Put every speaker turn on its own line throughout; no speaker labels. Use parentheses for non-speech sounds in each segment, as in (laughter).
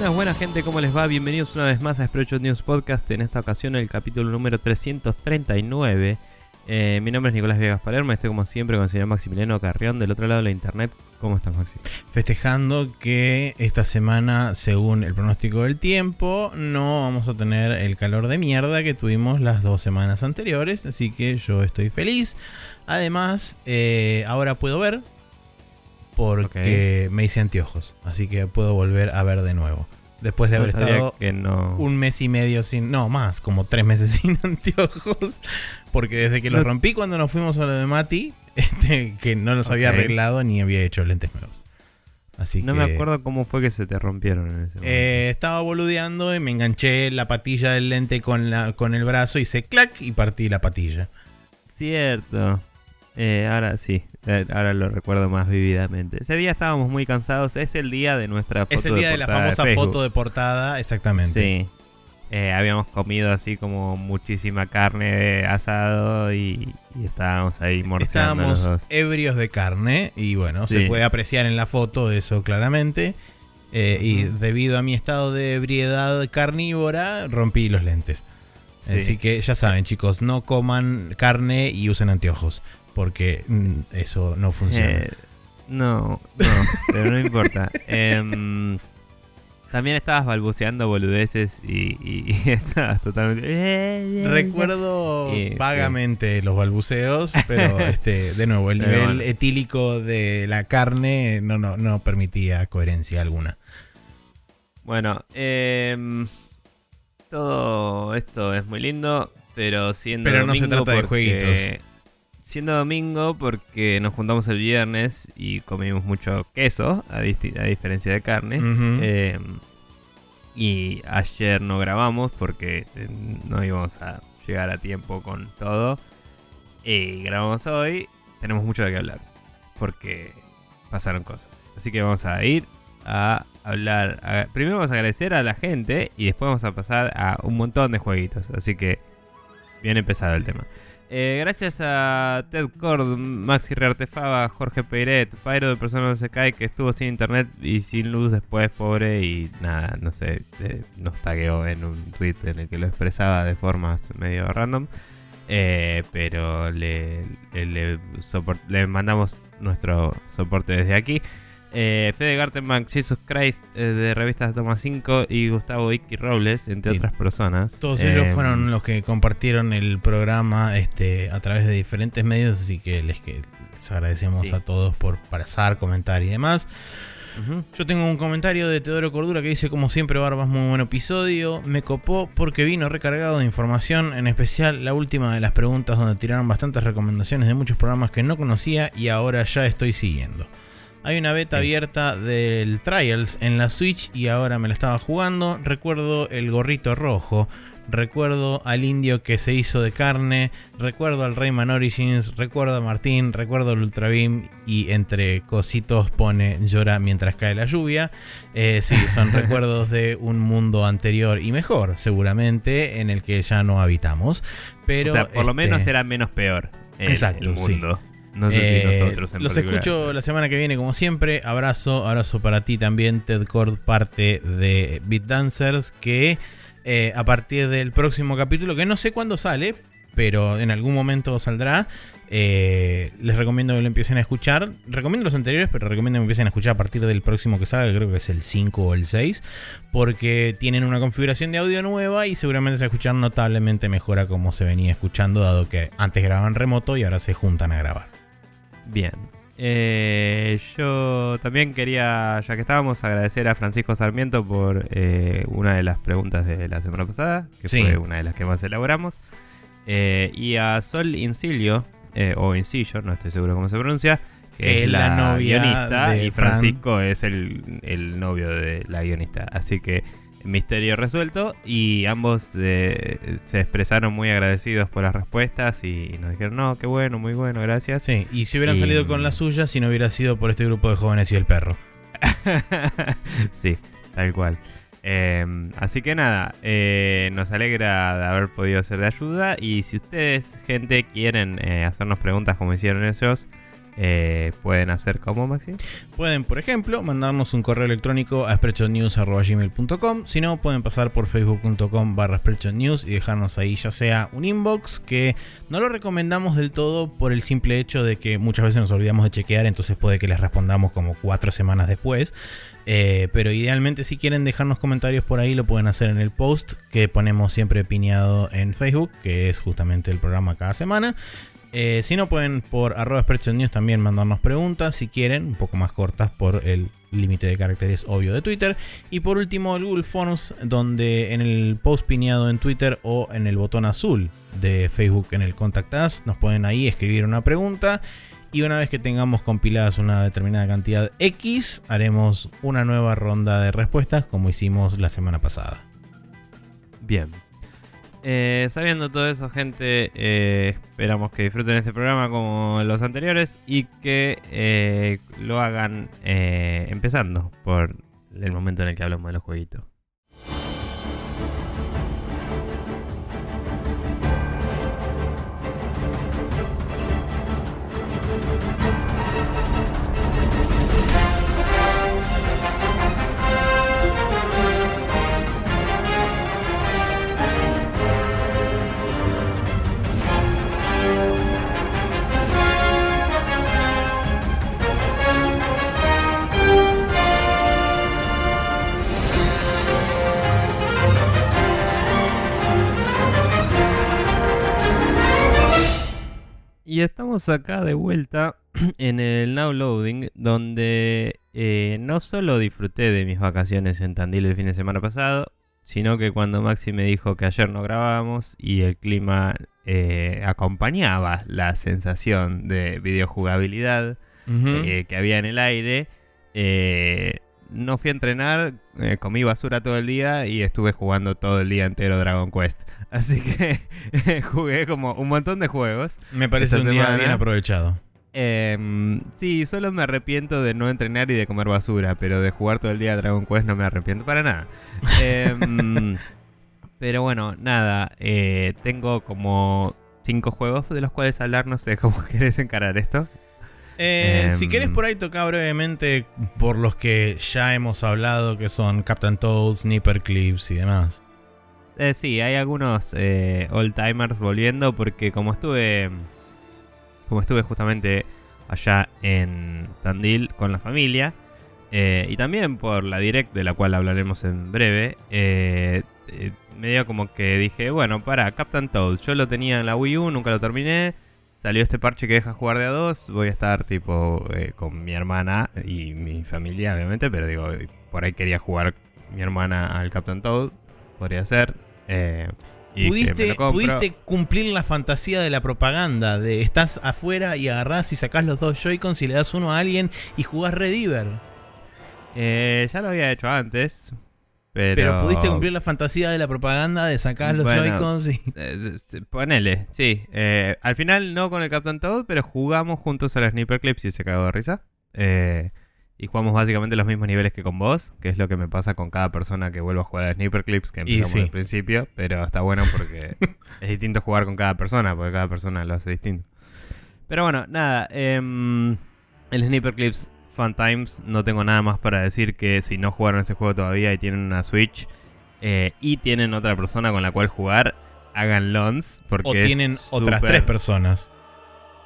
Buenas, buenas gente, ¿cómo les va? Bienvenidos una vez más a Spreadshot News Podcast, en esta ocasión el capítulo número 339. Eh, mi nombre es Nicolás Viegas Palermo, estoy como siempre con el señor Maximiliano Carrión del otro lado de la internet. ¿Cómo estás, Maxi?
Festejando que esta semana, según el pronóstico del tiempo, no vamos a tener el calor de mierda que tuvimos las dos semanas anteriores, así que yo estoy feliz. Además, eh, ahora puedo ver porque me hice anteojos, así que puedo volver a ver de nuevo. Después de
No
haber estado
que no.
un mes y medio sin, no más, como tres meses (laughs) sin anteojos, porque desde que los
No-
rompí cuando nos fuimos a lo de Mati, (laughs) este, que no los había arreglado ni había hecho lentes nuevos. Así
No
que
me acuerdo cómo fue que se te rompieron en ese momento.
eh, estaba boludeando y me enganché la patilla del lente con, la, con el brazo, hice clac y partí la patilla.
Cierto. Eh, ahora sí, eh, ahora lo recuerdo más vividamente. Ese día estábamos muy cansados, es el día de nuestra foto
Es el día de, la famosa foto de portada, exactamente.
Sí. Eh, habíamos comido así como muchísima carne de asado y, y estábamos ahí morseando los
Estábamos
dos.
ebrios de carne y bueno,
Sí.
se puede apreciar en la foto eso claramente. Eh, Y debido a mi estado de ebriedad carnívora, rompí los lentes.
Sí.
Así que ya saben, chicos, no coman carne y usen anteojos. Porque mm, eso no funciona.
Eh, no, no, pero no importa. (laughs) Em, también estabas balbuceando boludeces y, y- y (laughs) estabas totalmente... eh,
Recuerdo
Y,
vagamente los balbuceos, (laughs) pero este, de nuevo, el
Pero
nivel
bueno.
etílico de la carne no, no, no permitía coherencia alguna.
Bueno, em, todo esto es muy lindo, pero siendo
Pero no se trata de jueguitos.
Siendo domingo porque nos juntamos el viernes y comimos mucho queso, a, diferencia de carne. Em, y ayer no grabamos porque eh, no íbamos a llegar a tiempo con todo. Y grabamos hoy. Tenemos mucho de qué hablar. Porque pasaron cosas. Así que vamos a ir a hablar. a- primero vamos a agradecer a la gente. Y después vamos a pasar a un montón de jueguitos. Así que bien empezado el tema. Eh, gracias a Ted Cord, Maxi Reartefaba, Jorge Peiret, Pyro de Persona No Se Cae, que estuvo sin internet y sin luz después, pobre, y nada, no sé, nos tagueó en un tweet en el que lo expresaba de formas medio random. Eh, pero le, le, le le mandamos nuestro soporte desde aquí. Eh, Fede Gartenbank, Jesus Christ eh, de revistas Toma 5 y Gustavo Icky Robles, entre
Sí.
otras personas.
Todos ellos
Eh,
fueron los que compartieron el programa este, a través de diferentes medios, así que les, que les agradecemos
Sí.
a todos por pasar, comentar y demás. Yo tengo un comentario de Teodoro Cordura que dice, como siempre, Barbas, muy buen episodio. Me copó porque vino recargado de información, en especial la última de las preguntas donde tiraron bastantes recomendaciones de muchos programas que no conocía y ahora ya estoy siguiendo. Hay una beta abierta del Trials en la Switch y ahora me la estaba jugando. Recuerdo el gorrito rojo. Recuerdo al indio que se hizo de carne. Recuerdo al Rayman Origins. Recuerdo a Martín. Recuerdo al Ultra Beam. Y entre cositos pone llora mientras cae la lluvia. Eh, sí, son (laughs) recuerdos de un mundo anterior y mejor, seguramente, en el que ya no habitamos. Pero,
o sea, por lo
este,
menos era menos peor el,
Exacto,
el
sí.
Mundo. No sé si
eh,
nosotros en
los
particular.
escucho la semana que viene, como siempre. Abrazo, abrazo para ti también, Ted Cord, parte de Beat Dancers. Que eh, a partir del próximo capítulo, que no sé cuándo sale, pero en algún momento saldrá. eh, les recomiendo que lo empiecen a escuchar. Recomiendo los anteriores, pero recomiendo que empiecen a escuchar a partir del próximo que salga, que creo que es el 5 o el 6. Porque tienen una configuración de audio nueva y seguramente se va a escuchar notablemente mejor a como se venía escuchando, dado que antes grababan remoto y ahora se juntan a grabar.
Bien. Eh, yo también quería, ya que estábamos, agradecer a Francisco Sarmiento por eh, una de las preguntas de la semana pasada, que
Sí.
fue una de las que más elaboramos. Eh, y a Sol Incilio, eh, o Incillo, no estoy seguro cómo se pronuncia, que,
Que
es la,
la novia
guionista y
Fran.
Francisco es el, el novio de la guionista. Así que misterio resuelto y ambos eh, se expresaron muy agradecidos por las respuestas y nos dijeron, no, qué bueno, muy bueno, gracias.
Sí, y si hubieran
Y-
salido con la suya si no hubiera sido por este grupo de jóvenes y el perro. (laughs)
sí, tal cual. Eh, así que nada, eh, nos alegra de haber podido ser de ayuda. Y si ustedes, gente, quieren eh, hacernos preguntas como hicieron ellos, eh, pueden hacer como Maxi.
Pueden, por ejemplo, mandarnos un correo electrónico a sprechonews.gmail.com. Si no, pueden pasar por facebook.com barra News y dejarnos ahí ya sea un inbox que no lo recomendamos del todo por el simple hecho de que muchas veces nos olvidamos de chequear, entonces puede que les respondamos como cuatro semanas después. Eh, pero idealmente si quieren dejarnos comentarios por ahí lo pueden hacer en el post que ponemos siempre piñado en Facebook, que es justamente el programa cada semana. Eh, si no, pueden por arroba News también mandarnos preguntas si quieren, un poco más cortas por el límite de caracteres obvio de Twitter. Y por último, el Google Forms, donde en el post piñado en Twitter o en el botón azul de Facebook en el Contact Us, nos pueden ahí escribir una pregunta. Y una vez que tengamos compiladas una determinada cantidad X, haremos una nueva ronda de respuestas como hicimos la semana pasada.
Bien, eh, sabiendo todo eso, gente, eh, esperamos que disfruten este programa como los anteriores y que eh, lo hagan empezando por el momento en el que hablamos de los jueguitos. Y estamos acá de vuelta (clears throat) en el Now Loading, donde eh, no solo disfruté de mis vacaciones en Tandil el fin de semana pasado, sino que cuando Maxi me dijo que ayer no grabábamos y el clima eh, acompañaba la sensación de videojugabilidad eh, que había en el aire, no fui a entrenar, comí basura todo el día y estuve jugando todo el día entero Dragon Quest. Así que (laughs) jugué como un montón de juegos.
Me parece un día bien aprovechado.
Em, sí, solo me arrepiento de no entrenar y de comer basura, pero de jugar todo el día a Dragon Quest no me arrepiento para nada. Em, (laughs) pero bueno, nada, eh, tengo como cinco juegos de los cuales hablar, no sé cómo (laughs) querés encarar esto.
Eh, si querés em, por ahí tocar brevemente por los que ya hemos hablado, que son Captain Toad, Sniper Clips y demás.
Eh, sí, hay algunos eh, old timers volviendo porque como estuve como estuve justamente allá en Tandil con la familia eh, y también por la direct de la cual hablaremos en breve, eh, me dio como que dije, bueno, para Captain Toad, yo lo tenía en la Wii U, nunca lo terminé. Salió este parche que deja jugar de a dos. Voy a estar tipo con mi hermana y mi familia, obviamente. Pero digo, por ahí quería jugar mi hermana al Captain Toad. Podría ser. Eh,
pudiste, pudiste, cumplir la fantasía de la propaganda, de estás afuera y agarrás y sacás los dos Joy-Cons y le das uno a alguien y jugás Rediver.
Eh, ya lo había hecho antes.
Pero... pudiste cumplir la fantasía de la propaganda de sacar los Joy-Cons y...
Eh, ponele, sí. al final no con el Captain Toad, pero jugamos juntos a la Sniper Clips y se cagó de risa. Eh, y jugamos básicamente los mismos niveles que con vos, que es lo que me pasa con cada persona que vuelvo a jugar a Sniper Clips, que empezamos al principio, pero está bueno porque (laughs) es distinto jugar con cada persona, porque cada persona lo hace distinto. Pero bueno, nada, em, el Sniper Clips Fun Times, no tengo nada más para decir que si no jugaron ese juego todavía y tienen una Switch eh, y tienen otra persona con la cual jugar, hagan lons. Porque o
tienen otras tres personas.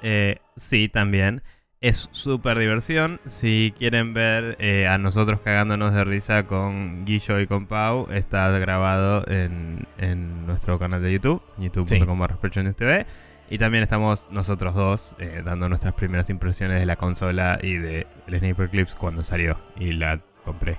Eh, sí, también. Es súper diversión. Si quieren ver eh, a nosotros cagándonos de risa con Guillo y con Pau, está grabado en, nuestro canal de YouTube, youtube.com TV. Y también estamos nosotros dos eh, dando nuestras primeras impresiones de la consola y de el Sniper Clips cuando salió y la compré.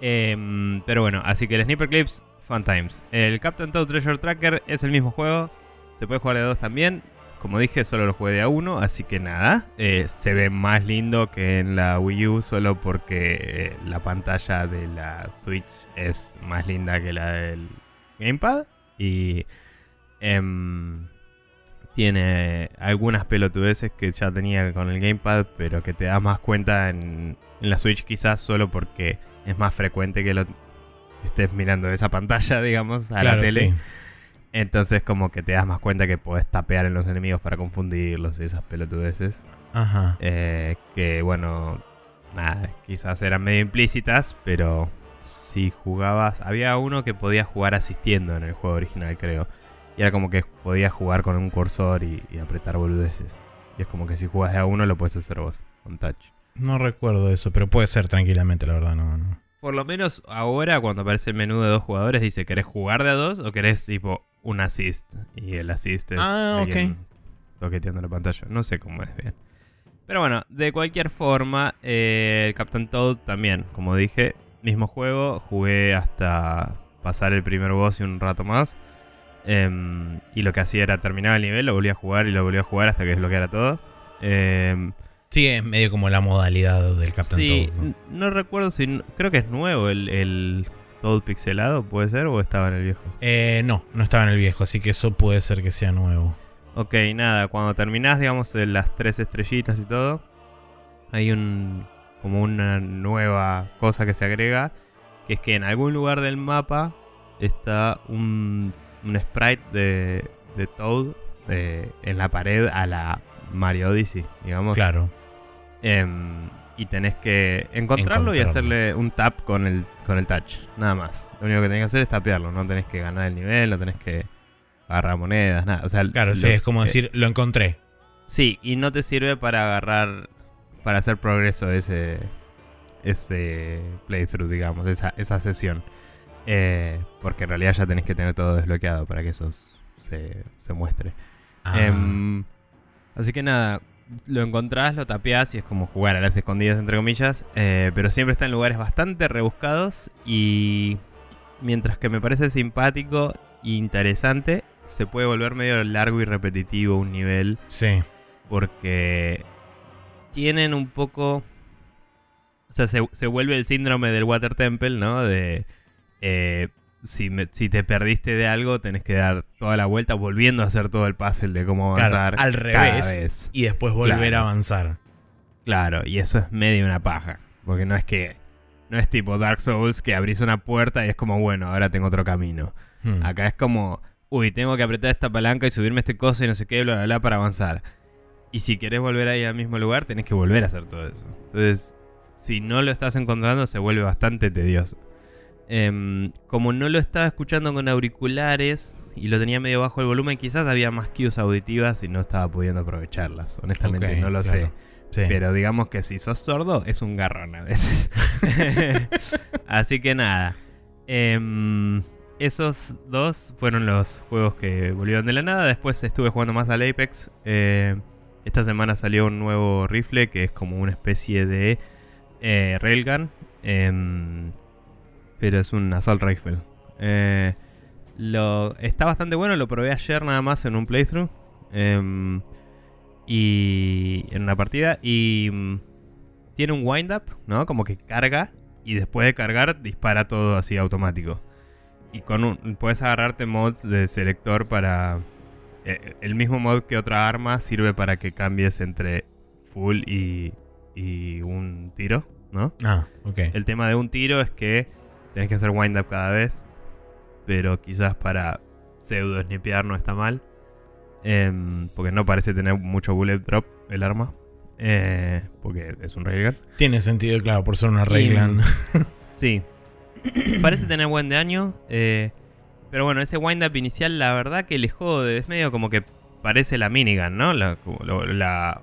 Em, pero bueno, así que el Sniper Clips, Fun Times. El Captain Toad Treasure Tracker es el mismo juego. Se puede jugar de dos también. Como dije, solo lo jugué de a uno, así que nada. Eh, se ve más lindo que en la Wii U solo porque eh, la pantalla de la Switch es más linda que la del Gamepad. Y em, tiene algunas pelotudeces que ya tenía con el Gamepad, pero que te das más cuenta en, la Switch quizás solo porque es más frecuente que lo estés mirando esa pantalla, (laughs) digamos, a la tele. Entonces como que te das más cuenta que podés tapear en los enemigos para confundirlos y esas pelotudeces.
Ajá.
Eh, que bueno, nada, quizás eran medio implícitas, pero si jugabas... Había uno que podía jugar asistiendo en el juego original, creo. Y era como que podías jugar con un cursor y, y apretar boludeces. Y es como que si jugas de a uno lo puedes hacer vos, con touch.
No recuerdo eso, pero puede ser tranquilamente, la verdad, no, no.
Por lo menos ahora cuando aparece el menú de dos jugadores dice, ¿querés jugar de a dos o querés tipo un assist? Y el assist es
Ah,
alguien toqueteando la pantalla. No sé cómo es bien. Pero bueno, de cualquier forma, eh, el Captain Toad también, como dije, mismo juego, jugué hasta pasar el primer boss y un rato más. Em, y lo que hacía era terminar el nivel, lo volvía a jugar y lo volvía a jugar hasta que desbloqueara todo. Em,
Sí, es medio como la modalidad del Captain
sí,
Toad. ¿no?
recuerdo si. Creo que es nuevo el, el Toad pixelado, ¿puede ser? ¿O estaba en el viejo?
Eh, no, no estaba en el viejo, así que eso puede ser que sea nuevo.
Ok, nada, cuando terminás, digamos, las tres estrellitas y todo, hay un. como una nueva cosa que se agrega, que es que en algún lugar del mapa está un, un sprite de, de Toad eh, en la pared a la Mario Odyssey, digamos.
Claro.
Em, y tenés que encontrarlo, y hacerle un tap con el, con el touch. Nada más. Lo único que tenés que hacer es tapearlo. No tenés que ganar el nivel, no tenés que agarrar monedas, nada. O sea,
Claro, sí, es como
eh,
decir, lo encontré.
Sí, y no te sirve para agarrar. Para hacer progreso de ese. Ese playthrough, digamos, esa, esa sesión. Eh, porque en realidad ya tenés que tener todo desbloqueado para que eso se, se muestre.
Ah,
Em, así que nada, lo encontrás, lo tapeás y es como jugar a las escondidas, entre comillas. eh, pero siempre está en lugares bastante rebuscados y mientras que me parece simpático e interesante, se puede volver medio largo y repetitivo un nivel
sí.
porque tienen un poco... O sea, se, se vuelve el síndrome del Water Temple, ¿no? De... eh, si, me- si te perdiste de algo, tenés que dar toda la vuelta volviendo a hacer todo el puzzle de cómo
Claro,
avanzar.
al revés.
vez.
Y después volver
Claro.
a avanzar.
Claro, y eso es medio una paja. Porque no es que... No es tipo Dark Souls que abrís una puerta y es como, bueno, ahora tengo otro camino.
Hmm.
Acá es como, uy, tengo que apretar esta palanca y subirme este coso y no sé qué, bla, bla, bla, para avanzar. Y si querés volver ahí al mismo lugar, tenés que volver a hacer todo eso. Entonces, si no lo estás encontrando, se vuelve bastante tedioso. Em, como no lo estaba escuchando con auriculares y lo tenía medio bajo el volumen, quizás había más cues auditivas y no estaba pudiendo aprovecharlas. Honestamente, no lo
claro.
sé.
Sí.
Pero digamos que si sos sordo, es un garrón a veces. (laughs) (laughs) Así que nada. Em, esos dos fueron los juegos que volvieron de la nada. Después estuve jugando más al Apex. Eh, esta semana salió un nuevo rifle que es como una especie de eh, railgun. Pero es un assault rifle. Eh, lo, está bastante bueno, lo probé ayer nada más en un playthrough. Em, y en una partida. Y mm, tiene un wind up, ¿no? Como que carga. Y después de cargar, dispara todo así automático. Y con un. Puedes agarrarte mods de selector para. eh, el mismo mod que otra arma sirve para que cambies entre full y. y un tiro, ¿no?
Ah, ok.
El tema de un tiro es que tenés que hacer wind up cada vez. Pero quizás para pseudo snipear no está mal. Em, porque no parece tener mucho bullet drop el arma. Eh, porque es un railgun.
Tiene sentido, claro, por ser una regla. (laughs) (laughs)
Sí. Parece tener buen daño. eh, pero bueno, ese wind up inicial, la verdad que le jode. Es medio como que parece la minigun, ¿no? La-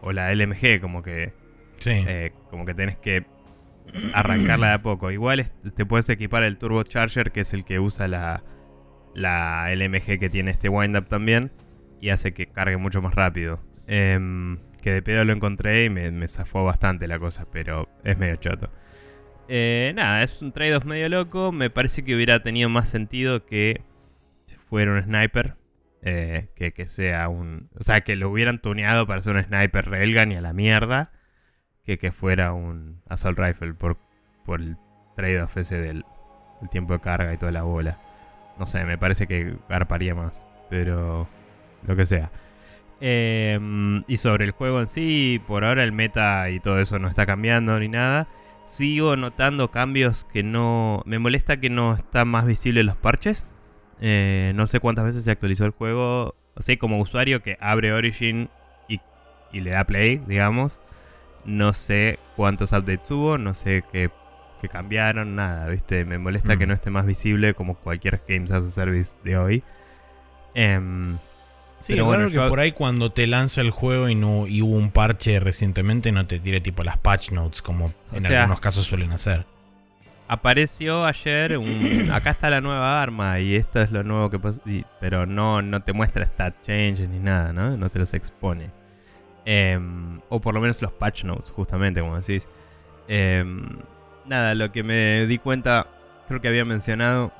o la LMG, como que
Sí.
eh, como que tenés que arrancarla de a poco. Igual te puedes equipar el Turbo Charger, que es el que usa la, la LMG que tiene este wind up también, y hace que cargue mucho más rápido. Em, que de pedo lo encontré y me, me zafó bastante la cosa, pero es medio choto. Eh, nada, es un trade-off medio loco. Me parece que hubiera tenido más sentido que fuera un sniper. eh, que, que sea un. O sea, que lo hubieran tuneado para ser un sniper railgun y a la mierda. Que fuera un assault rifle por, por el trade-off ese del el tiempo de carga y toda la bola. No sé, me parece que garparía más. Pero lo que sea. Eh, y sobre el juego en sí, por ahora el meta y todo eso no está cambiando ni nada. Sigo notando cambios que no... Me molesta que no están más visibles los parches. Eh, no sé cuántas veces se actualizó el juego. Sea, como usuario que abre Origin y, y le da play, digamos. No sé cuántos updates hubo, no sé qué, qué cambiaron, nada, ¿viste? Me molesta que
Mm.
no esté más visible como cualquier Games as a Service de hoy. Em,
Sí,
Pero
es
bueno,
raro que por ahí cuando te lanza el juego y no y hubo un parche recientemente no te tire tipo las patch notes como en
sea-
algunos casos suelen hacer.
apareció ayer un... (coughs) Acá está la nueva arma y esto es lo nuevo que pasa. y- Pero no, no te muestra stat changes ni nada, ¿no? No te los expone. Em, o por lo menos los patch notes, justamente, como decís. Em, nada, lo que me di cuenta, creo que había mencionado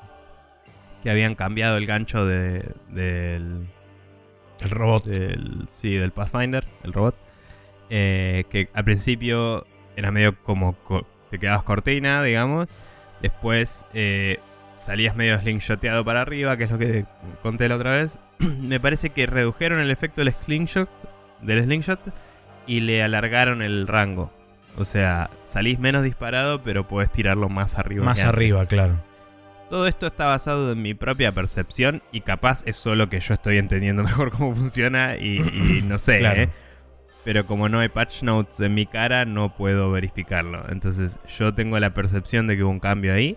que habían cambiado el gancho de, del,
El robot.
del, sí, del Pathfinder, el robot. eh, que al principio era medio como co- te quedabas cortina, digamos. Después eh, salías medio slingshoteado para arriba, que es lo que conté la otra vez. (clears throat) Me parece que redujeron el efecto del slingshot, del slingshot y le alargaron el rango. O sea, salís menos disparado, pero podés tirarlo más arriba.
Más arriba, claro.
Todo esto está basado en mi propia percepción y capaz es solo que yo estoy entendiendo (laughs) mejor cómo funciona y, y (clears throat) no sé,
Claro.
¿eh? Pero como no hay patch notes en mi cara, no puedo verificarlo. Entonces yo tengo la percepción de que hubo un cambio ahí.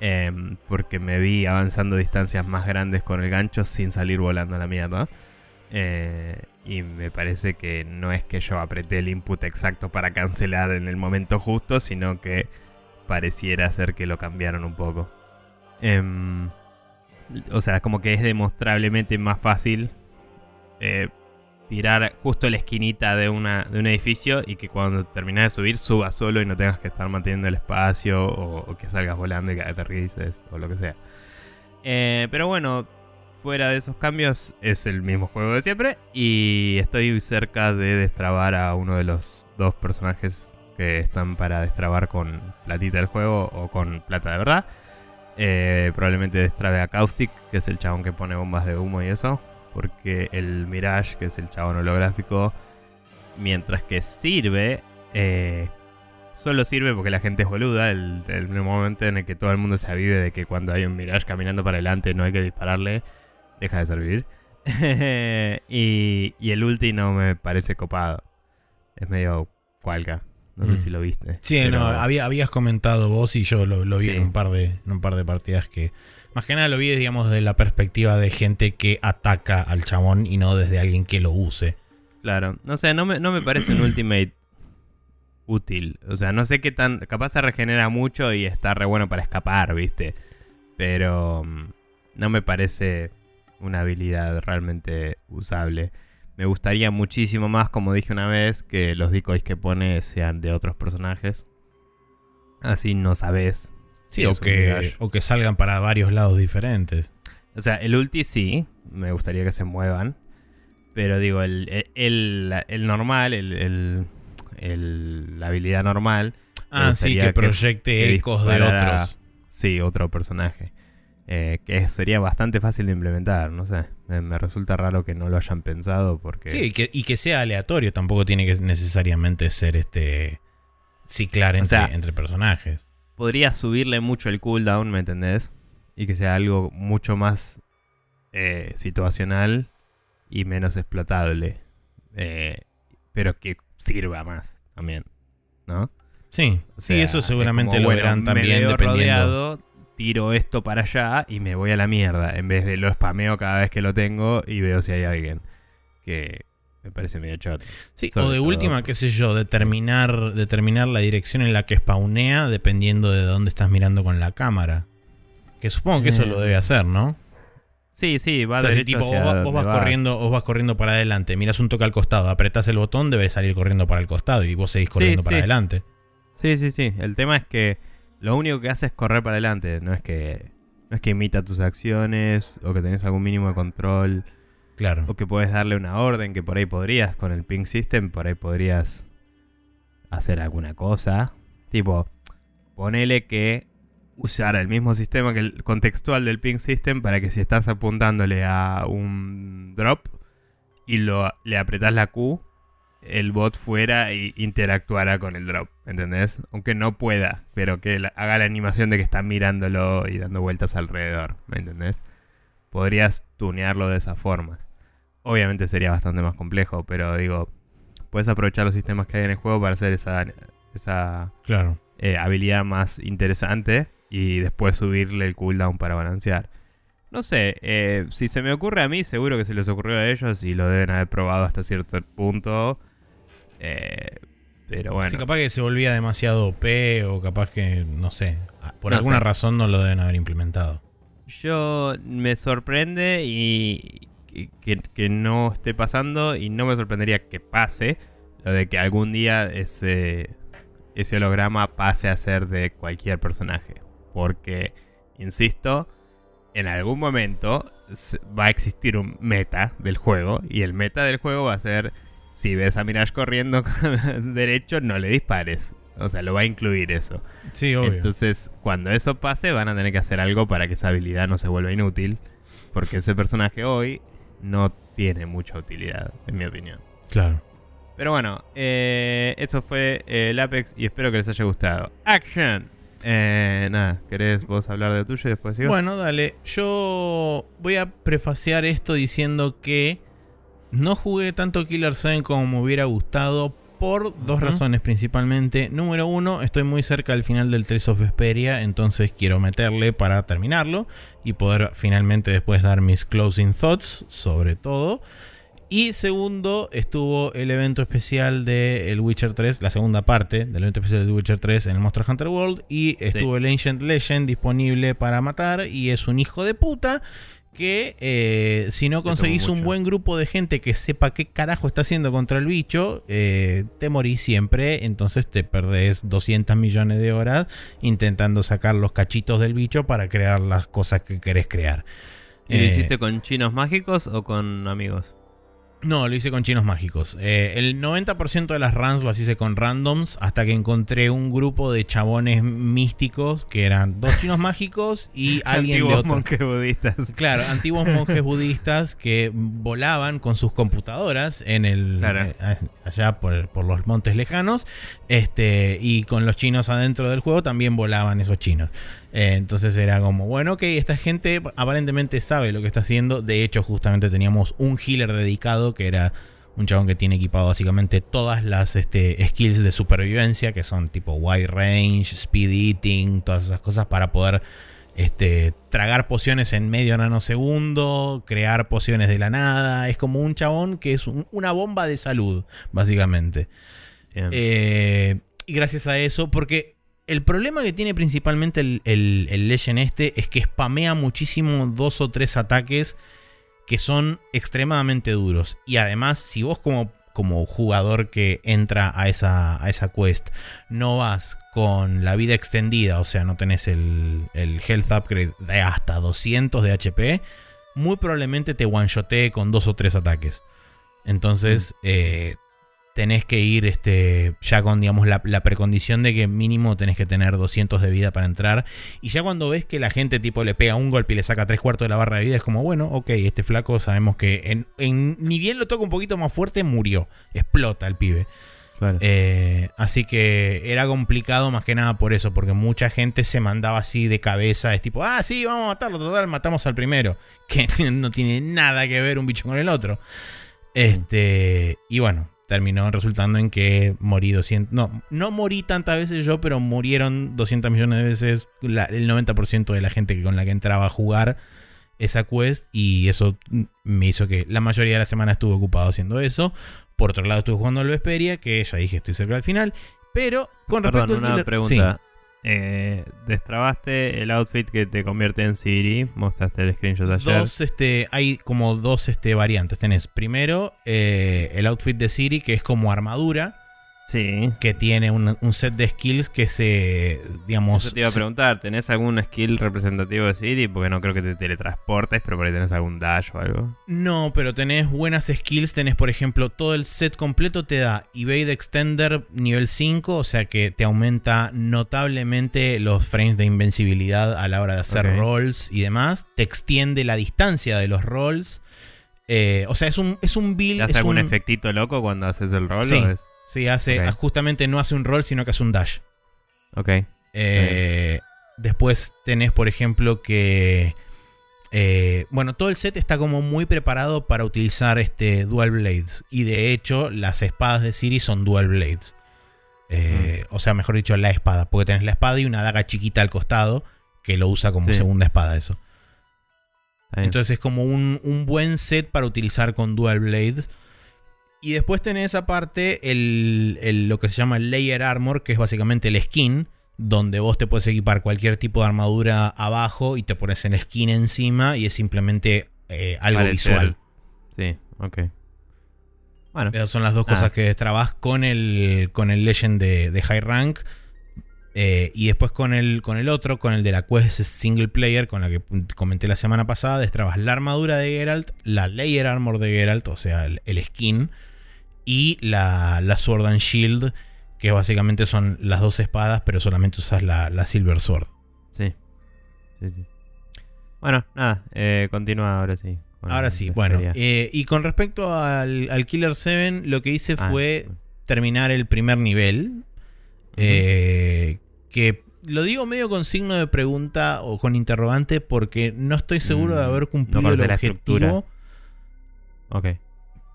em, porque me vi avanzando distancias más grandes con el gancho sin salir volando a la mierda. Eh, y me parece que no es que yo apreté el input exacto para cancelar en el momento justo, sino que pareciera ser que lo cambiaron un poco. Em, o sea, como que es demostrablemente más fácil eh, tirar justo la esquinita de, una, de un edificio y que cuando terminas de subir suba solo y no tengas que estar manteniendo el espacio o, que salgas volando y que aterrices o lo que sea. Eh, pero bueno, fuera de esos cambios es el mismo juego de siempre y estoy cerca de destrabar a uno de los dos personajes que están para destrabar con platita del juego o con plata de verdad. Eh, probablemente destrabe a Caustic, que es el chabón que pone bombas de humo y eso. Porque el Mirage, que es el chabón holográfico, mientras que sirve, eh, solo sirve porque la gente es boluda. El, el momento en el que todo el mundo se avive de que cuando hay un Mirage caminando para adelante no hay que dispararle, deja de servir. (laughs) y, y el ulti no me parece copado. Es medio cualca. No sé
Mm.
si lo viste.
Sí,
pero-
no, había, habías comentado vos y yo lo, lo vi
Sí.
en, un par de, en un par de partidas que... Más que nada lo vi, digamos, de la perspectiva de gente que ataca al chabón y no desde alguien que lo use.
Claro, no sé, no me, no me parece un ultimate útil. O sea, no sé qué tan. Capaz se regenera mucho y está re bueno para escapar, ¿viste? Pero mm, no me parece una habilidad realmente usable. Me gustaría muchísimo más, como dije una vez, que los decoys que pone sean de otros personajes. Así no sabes.
Sí,
si
o que, o que salgan para varios lados diferentes.
O sea, el ulti sí, me gustaría que se muevan. Pero digo, el, el, el normal, el, el- la habilidad normal,
Ah, sí, que proyecte
que
ecos de otros.
sí, otro personaje. Eh, que sería bastante fácil de implementar, no sé. Me, me resulta raro que no lo hayan pensado porque...
Sí, y que, y que sea aleatorio, tampoco tiene que necesariamente ser este ciclar
O
entre,
sea,
entre personajes.
podría subirle mucho el cooldown, ¿me entendés? Y que sea algo mucho más eh, situacional y menos explotable. Eh, pero que sirva más también, ¿no?
Sí,
O
sí,
sea,
eso
es
seguramente
como,
lo
bueno,
verán
me
también
veo
dependiendo.
rodeado, tiro esto para allá y me voy a la mierda. En vez de lo spameo cada vez que lo tengo y veo si hay alguien. Que me parece medio choto.
Sí,
sobre
o de
todo.
última, qué sé yo, determinar, determinar la dirección en la que spawnea dependiendo de dónde estás mirando con la cámara. Que supongo que eso
Eh,
lo debe hacer, ¿no?
Sí, sí, va
o sea, si tipo, vos, vas- vos corriendo, vos vas corriendo para adelante, miras un toque al costado, apretás el botón, debe salir corriendo para el costado y vos seguís
Sí,
corriendo para
sí.
adelante.
Sí, sí, sí. El tema es que lo único que hace es correr para adelante. No es que no es que imita tus acciones o que tenés algún mínimo de control
Claro.
o que puedes darle una orden que por ahí podrías con el ping system, por ahí podrías hacer alguna cosa. Tipo, ponele que usar el mismo sistema que el contextual del ping system para que si estás apuntándole a un drop y lo, le apretás la Q, el bot fuera e interactuara con el drop, ¿entendés? Aunque no pueda, pero que haga la animación de que está mirándolo y dando vueltas alrededor, ¿me entendés? podrías tunearlo de esas formas. Obviamente sería bastante más complejo, pero digo, puedes aprovechar los sistemas que hay en el juego para hacer esa, esa
claro.
eh, habilidad más interesante y después subirle el cooldown para balancear. No sé, eh, si se me ocurre a mí, seguro que se les ocurrió a ellos y lo deben haber probado hasta cierto punto. Eh, pero bueno.
Sí, capaz que se volvía demasiado OP o capaz que, no sé, por
No
alguna
sé.
razón no lo deben haber implementado.
Yo me sorprende y y que, que no esté pasando y no me sorprendería que pase lo de que algún día ese, ese holograma pase a ser de cualquier personaje. Porque, insisto, en algún momento va a existir un meta del juego y el meta del juego va a ser si ves a Mirage corriendo (laughs) derecho no le dispares. O sea, lo va a incluir eso.
Sí, obvio.
Entonces, cuando eso pase, van a tener que hacer algo para que esa habilidad no se vuelva inútil. Porque ese personaje hoy no tiene mucha utilidad, en mi opinión.
claro.
Pero bueno, eh, eso fue eh, el Apex y espero que les haya gustado. ¡Action! Eh, nada, ¿querés vos hablar de tuyo y después sigo?
Bueno, dale. Yo voy a prefaciar esto diciendo que no jugué tanto Killer 7 como me hubiera gustado por dos razones principalmente. Número uno, estoy muy cerca del final del Trace of Vesperia, entonces quiero meterle para terminarlo y poder finalmente después dar mis closing thoughts sobre todo. Y segundo, estuvo el evento especial de El Witcher 3, la segunda parte del evento especial de Witcher 3 en el Monster Hunter World. Y estuvo el Ancient Legend disponible para matar. Y es un hijo de puta que eh, si no conseguís un buen grupo de gente que sepa qué carajo está haciendo contra el bicho, eh, te morís siempre. Entonces te perdés 200 millones de horas intentando sacar los cachitos del bicho para crear las cosas que querés crear.
¿Y lo
Eh,
hiciste con chinos mágicos o con amigos?
No, lo hice con chinos mágicos. Eh, el 90% de las runs las hice con randoms hasta que encontré un grupo de chabones místicos que eran dos chinos mágicos y (laughs) alguien de
Antiguos
otro.
monjes budistas.
Claro, antiguos (laughs) monjes budistas que volaban con sus computadoras en el
Claro.
eh, allá por, por los montes lejanos, este y con los chinos adentro del juego también volaban esos chinos. Eh, entonces era como, bueno, ok, esta gente aparentemente sabe lo que está haciendo. De hecho, justamente teníamos un healer dedicado que era un chabón que tiene equipado básicamente todas las este, skills de supervivencia, que son tipo wide range, speed eating, todas esas cosas para poder este, tragar pociones en medio nanosegundo, crear pociones de la nada. Es como un chabón que es un- una bomba de salud, básicamente. Eh, y gracias a eso, porque el problema que tiene principalmente el, el, el Legend este es que spamea muchísimo dos o tres ataques que son extremadamente duros. Y además, si vos como, como jugador que entra a esa, a esa quest no vas con la vida extendida, o sea, no tenés el, el health upgrade de hasta 200 de HP, muy probablemente te one-shotee con dos o tres ataques. Entonces, eh, tenés que ir este, ya con digamos, la, la precondición de que mínimo tenés que tener 200 de vida para entrar. Y ya cuando ves que la gente tipo le pega un golpe y le saca tres cuartos de la barra de vida, es como, bueno, ok, este flaco sabemos que en, en- ni bien lo toca un poquito más fuerte, murió. Explota el pibe.
Claro.
Eh, así que era complicado más que nada por eso, porque mucha gente se mandaba así de cabeza, es tipo, ah, sí, vamos a matarlo, total, matamos al primero, (laughs) que no tiene nada que ver un bicho con el otro. Este, y bueno, terminó resultando en que morí 200, no, no morí tantas veces yo, pero murieron 200 millones de veces la- el 90% de la gente que con la que entraba a jugar esa quest y eso me hizo que la mayoría de la semana estuve ocupado haciendo eso. Por otro lado estuve jugando al Vesperia, que ya dije estoy cerca del final, pero con respecto
Perdón,
al
una pregunta. Eh, destrabaste el outfit que te convierte en Siri. Mostraste el screenshot ayer.
Dos, este, hay como dos este, variantes. Tenés primero eh, el outfit de Siri, que es como armadura,
Sí.
que tiene un, un set de skills que se, digamos...
Eso te iba a preguntar, ¿tenés algún skill representativo de Siri? Porque no creo que te teletransportes, pero por ahí tenés algún dash o algo.
No, pero tenés buenas skills. Tenés, por ejemplo, todo el set completo te da Evade Extender nivel 5, o sea que te aumenta notablemente los frames de invencibilidad a la hora de hacer rolls y demás. Te extiende la distancia de los rolls. Eh, o sea, es un, es un build.
¿Te hace
es
algún
un-
efectito loco cuando haces el rol?
Sí.
o es-
Sí, hace, justamente no hace un roll, sino que hace un dash.
Ok.
Eh, Después tenés, por ejemplo, que eh, bueno, todo el set está como muy preparado para utilizar este Dual Blades. Y de hecho, las espadas de Siri son Dual Blades. Eh, o sea, mejor dicho, la espada. Porque tenés la espada y una daga chiquita al costado que lo usa como
Sí.
segunda espada eso. Entonces es como un, un buen set para utilizar con Dual Blades. Y después tenés aparte el, el- lo que se llama el Layer Armor, que es básicamente el skin, donde vos te puedes equipar cualquier tipo de armadura abajo y te pones el skin encima y es simplemente eh, algo visual.
Sí, ok. Bueno,
Esas son las dos
Ah.
cosas que trabas con el, con el Legend de, de High Rank. eh, y después con el, con el otro, con el de la Quest Single Player, con la que comenté la semana pasada, destrabas la armadura de Geralt, la Layer Armor de Geralt, o sea, el, el skin, y la, la Sword and Shield, que básicamente son las dos espadas, pero solamente usas la, la Silver Sword.
sí. Sí, sí. Bueno, nada, eh, continúa ahora sí.
Ahora
la
sí, bueno. eh, y con respecto al, al Killer 7, lo que hice
Ah,
fue terminar el primer nivel. eh, que lo digo medio con signo de pregunta o con interrogante porque no estoy seguro de
Mm,
haber cumplido el
la estructura.
objetivo.
Ok.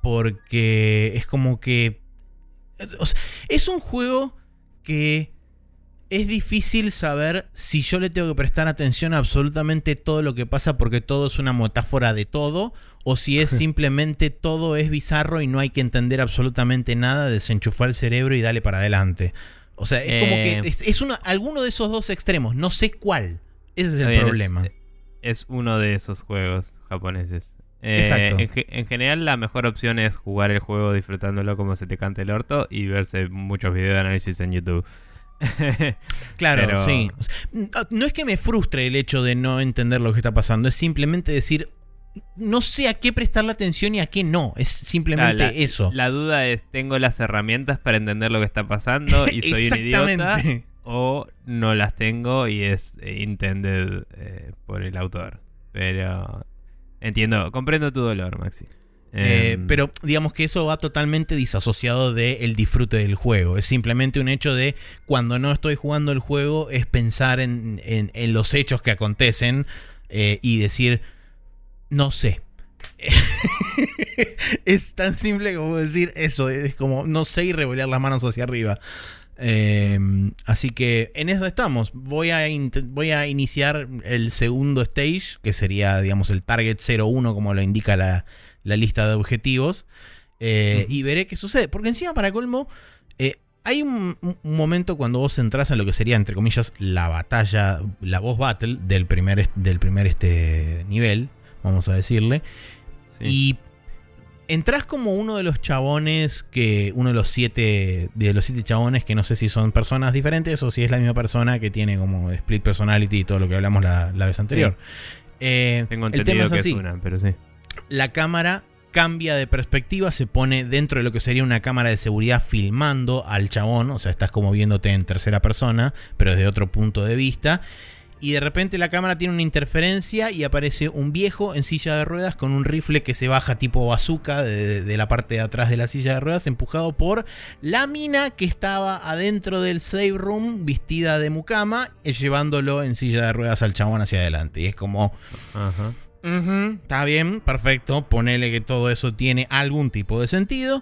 Porque es como que... o sea, es un juego que es difícil saber si yo le tengo que prestar atención a absolutamente todo lo que pasa porque todo es una metáfora de todo o si es (laughs) simplemente todo es bizarro y no hay que entender absolutamente nada, desenchufar el cerebro y dale para adelante. O sea, es como
Eh.
que es, es una, alguno de esos dos extremos, no sé cuál. Ese es el
bien, es-
problema.
Es uno de esos juegos japoneses. Eh,
Exacto.
En, ge- en general, la mejor opción es jugar el juego disfrutándolo como se te cante el orto y verse muchos videos de análisis en YouTube. (laughs)
Claro,
Pero-
sí. Sea, No es que me frustre el hecho de no entender lo que está pasando, es simplemente decir, no sé a qué prestarle atención y a qué no. Es simplemente
la,
eso.
La duda es, ¿tengo las herramientas para entender lo que está pasando y (laughs) soy un idiota? O no las tengo y es eh, intended eh, por el autor. Pero entiendo, comprendo tu dolor, Maxi.
Eh,
Em,
pero digamos que eso va totalmente disasociado del disfrute del juego. Es simplemente un hecho de cuando no estoy jugando el juego es pensar en, en- en los hechos que acontecen eh, y decir, no sé. (laughs) es tan simple como decir eso. Es como no sé y revolear las manos hacia arriba. Eh, así que en eso estamos. Voy a, voy a iniciar el segundo stage, que sería, digamos, el target 01, como lo indica la, la lista de objetivos. eh, Y veré qué sucede. Porque encima, para colmo, eh, hay un, un momento cuando vos entras a lo que sería, entre comillas, la batalla, la boss battle del primer, del primer este nivel, vamos a decirle.
sí.
Y entras como uno de los chabones que. Uno de los siete. De los siete chabones que no sé si son personas diferentes o si es la misma persona que tiene como split personality y todo lo que hablamos la, la vez anterior. Eh,
Tengo
el tema
entendido
es
que
así.
es una, pero sí.
La cámara cambia de perspectiva, se pone dentro de lo que sería una cámara de seguridad filmando al chabón, o sea, estás como viéndote en tercera persona, pero desde otro punto de vista. Y de repente la cámara tiene una interferencia y aparece un viejo en silla de ruedas con un rifle que se baja tipo bazooka de, de la parte de atrás de la silla de ruedas, empujado por la mina que estaba adentro del save room vestida de mucama, eh, llevándolo en silla de ruedas al chabón hacia adelante. Y es como,
Ajá.
Está bien, perfecto. Ponele que todo eso tiene algún tipo de sentido.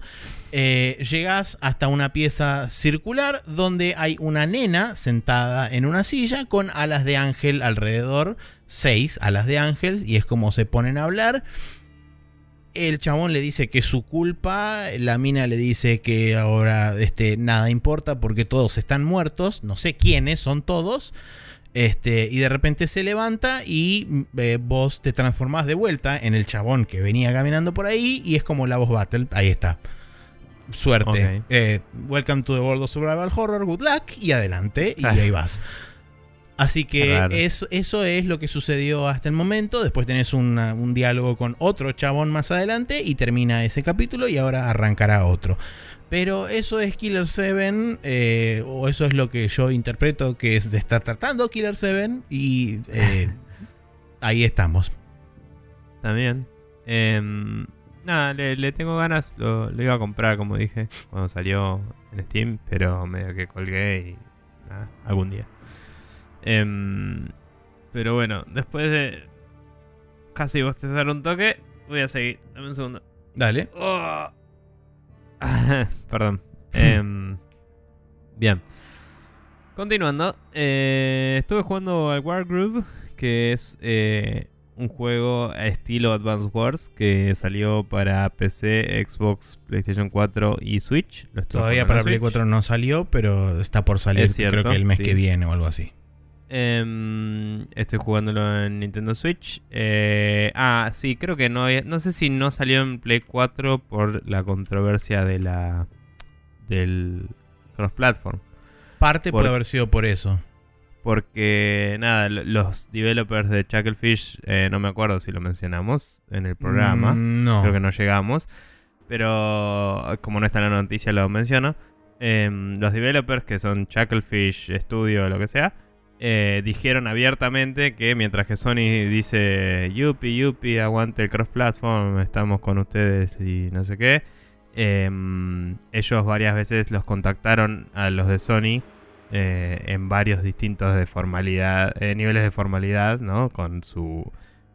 Eh, llegás hasta una pieza circular donde hay una nena sentada en una silla con alas de ángel alrededor. Seis alas de ángel. Y es como se ponen a hablar. El chabón le dice que es su culpa. La mina le dice que ahora este, nada importa porque todos están muertos. No sé quiénes son todos. Este, y de repente se levanta y eh, vos te transformás de vuelta en el chabón que venía caminando por ahí y es como la voz battle. Ahí está. Suerte.
Ok.
Eh, welcome to the world of survival horror. Good luck. Y adelante. Y
Ah.
ahí vas. Así que es- eso es lo que sucedió hasta el momento. Después tenés una- un diálogo con otro chabón más adelante y termina ese capítulo y ahora arrancará otro. Pero eso es Killer 7, eh, o eso es lo que yo interpreto que es de estar tratando Killer 7 y eh, (laughs) ahí estamos.
También. Em, nada, le, le tengo ganas. Lo, lo iba a comprar, como dije, cuando salió en Steam, pero medio que colgué y. Nada, algún día. Em, pero bueno, después de. casi bostezar un toque. Voy a seguir. Dame un segundo.
Dale.
Oh. (laughs) Perdón. Em, bien. Continuando. eh, estuve jugando al Wargroove, que es eh, un juego a estilo Advance Wars que salió para PC, Xbox, PlayStation 4 y Switch. Lo
Todavía para Play
Switch.
4 no salió, pero está por salir
Es cierto,
creo que el mes
sí.
que viene o algo así.
Em, estoy jugándolo en Nintendo Switch. Eh, ah, sí, creo que no. No sé si no salió en Play 4 por la controversia de la del cross-platform.
Parte
Por-
puede haber sido por eso.
Porque, nada, lo- los developers de Chucklefish, eh, no me acuerdo si lo mencionamos en el programa.
Mm, no.
Creo que no llegamos. Pero como no está en la noticia, lo menciono. Em, los developers, que son Chucklefish Studio lo que sea, eh, dijeron abiertamente que mientras que Sony dice Yupi, Yupi, aguante el cross-platform, estamos con ustedes y no sé qué. em, ellos varias veces los contactaron a los de Sony eh, en varios distintos de formalidad, eh, niveles de formalidad, ¿no? Con su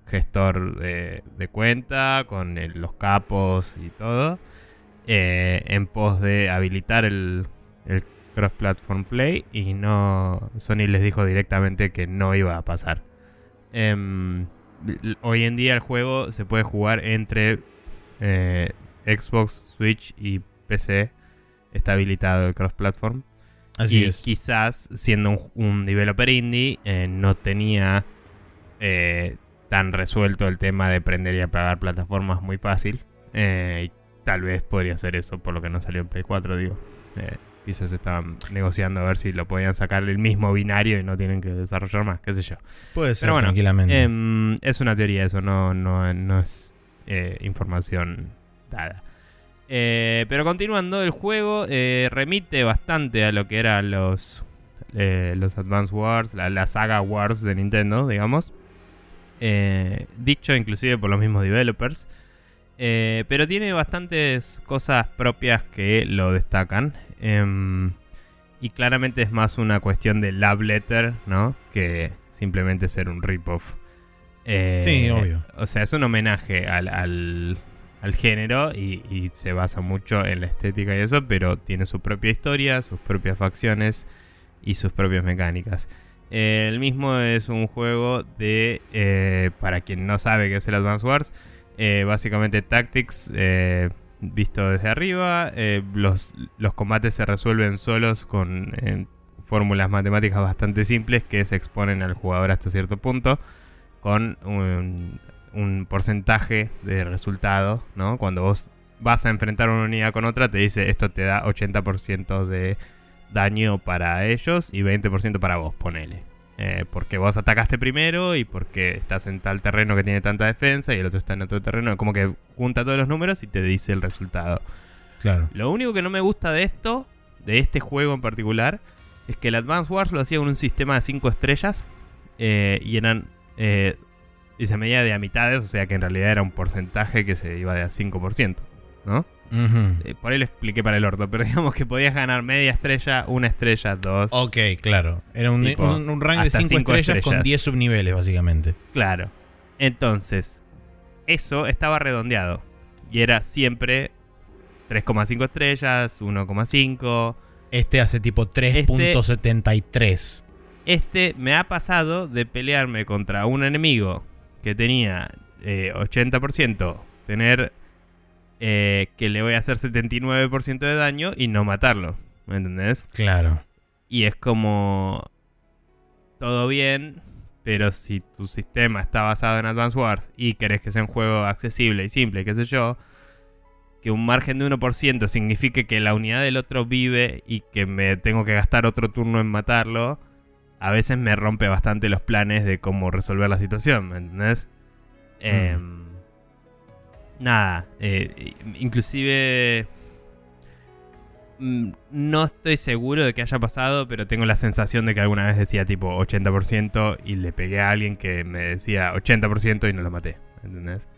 gestor de, cuenta, con los capos y todo, eh, en pos de habilitar el, el cross-platform play y no Sony les dijo directamente que no iba a pasar. Em, hoy en día el juego se puede jugar entre Xbox, Switch y PC. Está habilitado el cross-platform.
Así
y
es.
quizás siendo un, un developer indie eh, no tenía eh, tan resuelto el tema de prender y apagar plataformas muy fácil. Eh, y tal vez podría ser eso por lo que no salió en Play 4, digo. Eh, quizás estaban negociando a ver si lo podían sacar el mismo binario y no tienen que desarrollar más, qué sé yo.
Puede ser
Pero bueno,
tranquilamente.
Em, es una teoría eso, no, no, no es información dada. Eh, pero continuando, el juego eh, remite bastante a lo que eran los, eh, los Advance Wars, la, la saga Wars de Nintendo, digamos. Eh, dicho inclusive por los mismos developers. Pero tiene bastantes cosas propias que lo destacan. Em, y claramente es más una cuestión de love letter, ¿no? Que simplemente ser un rip-off.
Sí, obvio.
O sea, es un homenaje al, al- al género y, se basa mucho en la estética y eso, pero tiene su propia historia, sus propias facciones y sus propias mecánicas. Eh, el mismo es un juego de, eh, para quien no sabe qué es el Advance Wars, eh, básicamente Tactics visto desde arriba. los, los combates se resuelven solos con fórmulas matemáticas bastante simples que se exponen al jugador hasta cierto punto con un, un porcentaje de resultado, ¿no? Cuando vos vas a enfrentar una unidad con otra, te dice esto te da 80% de daño para ellos y 20% para vos, ponele. Eh, porque vos atacaste primero y porque estás en tal terreno que tiene tanta defensa y el otro está en otro terreno. Como que junta todos los números y te dice el resultado.
Claro.
Lo único que no me gusta de esto, de este juego en particular, es que el Advance Wars lo hacía con un sistema de 5 estrellas eh, y eran. eh, y se medía de a mitades, o sea que en realidad era un porcentaje que se iba de a 5%, ¿no? Eh, por ahí lo expliqué para el orto, pero (laughs) digamos que podías ganar media estrella, una estrella, dos.
Ok, claro. Era un,
Tipo,
un- un rank de
hasta
5
cinco
estrellas, con
estrellas.
10 subniveles, básicamente.
Claro. Entonces, eso estaba redondeado. Y era siempre 3,5 estrellas, 1,5.
Este hace tipo 3.73.
Este me ha pasado de pelearme contra un enemigo que tenía eh, 80%, tener eh, que le voy a hacer 79% de daño y no matarlo. ¿Me entendés?
Claro.
Y es como todo bien, pero si tu sistema está basado en Advance Wars y querés que sea un juego accesible y simple, qué sé yo, que un margen de 1% signifique que la unidad del otro vive y que me tengo que gastar otro turno en matarlo, a veces me rompe bastante los planes de cómo resolver la situación, ¿me entendés? Em, nada, eh, inclusive mm, no estoy seguro de que haya pasado, pero tengo la sensación de que alguna vez decía tipo 80% y le pegué a alguien que me decía 80% y no lo maté, ¿entendés?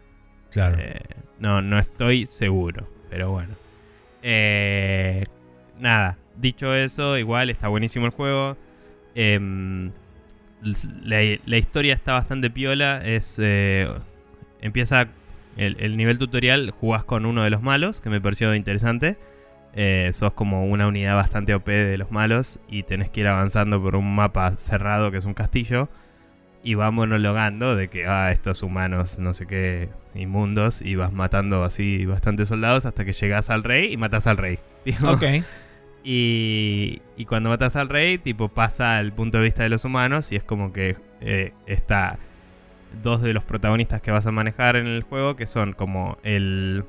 Claro.
Eh, no, no estoy seguro, pero bueno. Eh, nada, dicho eso, igual está buenísimo el juego. Em, la, historia está bastante piola. Es eh, empieza el, el nivel tutorial, jugás con uno de los malos, que me pareció interesante. Eh, sos como una unidad bastante OP de los malos y tenés que ir avanzando por un mapa cerrado que es un castillo. Y vas monologando de que, ah, estos humanos, no sé qué, inmundos, y vas matando así bastantes soldados hasta que llegas al rey y matas al rey. (laughs)
Ok.
Y, y cuando matas al rey, tipo, pasa al punto de vista de los humanos y es como que eh, está dos de los protagonistas que vas a manejar en el juego, que son como el,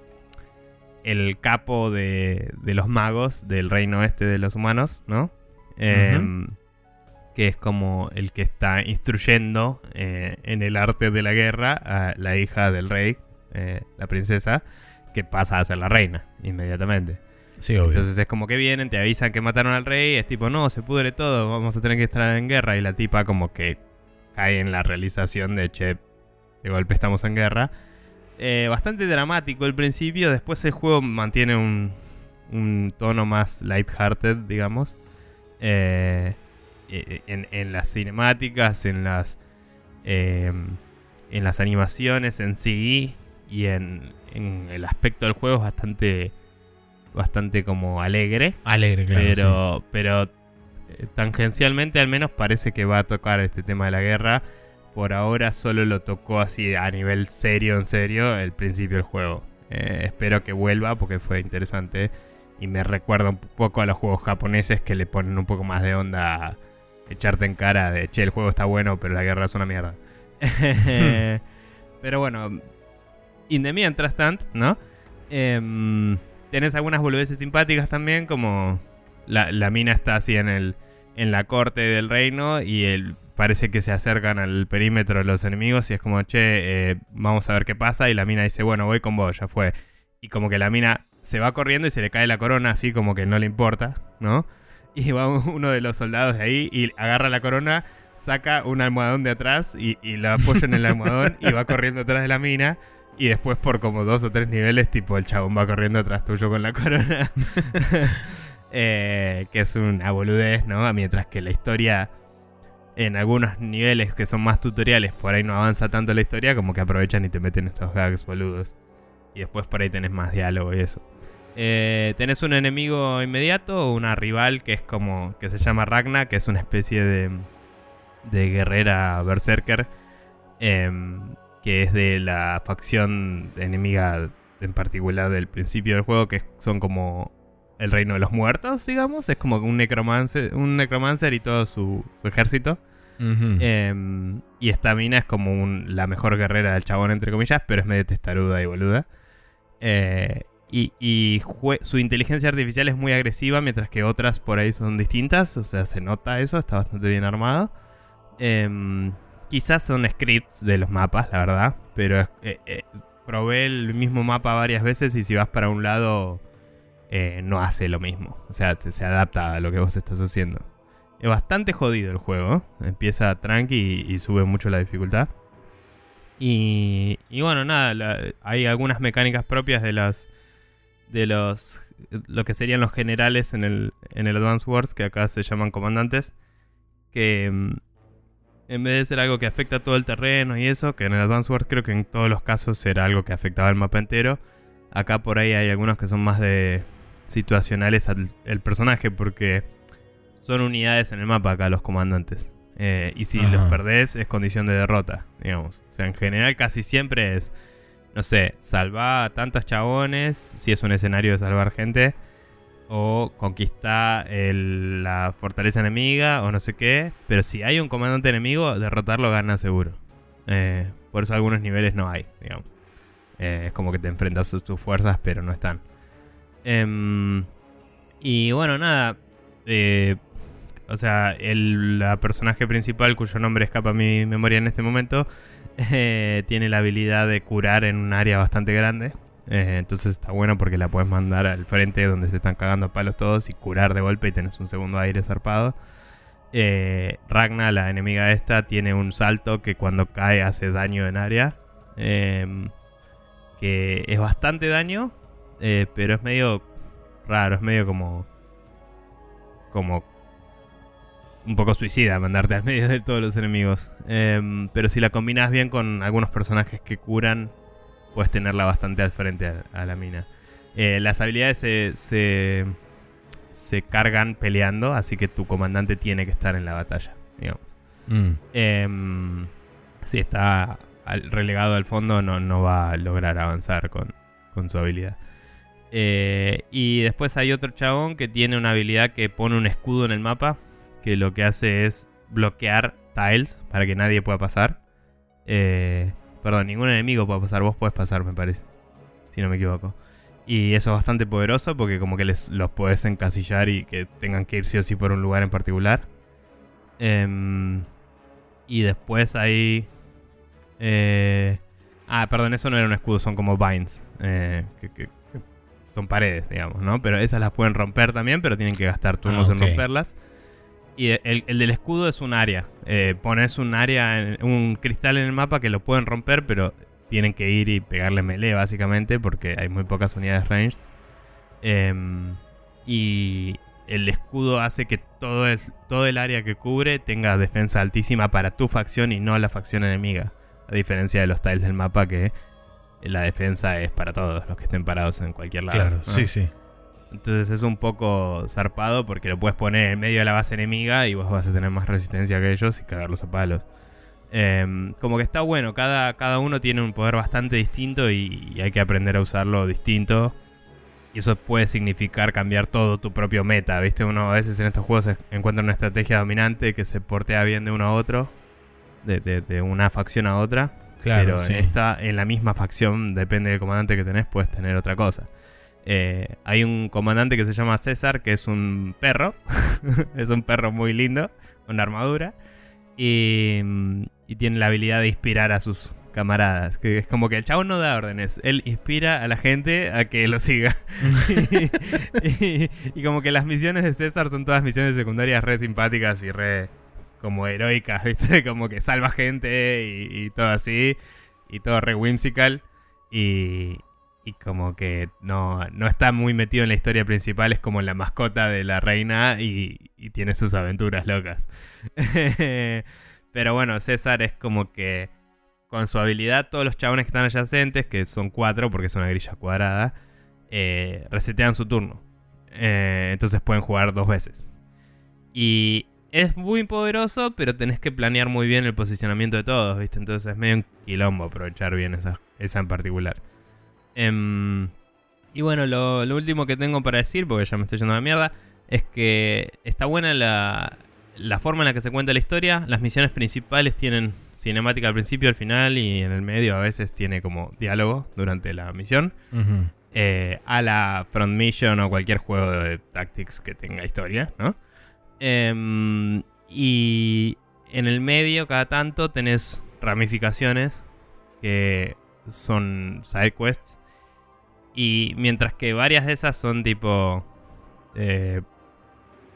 el capo de, de los magos del reino este de los humanos, ¿no? Em, que es como el que está instruyendo eh, en el arte de la guerra a la hija del rey, eh, la princesa, que pasa a ser la reina inmediatamente. Entonces es como que vienen, te avisan que mataron al rey, es tipo, no, se pudre todo, vamos a tener que estar en guerra. Y la tipa como que cae en la realización de, che, de golpe estamos en guerra. Eh, bastante dramático el principio, después el juego mantiene un, tono más lighthearted, digamos. Eh, eh, en, las cinemáticas, en las, en las animaciones en sí y en el aspecto del juego es bastante, bastante como alegre.
Alegre, claro. sí.
Pero, pero eh, tangencialmente al menos parece que va a tocar este tema de la guerra. Por ahora solo lo tocó así a nivel serio, en serio, el principio del juego. Eh, espero que vuelva porque fue interesante. Y me recuerda un poco a los juegos japoneses que le ponen un poco más de onda a echarte en cara de, che, el juego está bueno, pero la guerra es una mierda. (laughs) (laughs) pero bueno, in the mientras tant, ¿no? Em, tenés algunas boludeces simpáticas también, como la, la mina está así en el en la corte del reino y el, parece que se acercan al perímetro de los enemigos y es como, che, eh, vamos a ver qué pasa y la mina dice, bueno, voy con vos, ya fue. Y como que la mina se va corriendo y se le cae la corona así como que no le importa, ¿no? Y va uno de los soldados de ahí y agarra la corona, saca un almohadón de atrás y, y lo apoya en el almohadón y va corriendo atrás de la mina. Y después por como dos o tres niveles, tipo el chabón va corriendo atrás tuyo con la (laughs) corona. (laughs) Eh, que es una boludez, ¿no? Mientras que la historia, en algunos niveles que son más tutoriales, por ahí no avanza tanto la historia, como que aprovechan y te meten estos gags boludos. Y después por ahí tenés más diálogo y eso. Eh, tenés un enemigo inmediato una rival que es como. que se llama Ragna, que es una especie de. de guerrera berserker. em, que es de la facción enemiga en particular del principio del juego, que son como el reino de los muertos, digamos. Es como un necromancer, un necromancer y todo su, su ejército. Em, y esta mina es como un- la mejor guerrera del chabón, entre comillas, pero es medio testaruda y boluda. Eh, y y su inteligencia artificial es muy agresiva, mientras que otras por ahí son distintas. O sea, se nota eso, está bastante bien armado. Em, quizás son scripts de los mapas, la verdad. Pero eh, eh, probé el mismo mapa varias veces y si vas para un lado, eh, no hace lo mismo. O sea, se adapta a lo que vos estás haciendo. Es bastante jodido el juego. Empieza tranqui y, sube mucho la dificultad. Y, y bueno, nada, hay algunas mecánicas propias de las de los lo que serían los generales en el en el Advance Wars que acá se llaman comandantes que mm, en vez de ser algo que afecta a todo el terreno y eso, que en el Advance Wars creo que en todos los casos era algo que afectaba el mapa entero, acá por ahí hay algunos que son más de situacionales al el personaje porque son unidades en el mapa acá los comandantes. Eh, y si
Ajá.
los perdés es condición de derrota, digamos. O sea, en general casi siempre es, no sé, salvar a tantos chabones, si es un escenario de salvar gente, o conquistar el- la fortaleza enemiga, o no sé qué. Pero si hay un comandante enemigo, derrotarlo gana seguro. Eh, por eso algunos niveles no hay, digamos. Eh, es como que te enfrentas a tus fuerzas, pero no están. Em, y bueno, nada. eh, o sea, el la personaje principal, cuyo nombre escapa a mi memoria en este momento, (laughs) tiene la habilidad de curar en un área bastante grande. Eh, entonces está bueno porque la puedes mandar al frente donde se están cagando a palos todos y curar de golpe y tenés un segundo aire zarpado. Eh, Ragna, la enemiga esta, tiene un salto que cuando cae hace daño en área. Em, que es bastante daño, eh, pero es medio raro, es medio como. como. un poco suicida mandarte al medio de todos los enemigos. Em, pero si la combinas bien con algunos personajes que curan puedes tenerla bastante al frente a, a la mina. Eh, las habilidades se, se, se cargan peleando, así que tu comandante tiene que estar en la batalla, digamos.
Mm.
Em, si está relegado al fondo, no, no va a lograr avanzar con, con su habilidad. Eh, y después hay otro chabón que tiene una habilidad que pone un escudo en el mapa, que lo que hace es bloquear tiles para que nadie pueda pasar. Eh, perdón, ningún enemigo puede pasar, vos podés pasar, me parece, si no me equivoco. Y eso es bastante poderoso porque como que les, los podés encasillar y que tengan que ir sí o sí por un lugar en particular. Em, y después hay... eh, ah, perdón, eso no era un escudo, son como vines. eh, que, que- que son paredes, digamos, ¿no? Pero esas las pueden romper también, pero tienen que gastar turnos
Ah,
en romperlas. Y el, el del escudo es un área. Eh, pones un área, en- un cristal en el mapa que lo pueden romper, pero tienen que ir y pegarle melee, básicamente, porque hay muy pocas unidades ranged. Em, y el escudo hace que todo el, todo el área que cubre tenga defensa altísima para tu facción y no la facción enemiga. A diferencia de los tiles del mapa que la defensa es para todos los que estén parados en cualquier lado.
Claro,
¿no?
sí, sí.
Entonces es un poco zarpado porque lo puedes poner en medio de la base enemiga y vos vas a tener más resistencia que ellos y cagarlos a palos. Em, como que está bueno, cada, cada uno tiene un poder bastante distinto y, y hay que aprender a usarlo distinto. Y eso puede significar cambiar todo tu propio meta, ¿viste? Uno a veces en estos juegos encuentra una estrategia dominante que se portea bien de uno a otro, de, de- de una facción a otra.
Claro,
pero
sí.
en esta, en la misma facción, depende del comandante que tenés, puedes tener otra cosa. Eh, hay un comandante que se llama César, que es un perro. (laughs) es un perro muy lindo, con armadura. Y, mm, y tiene la habilidad de inspirar a sus camaradas. Que es como que el chavo no da órdenes. Él inspira a la gente a que lo siga. (laughs) (laughs) y, y como que las misiones de César son todas misiones secundarias re simpáticas y re como heroicas, ¿viste? Como que salva gente y, y todo así. Y todo re whimsical. Y, y como que no, no está muy metido en la historia principal, es como la mascota de la reina y, tiene sus aventuras locas. (laughs) Pero bueno, César es como que con su habilidad todos los chabones que están adyacentes, que son cuatro porque es una grilla cuadrada, eh, resetean su turno. Eh, entonces pueden jugar dos veces. Y es muy poderoso, pero tenés que planear muy bien el posicionamiento de todos, ¿viste? Entonces es medio un quilombo aprovechar bien esa, esa en particular. Em, y bueno, lo, lo último que tengo para decir, porque ya me estoy yendo a la mierda, es que está buena la, la forma en la que se cuenta la historia. Las misiones principales tienen cinemática al principio, al final y en el medio a veces tiene como diálogo durante la misión. Eh, a la Front Mission o cualquier juego de Tactics que tenga historia, ¿no? Em, y en el medio, cada tanto, tenés ramificaciones que son side quests. Y mientras que varias de esas son tipo eh,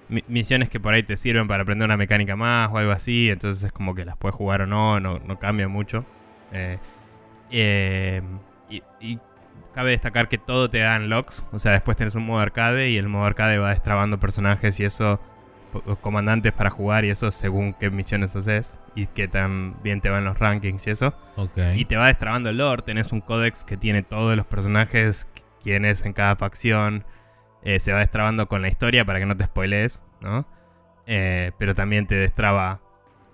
mi- misiones que por ahí te sirven para aprender una mecánica más o algo así, entonces es como que las puedes jugar o no, no, no cambia mucho. Eh, eh, y, y cabe destacar que todo te dan locks, o sea, después tenés un modo arcade y el modo arcade va destrabando personajes y eso, comandantes para jugar y eso según qué misiones haces y qué tan bien te van los rankings y eso. Y te va destrabando el lore. Tenés un códex que tiene todos los personajes, quién es en cada facción. Eh, se va destrabando con la historia para que no te spoilees, ¿no? Eh, pero también te destraba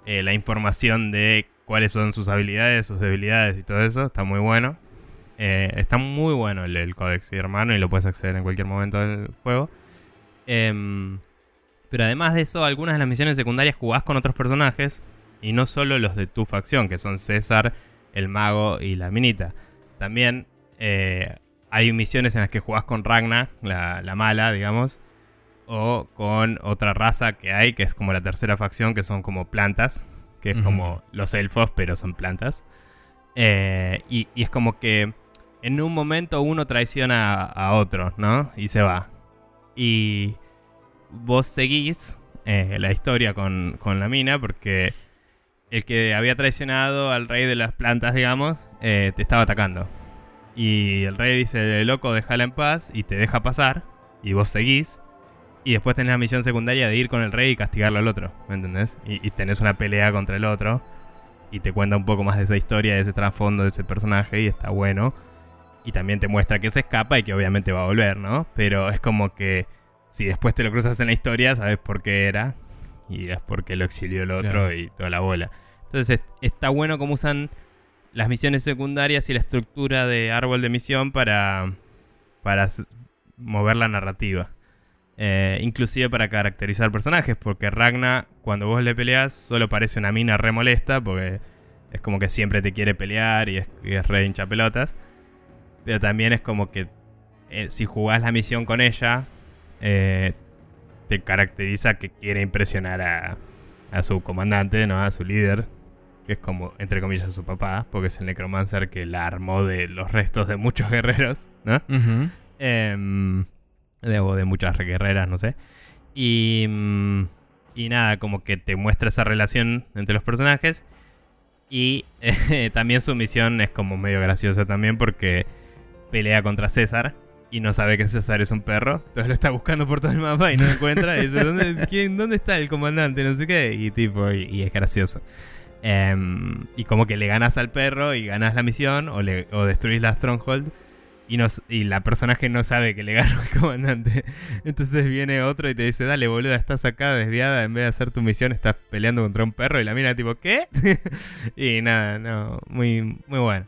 eh, la información de cuáles son sus habilidades, sus debilidades y todo eso. Está muy bueno. Está muy bueno el, el códex, hermano, y lo puedes acceder en cualquier momento del juego. Em, pero además de eso, algunas de las misiones secundarias jugás con otros personajes. Y no solo los de tu facción, que son César, el mago y la minita. También eh, hay misiones en las que jugás con Ragna, la, la mala, digamos. O con otra raza que hay, que es como la tercera facción, que son como plantas. Que es como los elfos, pero son plantas. Eh, y, y es como que en un momento uno traiciona a, a otro, ¿no? Y se va. Y vos seguís eh, la historia con, con la mina porque el que había traicionado al rey de las plantas, digamos, eh, te estaba atacando. Y el rey dice, loco, déjala en paz y te deja pasar. Y vos seguís. Y después tenés la misión secundaria de ir con el rey y castigarlo al otro, ¿me entendés? Y, y tenés una pelea contra el otro. Y te cuenta un poco más de esa historia, de ese trasfondo, de ese personaje. Y está bueno. Y también te muestra que se escapa y que obviamente va a volver, ¿no? Pero es como que si después te lo cruzas en la historia, sabes por qué era. Y es porque lo exilió el otro
Claro.
y toda la bola. Entonces es- está bueno cómo usan las misiones secundarias y la estructura de árbol de misión para, para mover la narrativa. Eh, inclusive para caracterizar personajes, porque Ragna, cuando vos le peleas, solo parece una mina re molesta, porque es como que siempre te quiere pelear y es, y re hincha pelotas. Pero también es como que eh, si jugás la misión con ella, eh, te caracteriza que quiere impresionar a, a su comandante, ¿no? A su líder, que es como, entre comillas, su papá, porque es el necromancer que la armó de los restos de muchos (laughs) guerreros, ¿no? Em, de, o de muchas guerreras, no sé. Y, mm, y nada, como que te muestra esa relación entre los personajes. Y eh, (laughs) también su misión es como medio graciosa también porque pelea contra César y no sabe que César es un perro. Entonces lo está buscando por todo el mapa y no lo encuentra. Y dice, ¿dónde, quién- ¿dónde está el comandante? No sé qué. Y tipo, y, y es gracioso. Em, y como que le ganas al perro y ganas la misión o, le, destruís la Stronghold y, y la personaje no sabe que le ganó al comandante. (laughs) Entonces viene otro y te dice, dale boluda, estás acá desviada, en vez de hacer tu misión estás peleando contra un perro y la mina tipo, ¿qué? (laughs) y nada, no, muy, muy bueno.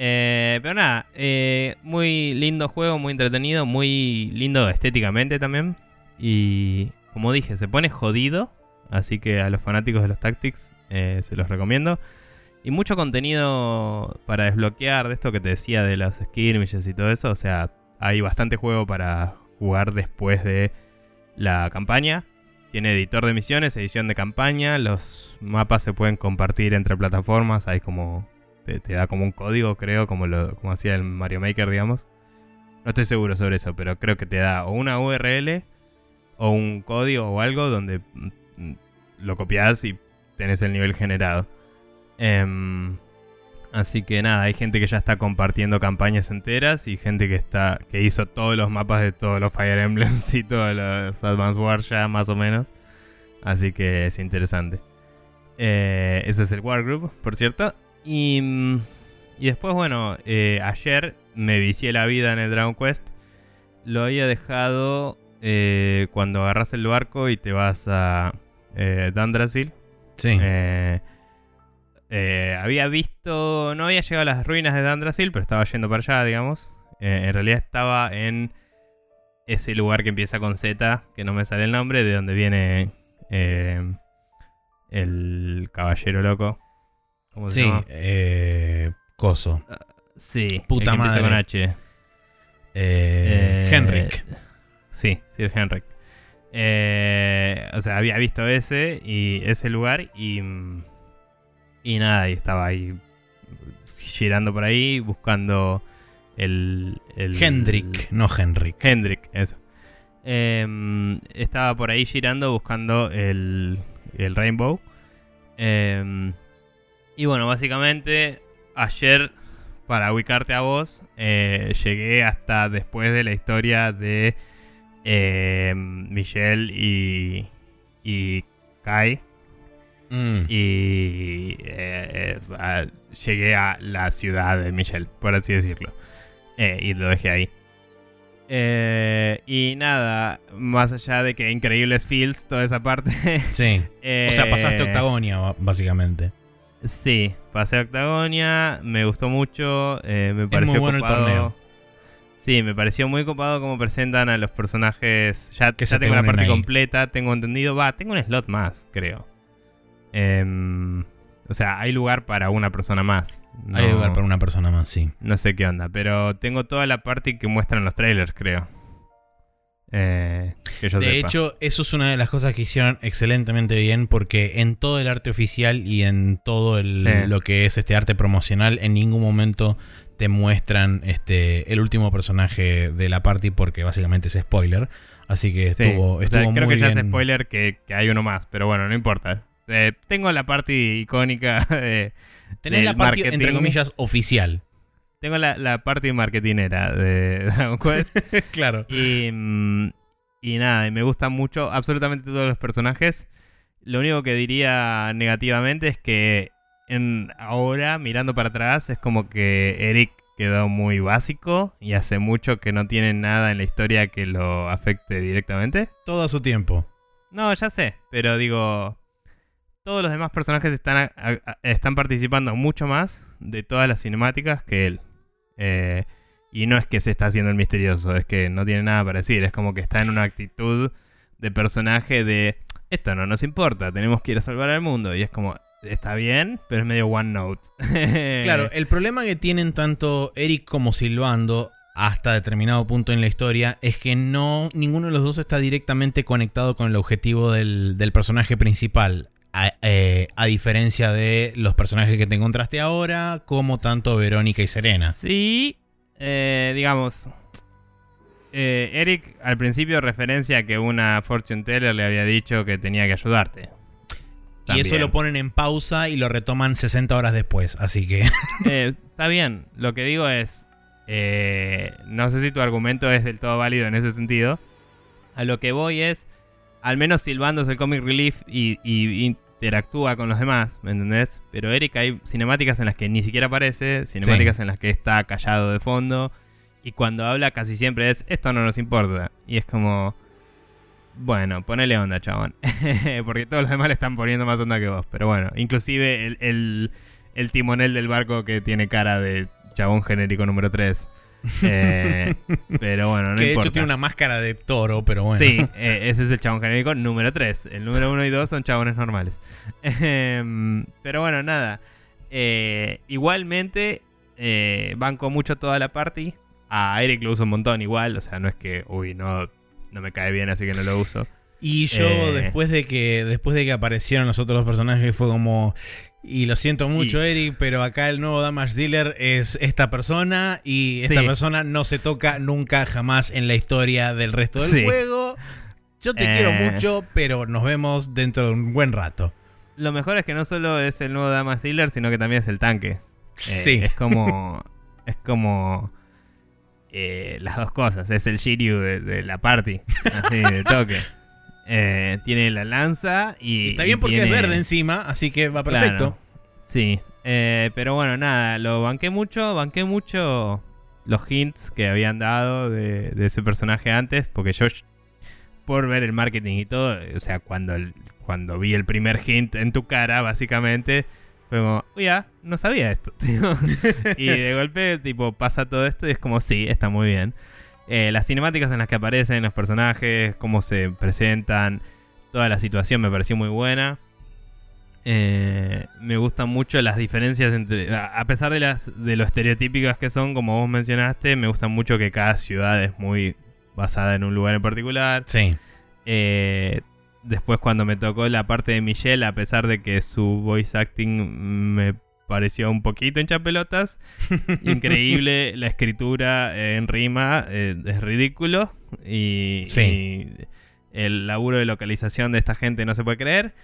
Eh, pero nada, eh, muy lindo juego, muy entretenido, muy lindo estéticamente también. Y como dije, se pone jodido. Así que a los fanáticos de los Tactics eh, se los recomiendo. Y mucho contenido para desbloquear de esto que te decía de las skirmishes y todo eso. O sea, hay bastante juego para jugar después de la campaña. Tiene editor de misiones, edición de campaña. Los mapas se pueden compartir entre plataformas. Hay como. Te, te da como un código, creo, como lo como hacía el Mario Maker, digamos. No estoy seguro sobre eso, pero creo que te da o una URL o un código o algo donde mm, lo copias y tenés el nivel generado. Em, así que nada, hay gente que ya está compartiendo campañas enteras y gente que está que hizo todos los mapas de todos los Fire Emblems (laughs) y todos los Advance Wars ya más o menos. Así que es interesante. Eh, ese es el Wargroup, por cierto. Y, y después, bueno, eh, ayer me vicié la vida en el Dragon Quest. Lo había dejado eh, cuando agarras el barco y te vas a Dandrasil.
Sí.
Eh, eh, había visto. No había llegado a las ruinas de Dandrasil, pero estaba yendo para allá, digamos. Eh, en realidad estaba en ese lugar que empieza con Z, que no me sale el nombre, de donde viene eh, el caballero loco. ¿Cómo se
sí.
llama?
eh, coso.
Sí,
Puta
el que empieza
madre.
con H.
Henrik.
Sí, Sir Henrik. Eh, o sea, había visto ese y ese lugar y y nada, y estaba ahí girando por ahí buscando el, el
Hendrik, no Henrik.
Hendrik, eso. Em, estaba por ahí girando buscando el, el Rainbow. Em, y bueno, básicamente ayer, para ubicarte a vos, eh, llegué hasta después de la historia de em, Michelle y, y Kai.
Mm.
Y eh, eh, a- llegué a la ciudad de Michelle, por así decirlo. Eh, y lo dejé ahí. Eh, y nada, más allá de que increíbles fields, toda esa parte. (laughs)
Sí. O sea, pasaste
eh,
Octagonia, básicamente.
Sí, pasé Octagonia, me gustó mucho, eh, me pareció
muy bueno el torneo.
Sí, me pareció muy copado cómo presentan a los personajes. Ya,
Que
tengo la parte
ahí.
completa, tengo entendido. Va, tengo un slot más, creo. Em, o sea, hay lugar para una persona más.
Hay lugar para una persona más, sí.
No sé qué onda, pero tengo toda la parte que muestran los trailers, creo. Eh, que yo
De
sepa.
hecho, eso es una de las cosas que hicieron excelentemente bien porque en todo el arte oficial y en todo el-
Sí.
lo que es este arte promocional, en ningún momento te muestran este el último personaje de la party porque básicamente es spoiler. Así que
Sí,
estuvo,
o sea,
estuvo
creo que ya es spoiler que, que hay uno más, pero bueno, no importa. Eh, tengo la parte icónica (laughs) de,
Tenés la parte, entre comillas, oficial.
Tengo la, la parte marketinera de (laughs) Dragon Quest. (laughs)
claro.
y, mm, y nada, y me gustan mucho absolutamente todos los personajes. Lo único que diría negativamente es que en, ahora, mirando para atrás, es como que Eric quedó muy básico y hace mucho que no tiene nada en la historia que lo afecte directamente.
Todo a su tiempo.
No, ya sé, pero digo, todos los demás personajes están, están participando mucho más de todas las cinemáticas que él. Eh, y no es que se está haciendo el misterioso, es que no tiene nada para decir, es como que está en una actitud de personaje de, esto no nos importa, tenemos que ir a salvar al mundo. Y es como, está bien, pero es medio one note. (laughs)
claro, el problema que tienen tanto Eric como Silvando hasta determinado punto en la historia es que no ninguno de los dos está directamente conectado con el objetivo del, personaje principal. Eh, a, diferencia de los personajes que te encontraste ahora, como tanto Verónica y Serena.
Sí, eh, digamos, eh, Eric al principio referencia que una fortune teller le había dicho que tenía que ayudarte.
Y eso lo ponen en pausa y lo retoman 60 horas después, así que... (laughs)
Eh, está bien, lo que digo es, eh, no sé si tu argumento es del todo válido en ese sentido. A lo que voy es, al menos silbándose el comic relief y, interactúa con los demás, ¿me entendés? Pero Eric hay cinemáticas en las que ni siquiera aparece, cinemáticas en las que está callado de fondo, y cuando habla casi siempre es, esto no nos importa. Y es como... Bueno, ponele onda, chabón. (laughs) Porque todos los demás le están poniendo más onda que vos. Pero bueno, inclusive el, el, timonel del barco que tiene cara de chabón genérico número 3. Eh, (laughs) pero bueno, no
que
de
hecho tiene una máscara de toro, pero bueno.
Sí, eh, ese es el chabón genérico número 3. El número 1 y 2 son chabones normales. Em, pero bueno, nada. Eh, igualmente, banco mucho toda la party. A Eric lo uso un montón igual. O sea, no es que, uy, no no me cae bien, así que no lo uso.
Y yo, eh, después de que después de que aparecieron los otros personajes, fue como. Y lo siento mucho, Eric, pero acá el nuevo Damage Dealer es esta persona y esta persona no se toca nunca jamás en la historia del resto del juego. Yo te quiero eh. mucho, pero nos vemos dentro de un buen rato.
Lo mejor es que no solo es el nuevo Damage Dealer, sino que también es el tanque. Eh,
sí.
Es como. (laughs) es como eh, las dos cosas. Es el Shiryu de, la party. Así de toque. (laughs) Eh, tiene la lanza y.
Está bien porque es verde encima, así que va perfecto.
sí. Eh, pero bueno, nada, lo banqué mucho, banqué mucho los hints que habían dado de, ese personaje antes, porque yo, por ver el marketing y todo, o sea, cuando, cuando vi el primer hint en tu cara, básicamente, fue como, ya, no sabía esto. (laughs) y de golpe, tipo, pasa todo esto y es como, sí, está muy bien. Eh, las cinemáticas en las que aparecen los personajes, cómo se presentan, toda la situación me pareció muy buena. Eh, me gustan mucho las diferencias entre. A pesar de las de lo estereotípicas que son, como vos mencionaste, me gusta mucho que cada ciudad es muy basada en un lugar en particular.
Sí.
Eh, después cuando me tocó la parte de Michelle, a pesar de que su voice acting me pareció un poquito hincha pelotas, (laughs) increíble la escritura en rima, eh, es ridículo y, el laburo de localización de esta gente no se puede creer.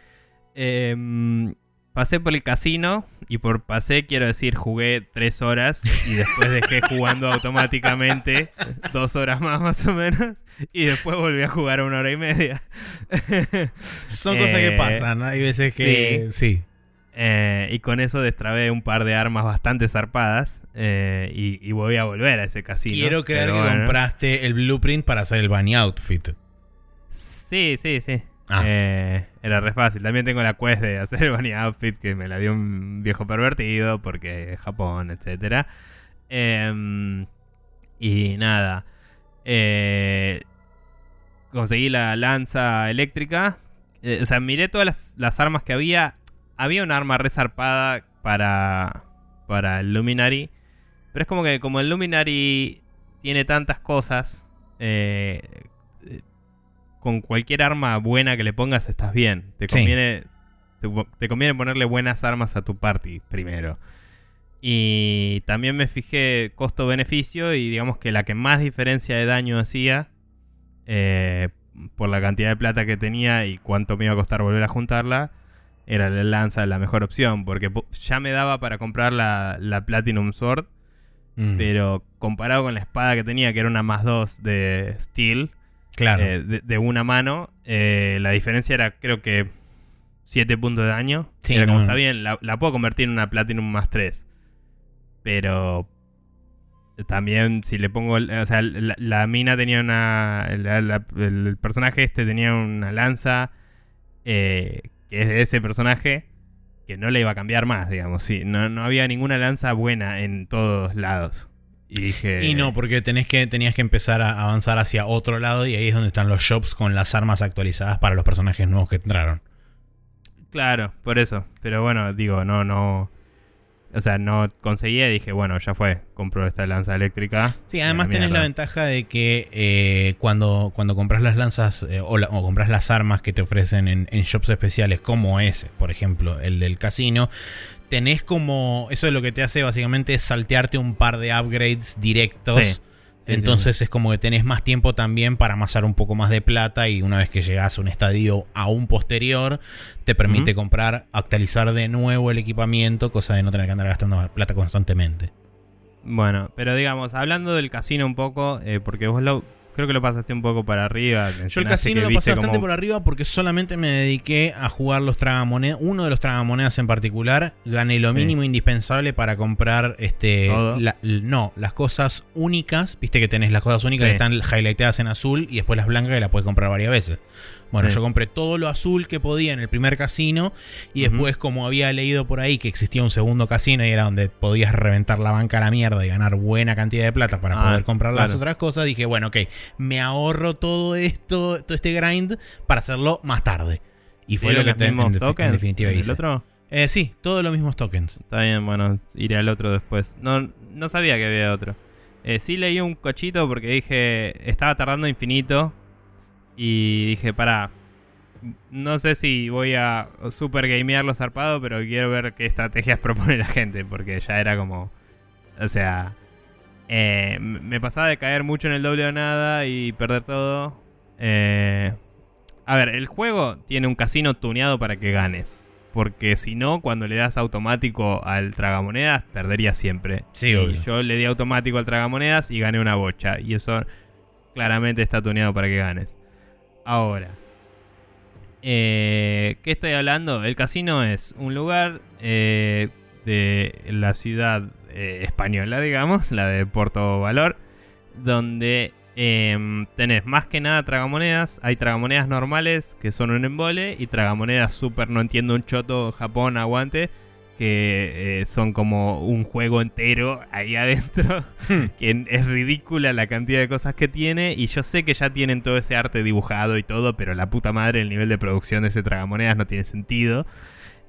Em, pasé por el casino y por pasé quiero decir jugué tres horas y después dejé jugando (laughs) automáticamente dos horas más más o menos (laughs) y después volví a jugar una hora y media. (laughs)
Son cosas que eh, pasan, hay veces que sí.
Eh, y con eso destrabé un par de armas bastante zarpadas eh, y, voy a volver a ese casino.
Quiero creer que compraste el blueprint para hacer el bunny outfit.
Sí, sí, sí. Ah. Eh, era re fácil. También tengo la quest de hacer el bunny outfit que me la dio un viejo pervertido porque Japón, etc. Em, y nada. Eh, conseguí la lanza eléctrica. Eh, o sea, miré todas las, armas que había. Había un arma resarpada para, para el Luminary. Pero es como que como el Luminary tiene tantas cosas, eh, con cualquier arma buena que le pongas estás bien. Te conviene, te, conviene ponerle buenas armas a tu party primero. Y también me fijé costo-beneficio y digamos que la que más diferencia de daño hacía, eh, por la cantidad de plata que tenía y cuánto me iba a costar volver a juntarla, era la lanza la mejor opción, porque ya me daba para comprar la, la Platinum Sword, mm. pero comparado con la espada que tenía, que era una más 2 de Steel,
Claro.
Eh, de, una mano. Eh, la diferencia era, creo que, 7 puntos de daño. era como, está bien, la, puedo convertir en una Platinum más 3. Pero también si le pongo, o sea, la, mina tenía una, el personaje este tenía una lanza eh, que es de ese personaje que no le iba a cambiar más, digamos. Sí, no, no había ninguna lanza buena en todos lados. Y dije.
Y no, porque tenés que, tenías que empezar a avanzar hacia otro lado y ahí es donde están los shops con las armas actualizadas para los personajes nuevos que entraron.
Claro, por eso. Pero bueno, digo, no, no. O sea, no conseguía y dije, bueno, ya fue, compro esta lanza eléctrica.
Sí, además tenés la ventaja de que eh, cuando, cuando compras las lanzas eh, o, compras las armas que te ofrecen en, shops especiales, como ese, por ejemplo, el del casino, tenés como. Eso es lo que te hace básicamente es saltearte un par de upgrades directos. Entonces es como que tenés más tiempo también para amasar un poco más de plata y una vez que llegas a un estadio aún posterior, te permite comprar, actualizar de nuevo el equipamiento, cosa de no tener que andar gastando plata constantemente.
Bueno, pero digamos, hablando del casino un poco, eh, porque vos lo, Creo que lo pasaste un poco para arriba.
Yo el casino lo pasé bastante por arriba porque solamente me dediqué a jugar los tragamonedas. Uno de los tragamonedas en particular. Gané lo mínimo indispensable para comprar este. no, las cosas únicas. Viste que tenés las cosas únicas que están highlightadas en azul y después las blancas que las puedes comprar varias veces. Bueno, yo compré todo lo azul que podía en el primer casino y después como había leído por ahí que existía un segundo casino y era donde podías reventar la banca a la mierda y ganar buena cantidad de plata para ah, poder comprar las otras cosas, dije, bueno, ok, me ahorro todo esto, todo este grind para hacerlo más tarde. Y fue lo que te, en,
en, definitiva ¿El otro?
Eh, sí, todos los mismos tokens.
Está bien, bueno, iré al otro después. No, no sabía que había otro. Eh, sí leí un cochito porque dije, estaba tardando infinito y dije, para, no sé si voy a super gamear los zarpado, pero quiero ver qué estrategias (laughs) propone la gente, porque ya era como, o sea, eh, me pasaba de caer mucho en el doble o nada y perder todo. Eh, a ver, el juego tiene un casino tuneado para que ganes. Porque si no, cuando le das automático al tragamonedas, perdería siempre.
Sí,
y yo le di automático al tragamonedas y gané una bocha. Y eso claramente está tuneado para que ganes. Ahora, eh, ¿qué estoy hablando? El casino es un lugar eh, de la ciudad eh, española, digamos, la de Puerto Valor, donde em, tenés más que nada tragamonedas. Hay tragamonedas normales que son un embole y tragamonedas super, no entiendo un choto, Japón, aguante que eh, son como un juego entero ahí adentro, (laughs) hmm. que es ridícula la cantidad de cosas que tiene, y yo sé que ya tienen todo ese arte dibujado y todo, pero la puta madre el nivel de producción de ese tragamonedas no tiene sentido,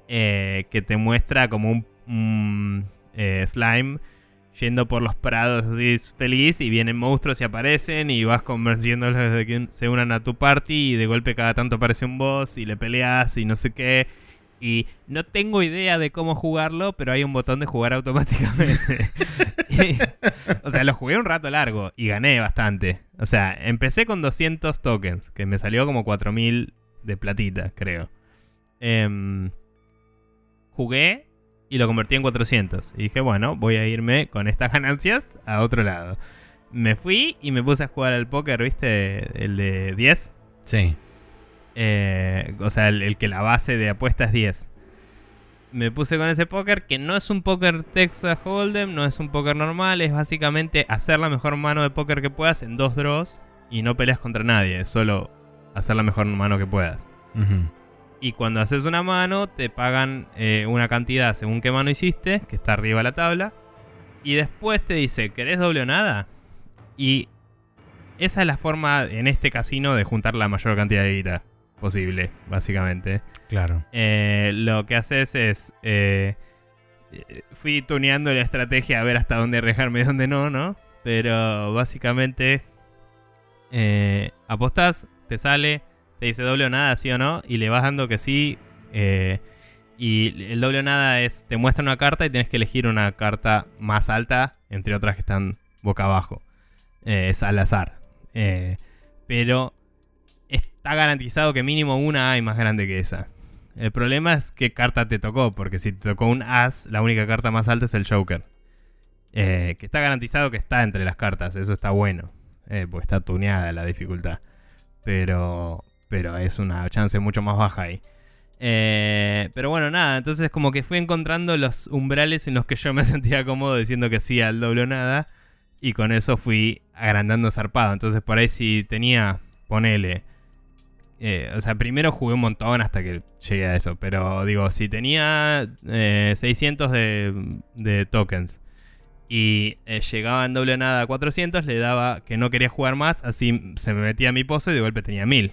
eh, que te muestra como un eh, slime yendo por los prados así feliz y vienen monstruos y aparecen y vas convenciéndolos de que se unan a tu party y de golpe cada tanto aparece un boss y le peleas y no sé qué y no tengo idea de cómo jugarlo, pero hay un botón de jugar automáticamente. (laughs) o sea, lo jugué un rato largo y gané bastante. O sea, empecé con 200 tokens, que me salió como 4000 de platita, creo. Em, jugué y lo convertí en 400. Y dije, bueno, voy a irme con estas ganancias a otro lado. Me fui y me puse a jugar al póker, ¿viste? El de 10.
Sí.
Eh, o sea, el, que la base de apuesta es 10. Me puse con ese póker que no es un póker Texas Hold'em, no es un póker normal, es básicamente hacer la mejor mano de póker que puedas en dos draws y no peleas contra nadie, es solo hacer la mejor mano que puedas. Y cuando haces una mano, te pagan eh, una cantidad según qué mano hiciste, que está arriba de la tabla. Y después te dice, ¿querés doble o nada? Y esa es la forma en este casino de juntar la mayor cantidad de guita posible, básicamente.
Claro.
Eh, lo que haces es. Eh, fui tuneando la estrategia a ver hasta dónde arriesgarme y dónde no, ¿no? Pero básicamente. Eh, apostás, te sale, te dice doble o nada, sí o no, y le vas dando que sí. y el doble o nada es. Te muestra una carta y tienes que elegir una carta más alta, entre otras que están boca abajo. es al azar. pero está garantizado que mínimo una hay más grande que esa. El problema es qué carta te tocó, porque si te tocó un As, la única carta más alta es el Joker. Eh, que está garantizado que está entre las cartas, eso está bueno. Eh, porque está tuneada la dificultad. Pero, pero es una chance mucho más baja ahí. Eh, pero bueno, nada, entonces como que fui encontrando los umbrales en los que yo me (laughs) sentía cómodo diciendo que sí al doble nada. Y con eso fui agrandando zarpado. Entonces por ahí si tenía, ponele... eh, o sea, primero jugué un montón hasta que llegué a eso. Pero digo, si tenía eh, 600 de, de tokens y eh, llegaba en doble nada a 400, le daba que no quería jugar más, así se me metía a mi pozo y de golpe tenía 1000.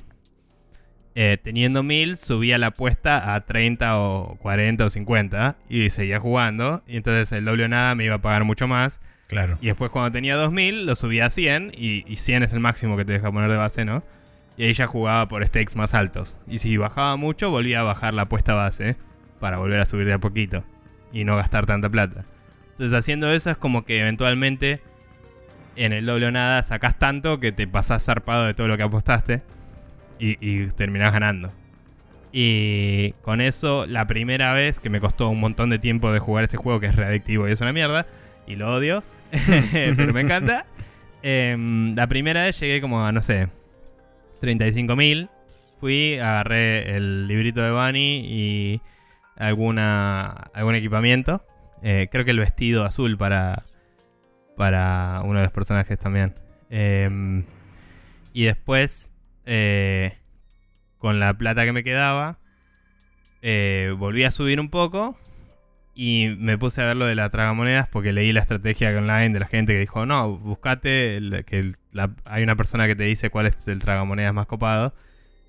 Eh, teniendo 1000, subía la apuesta a 30 o 40 o 50 y seguía jugando. Y entonces el doble nada me iba a pagar mucho más.
Claro.
Y después cuando tenía 2000, lo subía a 100 y, y 100 es el máximo que te deja poner de base, ¿no? Y ahí ya jugaba por stakes más altos. Y si bajaba mucho, volvía a bajar la apuesta base para volver a subir de a poquito y no gastar tanta plata. Entonces haciendo eso es como que eventualmente en el doble o nada sacás tanto que te pasás zarpado de todo lo que apostaste y, y terminás ganando. Y con eso, la primera vez que me costó un montón de tiempo de jugar ese juego que es readictivo y es una mierda, y lo odio, (laughs) pero me encanta. (laughs) Em, la primera vez llegué como a, no sé, 35.000. Fui, agarré el librito de Bunny y alguna, algún equipamiento. Eh, creo que el vestido azul para, para uno de los personajes también. Em, y después, eh, con la plata que me quedaba, eh, volví a subir un poco y me puse a ver lo de la tragamonedas porque leí la estrategia online de la gente que dijo, no, buscate, que el- hay una persona que te dice cuál es el tragamonedas más copado,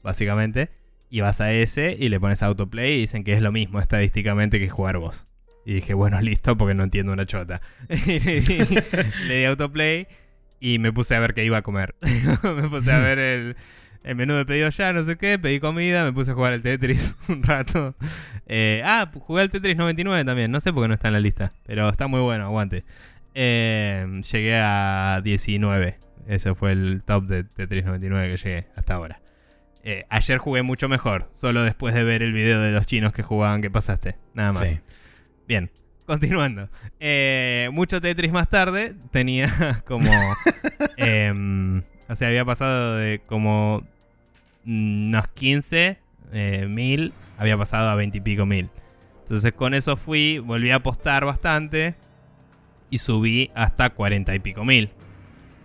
básicamente, y vas a ese y le pones autoplay y dicen que es lo mismo estadísticamente que jugar vos. Y dije, bueno, (laughs) listo, porque no entiendo una chota. (laughs) le, di, le di autoplay y me puse a ver qué iba a comer. (laughs) me puse a ver el, el menú de pedido ya, no sé qué, pedí comida, me puse a jugar al Tetris un rato. Eh, ah, jugué al Tetris 99 también, no sé por qué no está en la lista, pero está muy bueno, aguante. Eh, llegué a 19, ese fue el top de Tetris 99 que llegué hasta ahora. Eh, ayer jugué mucho mejor, solo después de ver el video de los chinos que jugaban que pasaste, nada más.
Sí.
Bien, continuando. Eh, mucho Tetris más tarde tenía (laughs) como... (laughs) em, o sea, había pasado de como unos 15 eh, mil, había pasado a 20 y pico mil. Entonces con eso fui, volví a apostar bastante y subí hasta 40 y pico mil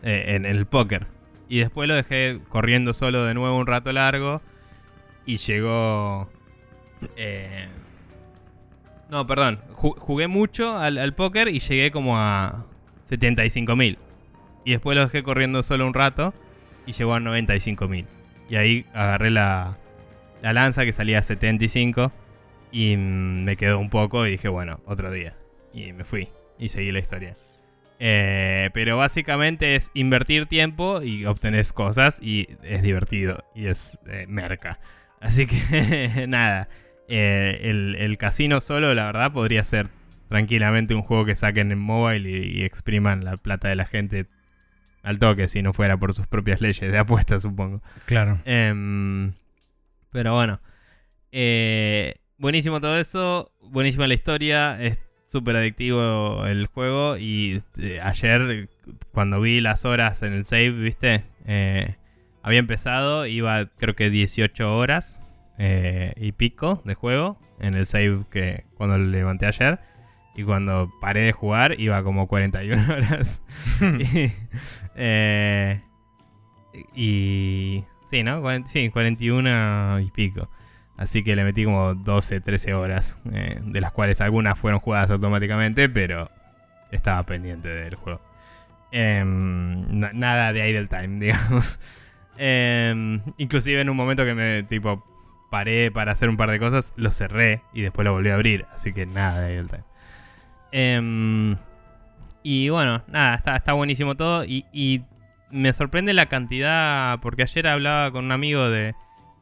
eh, en el póker. Y después lo dejé corriendo solo de nuevo un rato largo y llegó... eh, no, perdón. Ju- jugué mucho al, al póker y llegué como a 75 mil. Y después lo dejé corriendo solo un rato y llegó a 95 mil. Y ahí agarré la, la lanza que salía a 75 y mm, me quedó un poco y dije, bueno, otro día. Y me fui y seguí la historia. Eh, pero básicamente es invertir tiempo y obtenés cosas y es divertido y es eh, merca. Así que (laughs) nada, eh, el, el casino solo la verdad podría ser tranquilamente un juego que saquen en mobile y, y expriman la plata de la gente al toque si no fuera por sus propias leyes de apuesta supongo.
Claro.
Em, pero bueno. Buenísimo todo eso. Buenísima la historia. Súper adictivo el juego. Y este, ayer, cuando vi las horas en el save, ¿viste? Eh, había empezado. Iba, creo que 18 horas eh, y pico de juego. En el save que cuando lo levanté ayer. Y cuando paré de jugar, iba como 41 (laughs) horas. (laughs) y, eh, y. Sí, ¿no? Cuaren- Sí, 41 y pico. Así que le metí como 12, 13 horas. eh, de las cuales algunas fueron jugadas automáticamente, pero estaba pendiente del juego. Em, na- nada de idle time, (laughs) digamos. Em, inclusive en un momento que me tipo paré para hacer un par de cosas, lo cerré y después lo volví a abrir. Así que nada de idle time. Em, y bueno, nada, está, está buenísimo todo. Y me sorprende la cantidad, porque ayer hablaba con un amigo de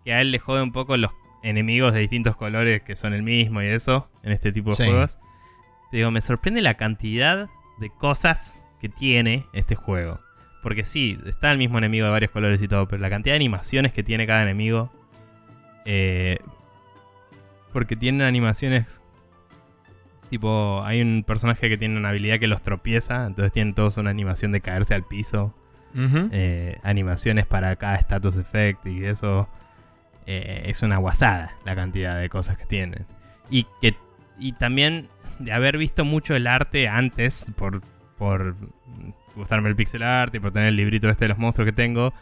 que a él le jode un poco los enemigos de distintos colores que son el mismo y eso, en este tipo de
Sí.
juegos. Te digo, me sorprende la cantidad de cosas que tiene este juego. Porque sí, está el mismo enemigo de varios colores y todo, pero la cantidad de animaciones que tiene cada enemigo. eh, porque tienen animaciones. Tipo, hay un personaje que tiene una habilidad que los tropieza, entonces tienen todos una animación de caerse al piso. Eh, animaciones para cada status effect y eso. Eh, es una guasada la cantidad de cosas que tienen. Y que y también de haber visto mucho el arte antes por por gustarme el pixel art y por tener el librito este de los monstruos que tengo,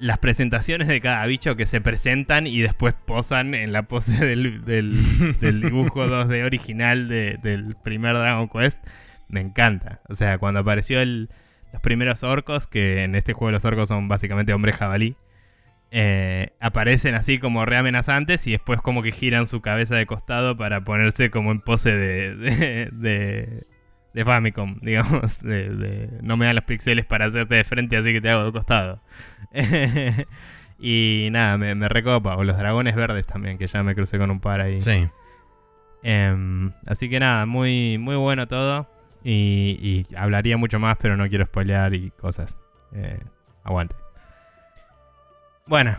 las presentaciones de cada bicho que se presentan y después posan en la pose (laughs) del, del, dibujo (laughs) 2D original del primer Dragon Quest, me encanta. O sea, cuando apareció el, los primeros orcos, que en este juego los orcos son básicamente hombres jabalí, eh, aparecen así como re amenazantes y después como que giran su cabeza de costado para ponerse como en pose de, de, de, Famicom, (laughs) digamos. De, no me dan los píxeles para hacerte de frente, así que te hago de costado. (laughs) y nada, me, me, recopa. O los dragones verdes también, que ya me crucé con un par ahí.
Sí.
Em, así que nada, muy, muy bueno todo. Y, hablaría mucho más, pero no quiero spoilear y cosas. Eh, aguante. Bueno,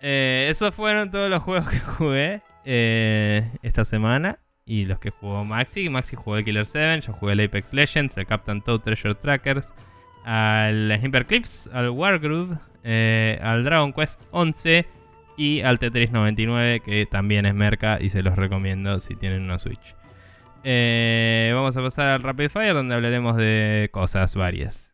eh, esos fueron todos los juegos que jugué eh, esta semana. Y los que jugó Maxi. Maxi jugó el Killer 7, yo jugué el Apex Legends, el Captain Toad Treasure Trackers, al Sniper Clips, al Wargroove, eh, al Dragon Quest 11 y al Tetris 99, que también es merca y se los recomiendo si tienen una Switch. vamos a pasar al Rapid Fire, donde hablaremos de cosas varias.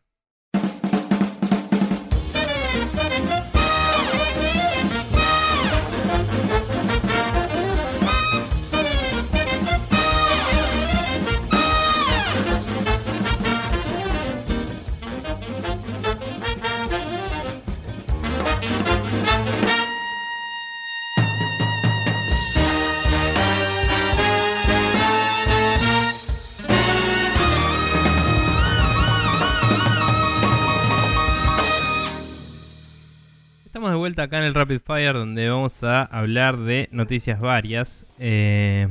Vuelta acá en el Rapid Fire donde vamos a hablar de noticias varias. Eh,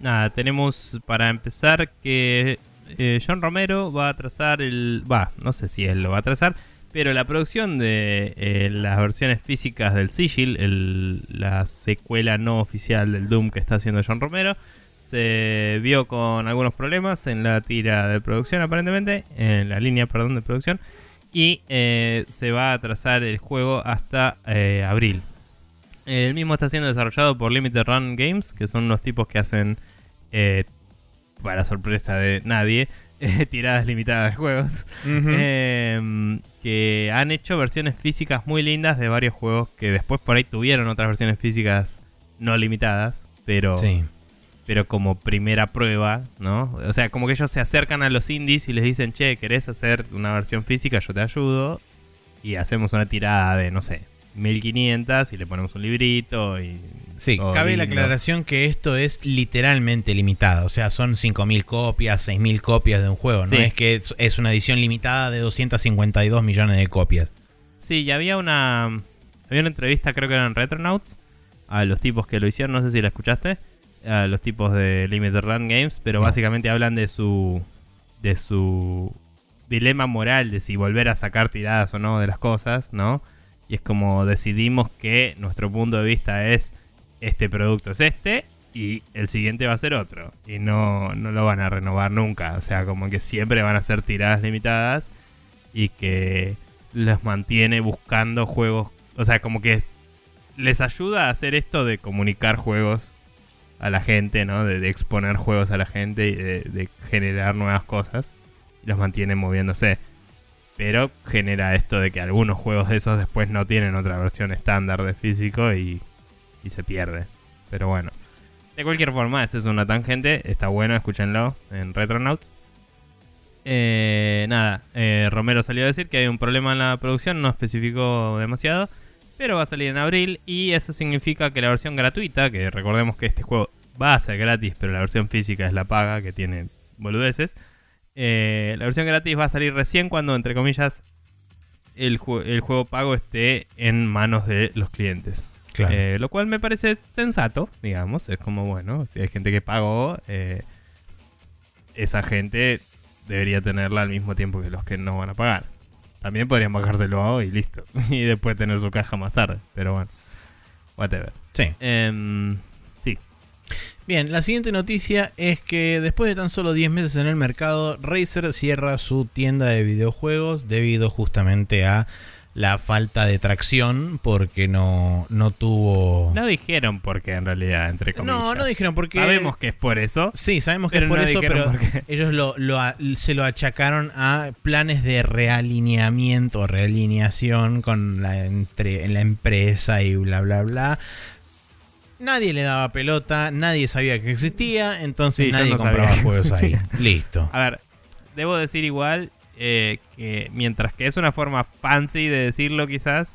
nada, tenemos para empezar que eh, John Romero va a trazar el... Va, no sé si él lo va a trazar, pero la producción de eh, las versiones físicas del Sigil, la secuela no oficial del Doom que está haciendo John Romero, se vio con algunos problemas en la tira de producción aparentemente, en la línea, perdón, de producción. Y eh, se va a trazar el juego hasta eh, abril. El mismo está siendo desarrollado por Limited Run Games, que son unos tipos que hacen, eh, para sorpresa de nadie, (laughs) tiradas limitadas de juegos. Em, que han hecho versiones físicas muy lindas de varios juegos que después por ahí tuvieron otras versiones físicas no limitadas, pero
sí
pero como primera prueba, ¿no? O sea, como que ellos se acercan a los indies y les dicen, che, ¿querés hacer una versión física? Yo te ayudo. Y hacemos una tirada de, no sé, 1500 y le ponemos un librito y...
Sí, cabe la aclaración que esto es literalmente limitado. O sea, son 5000 copias, 6000 copias de un juego. No es que es una edición limitada de 252 millones de copias.
Sí, y había una... Había una entrevista, creo que eran Retronauts, a los tipos que lo hicieron, no sé si la escuchaste a los tipos de Limited Run Games, pero básicamente hablan de su de su dilema moral de si volver a sacar tiradas o no de las cosas, ¿no? Y es como decidimos que nuestro punto de vista es este producto es este y el siguiente va a ser otro. Y no, no lo van a renovar nunca, o sea, como que siempre van a ser tiradas limitadas y que los mantiene buscando juegos, o sea, como que les ayuda a hacer esto de comunicar juegos a la gente, ¿no? De, exponer juegos a la gente y de, generar nuevas cosas. Los mantiene moviéndose. Pero genera esto de que algunos juegos de esos después no tienen otra versión estándar de físico y, y se pierde. Pero bueno. De cualquier forma, esa es una tangente. Está bueno, escúchenlo en Retronauts. Eh, nada, eh, Romero salió a decir que hay un problema en la producción, no especificó demasiado. Pero va a salir en abril y eso significa que la versión gratuita, que recordemos que este juego va a ser gratis, pero la versión física es la paga, que tiene boludeces. Eh, la versión gratis va a salir recién cuando, entre comillas, el, el juego pago esté en manos de los clientes. Eh, lo cual me parece sensato, digamos. Es como, bueno, si hay gente que pagó, eh, esa gente debería tenerla al mismo tiempo que los que no van a pagar. También podrían bajárselo y listo. (laughs) y después tener su caja más tarde. Pero bueno, whatever.
Sí.
Em, sí.
Bien, la siguiente noticia es que después de tan solo 10 meses en el mercado, Razer cierra su tienda de videojuegos debido justamente a la falta de tracción porque no, no tuvo...
No dijeron por qué en realidad, entre comillas.
No, no dijeron porque...
Sabemos que es por eso.
Sí, sabemos que es por
no
eso, pero
por qué.
ellos lo, lo se lo achacaron a planes de realineamiento, realineación con la, entre, en la empresa y bla, bla, bla. Nadie le daba pelota, nadie sabía que existía, entonces
Sí,
nadie
no
compraba juegos ahí. Listo.
A ver, debo decir igual eh, que mientras que es una forma fancy de decirlo quizás,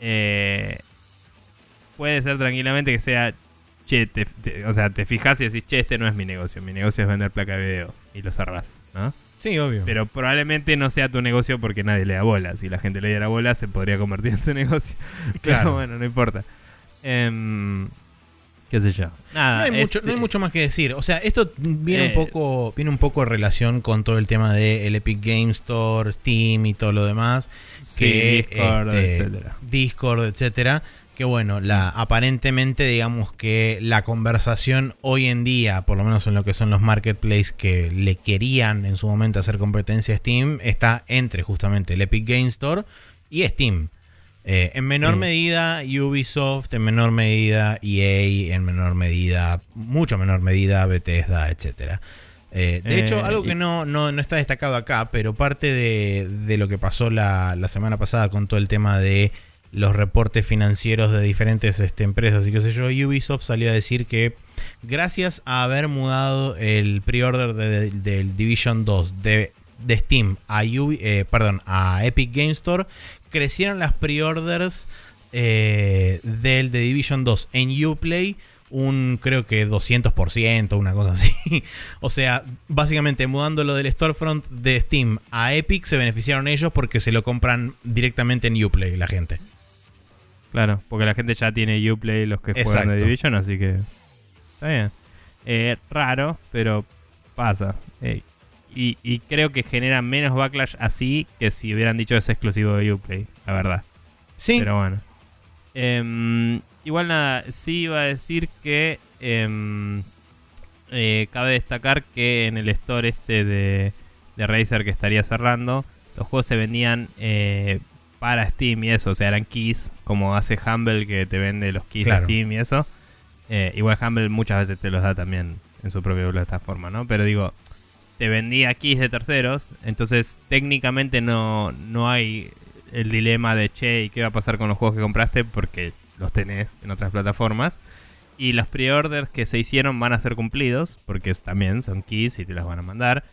eh, puede ser tranquilamente que sea, che, te- te- o sea, te fijas y decís, che, este no es mi negocio, mi negocio es vender placa de video y lo cerrás, ¿no?
Sí, obvio.
Pero probablemente no sea tu negocio porque nadie le da bola. Si la gente le diera bola, se podría convertir en tu (laughs) negocio.
Claro.
Pero bueno, no importa. Em, ¿Qué sé yo? Nada,
no, hay
es,
mucho, no hay
eh,
mucho más que decir. O sea, esto viene
Eh,
un poco viene un poco en relación con todo el tema del Epic Game Store, Steam y todo lo demás.
sí,
que,
Discord,
este,
etcétera.
Discord, etcétera. Que bueno, la, aparentemente digamos que la conversación hoy en día, por lo menos en lo que son los marketplaces que le querían en su momento hacer competencia a Steam, está entre justamente el Epic Game Store y Steam. Eh, en menor
Sí.
medida Ubisoft, en menor medida EA, en menor medida, mucho menor medida Bethesda, etcétera. Eh, de
Eh,
hecho, algo
y-
que no, no, no está destacado acá, pero parte de, de lo que pasó la, la semana pasada con todo el tema de los reportes financieros de diferentes este, empresas y qué sé yo, Ubisoft salió a decir que gracias a haber mudado el pre-order de- de- del Division 2 de, de Steam a, Ubi- eh, perdón, a Epic Game Store, crecieron las pre-orders eh, del The Division 2 en Uplay un creo que 200%, una cosa así. (laughs) o sea, básicamente mudándolo del storefront de Steam a Epic se beneficiaron ellos porque se lo compran directamente en Uplay la gente.
Claro, porque la gente ya tiene Uplay los que juegan
Exacto.
de Division, así que está bien. Eh, raro, pero pasa. Eh, y, y creo que genera menos backlash así que si hubieran dicho es exclusivo de Uplay, la verdad.
Sí,
Pero bueno. Em, igual nada, sí iba a decir que em, eh, cabe destacar que en el store este de, de Razer que estaría cerrando, los juegos se vendían eh, para Steam y eso, o sea, eran keys, como hace Humble que te vende los keys
Claro.
de Steam y eso. Eh, igual Humble muchas veces te los da también en su propia plataforma, ¿no? Pero digo, te vendía keys de terceros, entonces técnicamente no, no hay el dilema de che, ¿y qué va a pasar con los juegos que compraste? Porque los tenés en otras plataformas. Y los pre-orders que se hicieron van a ser cumplidos, porque también son keys y te los van a mandar.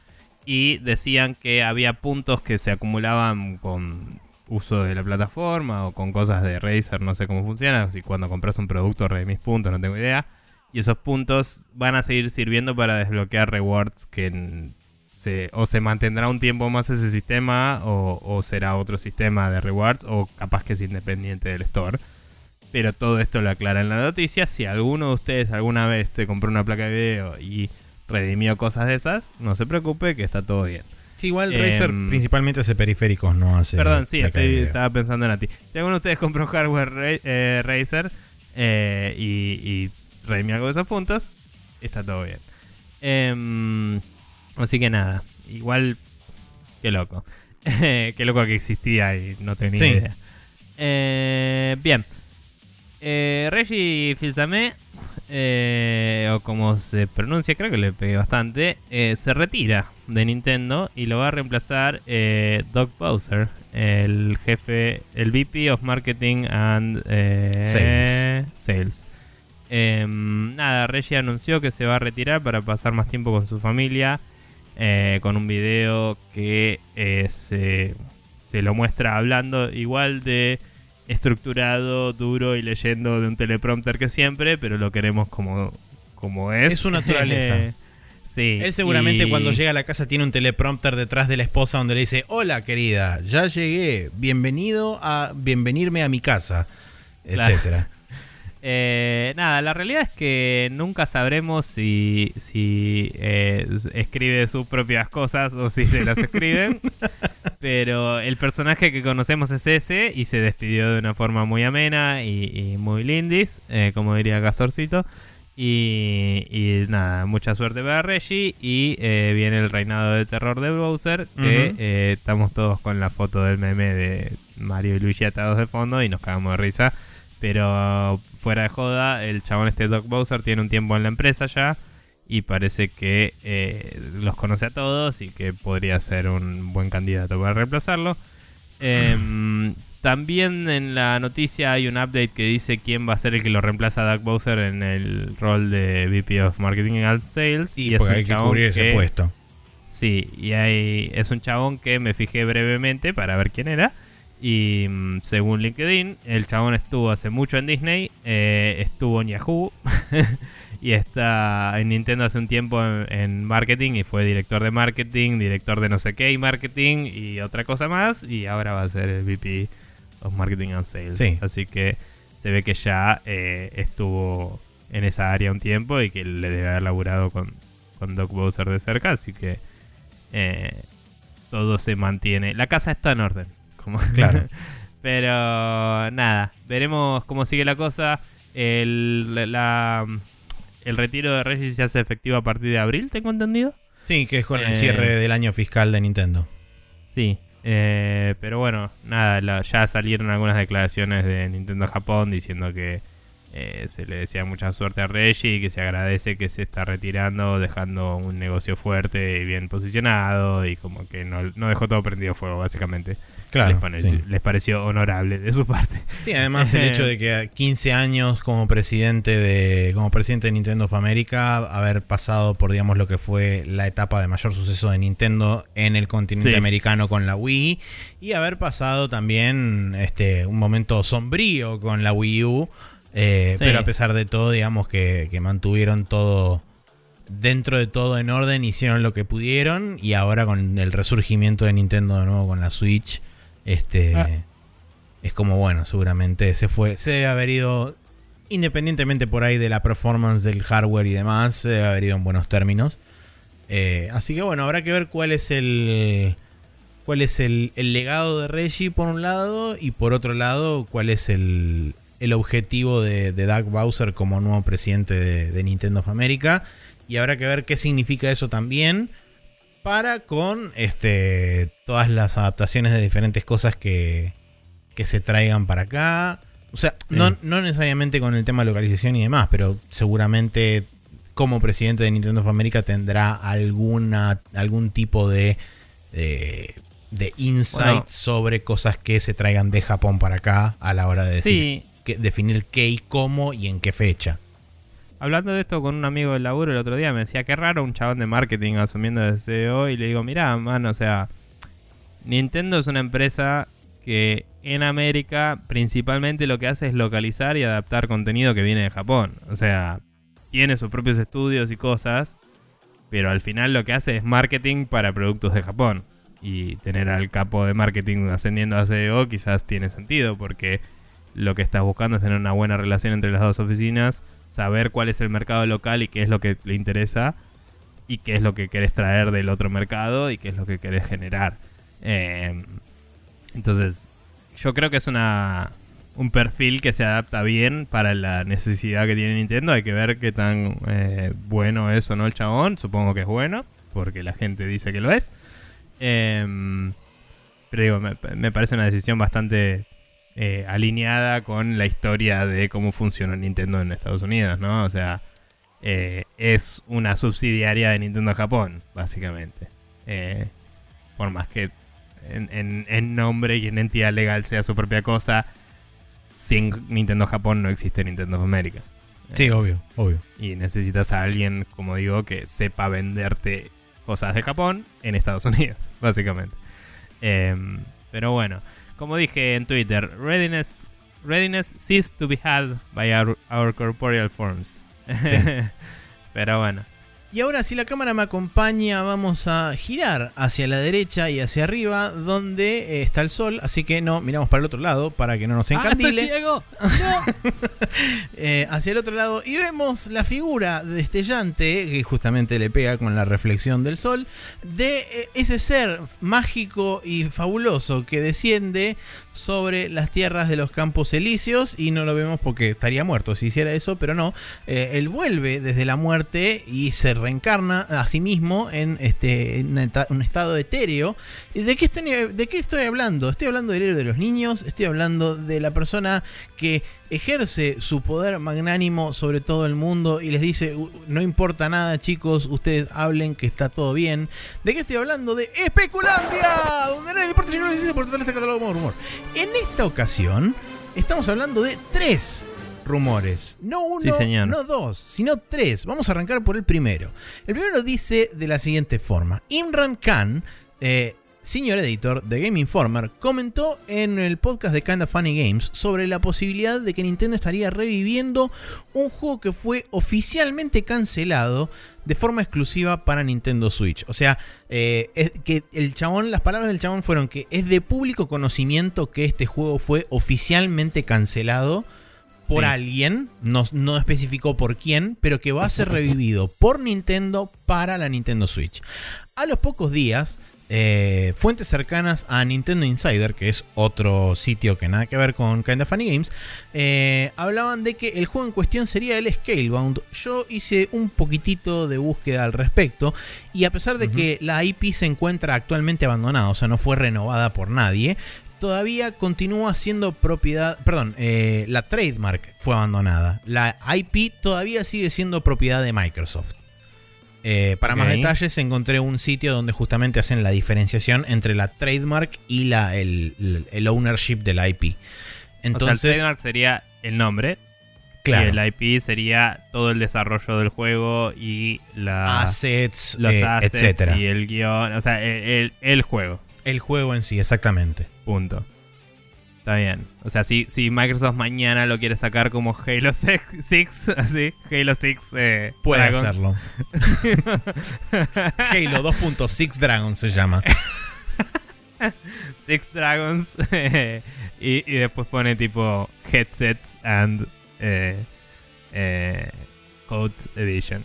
Y decían que había puntos que se acumulaban con uso de la plataforma o con cosas de Razer, no sé cómo funciona. Si cuando compras un producto redimís puntos, no tengo idea. Y esos puntos van a seguir sirviendo para desbloquear rewards que se, o se mantendrá un tiempo más ese sistema o, o será otro sistema de rewards o capaz que es independiente del store. Pero todo esto lo aclara en la noticia. Si alguno de ustedes alguna vez te compró una placa de video y redimió cosas de esas, no se preocupe que está todo bien.
sí, igual
em,
Razer principalmente hace periféricos, no hace.
Perdón, sí, estoy- estaba pensando en a ti. Si alguno de ustedes compró hardware eh, Razer eh, y, y redimió algo de esos puntos, está todo bien. Em, así que nada, igual, qué loco. (laughs) qué loco que existía y no tenía
Sí.
idea. Eh, bien. Eh, Reggie Fils-Aimé, eh, o como se pronuncia, creo que le pegué bastante, se retira de Nintendo y lo va a reemplazar Doug Bowser, el jefe, el VP of Marketing and
Sales.
Sales. Em, nada, Reggie anunció que se va a retirar para pasar más tiempo con su familia, eh, con un video que eh, se, se lo muestra hablando igual de estructurado, duro y leyendo de un teleprompter que siempre, pero lo queremos como, como es.
Es su naturaleza. (laughs)
sí.
Él seguramente
y-
cuando llega a la casa tiene un teleprompter detrás de la esposa donde le dice, hola querida, ya llegué, bienvenido a bienvenirme a mi casa, etcétera.
Eh, nada, la realidad es que nunca sabremos si, si eh, escribe sus propias cosas o si se las escriben. (laughs) pero el personaje que conocemos es ese y se despidió de una forma muy amena y, y muy lindis, eh, como diría Castorcito. Y, y nada, mucha suerte para Reggie. Y eh, viene el reinado de terror de Bowser. Que eh, estamos todos con la foto del meme de Mario y Luigi atados de fondo y nos cagamos de risa. Pero fuera de joda, el chabón este Doc Bowser tiene un tiempo en la empresa ya. Y parece que eh, los conoce a todos y que podría ser un buen candidato para reemplazarlo. Em, (clears throat) también en la noticia hay un update que dice quién va a ser el que lo reemplaza a Doug Bowser en el rol de VP of Marketing and Sales.
Y
es
porque
un
hay que cubrir ese
que-
puesto.
Sí, y hay, es un chabón que me fijé brevemente para ver quién era. Y mm, según LinkedIn, el chabón estuvo hace mucho en Disney, eh, estuvo en Yahoo (laughs) y está en Nintendo hace un tiempo en, en marketing y fue director de marketing, director de no sé qué y marketing y otra cosa más. Y ahora va a ser el VP of Marketing and Sales.
Sí.
Así que se ve que ya eh, estuvo en esa área un tiempo y que le debe haber laburado con, con Doc Bowser de cerca. Así que eh, todo se mantiene. La casa está en orden. Como
Claro. (laughs)
Pero nada, veremos cómo sigue la cosa. El, la- el retiro de Reggie se hace efectivo a partir de abril, tengo entendido.
Sí, que es con el
Eh,
cierre del año fiscal de Nintendo.
Sí, eh, pero bueno, nada, la- ya salieron algunas declaraciones de Nintendo Japón diciendo que eh, se le desea mucha suerte a Reggie y que se agradece que se está retirando, dejando un negocio fuerte y bien posicionado y como que no, no dejó todo prendido fuego, básicamente.
Claro.
les, pareció,
sí.
les pareció honorable de su parte.
Sí, además el hecho de que a 15 años como presidente de como presidente de Nintendo of America, haber pasado por digamos lo que fue la etapa de mayor suceso de Nintendo en el continente
Sí.
americano con la Wii y haber pasado también este un momento sombrío con la Wii U, eh,
Sí.
pero a pesar de todo digamos que, que mantuvieron todo dentro de todo en orden, hicieron lo que pudieron y ahora con el resurgimiento de Nintendo de nuevo con la Switch, este
Ah.
es como bueno, seguramente se fue, se debe haber ido independientemente por ahí de la performance del hardware y demás, se debe haber ido en buenos términos. Eh, así que bueno, habrá que ver cuál es el cuál es el, el legado de Reggie por un lado y por otro lado cuál es el, el objetivo de, de Doug Bowser como nuevo presidente de, de Nintendo of America y habrá que ver qué significa eso también para con este todas las adaptaciones de diferentes cosas que, que se traigan para acá. O sea,
Sí.
no, no necesariamente con el tema de localización y demás, pero seguramente como presidente de Nintendo of America tendrá alguna, algún tipo de, de, de insight
Bueno.
sobre cosas que se traigan de Japón para acá a la hora de decir,
Sí,
que- definir qué y cómo y en qué fecha.
Hablando de esto con un amigo del laburo el otro día, me decía que raro un chabón de marketing asumiendo de CEO y le digo, mirá, man, o sea, Nintendo es una empresa que en América principalmente lo que hace es localizar y adaptar contenido que viene de Japón. O sea, tiene sus propios estudios y cosas, pero al final lo que hace es marketing para productos de Japón. Y tener al capo de marketing ascendiendo a CEO quizás tiene sentido porque lo que estás buscando es tener una buena relación entre las dos oficinas, saber cuál es el mercado local y qué es lo que le interesa y qué es lo que querés traer del otro mercado y qué es lo que querés generar. Eh, entonces, yo creo que es una un perfil que se adapta bien para la necesidad que tiene Nintendo. Hay que ver qué tan eh, bueno es o no el chabón. Supongo que es bueno, porque la gente dice que lo es. Em, pero digo, me parece una decisión bastante eh, alineada con la historia de cómo funciona Nintendo en Estados Unidos, ¿no? O sea, eh, es una subsidiaria de Nintendo Japón, básicamente. Eh, por más que en, en- en nombre y en entidad legal sea su propia cosa, sin Nintendo Japón no existe Nintendo América.
Sí, obvio, obvio.
Y necesitas a alguien, como digo, que sepa venderte cosas de Japón en Estados Unidos, (laughs) básicamente. Em, pero bueno, como dije en Twitter, readiness, readiness ceased to be had by our, our corporeal forms.
Sí. (laughs)
pero bueno.
Y ahora si la cámara me acompaña vamos a girar hacia la derecha y hacia arriba donde eh, está el sol. Así que no, miramos para el otro lado para que no nos
¡Ah,
encandile.
ciego! (laughs)
Eh, hacia el otro lado y vemos la figura destellante que justamente le pega con la reflexión del sol de eh, ese ser mágico y fabuloso que desciende sobre las tierras de los campos elíseos y no lo vemos porque estaría muerto si hiciera eso, pero no. Eh, él vuelve desde la muerte y se reencarna a sí mismo en, este, en un estado etéreo. ¿Y ¿De qué, estoy, ¿De qué estoy hablando? Estoy hablando del héroe de los niños, estoy hablando de la persona que ejerce su poder magnánimo sobre todo el mundo y les dice, "U- no importa nada chicos, ustedes hablen que está todo bien. ¿De qué estoy hablando? De Especulandia, donde no importa si no por todo este catálogo de rumor. En esta ocasión estamos hablando de tres rumores. No uno,
Sí, señor.
no dos, sino tres. Vamos a arrancar por el primero. El primero dice de la siguiente forma. Imran Khan, eh, senior editor de Game Informer, comentó en el podcast de Kinda Funny Games sobre la posibilidad de que Nintendo estaría reviviendo un juego que fue oficialmente cancelado de forma exclusiva para Nintendo Switch. O sea, eh, es que el chabón, las palabras del chabón fueron que es de público conocimiento que este juego fue oficialmente cancelado por
Sí.
alguien, no, no especificó por quién, pero que va a ser revivido por Nintendo para la Nintendo Switch. A los pocos días, eh, fuentes cercanas a Nintendo Insider, que es otro sitio que nada que ver con Kinda Funny Games, eh, hablaban de que el juego en cuestión sería el Scalebound. Yo hice un poquitito de búsqueda al respecto y a pesar de que la IP se encuentra actualmente abandonada, o sea, no fue renovada por nadie, todavía continúa siendo propiedad, perdón, eh, la trademark fue abandonada. La IP todavía sigue siendo propiedad de Microsoft. Eh, para más detalles encontré un sitio donde justamente hacen la diferenciación entre la trademark y la, el, ownership de la IP.
o sea, el
Entonces,
trademark sería el nombre.
claro,
Y el IP sería todo el desarrollo del juego y la,
assets,
los
eh,
assets
etcétera.
y el guion. O sea, el, el- el juego.
El juego en sí, exactamente.
Punto. Está bien. O sea, si, si Microsoft mañana lo quiere sacar como Halo 6, así, Halo 6 eh,
Puede
Dragons.
hacerlo. (laughs) Halo 2.6 Dragon se llama.
Six Dragons. (laughs) y, y después pone tipo headsets and eh, eh, Edition.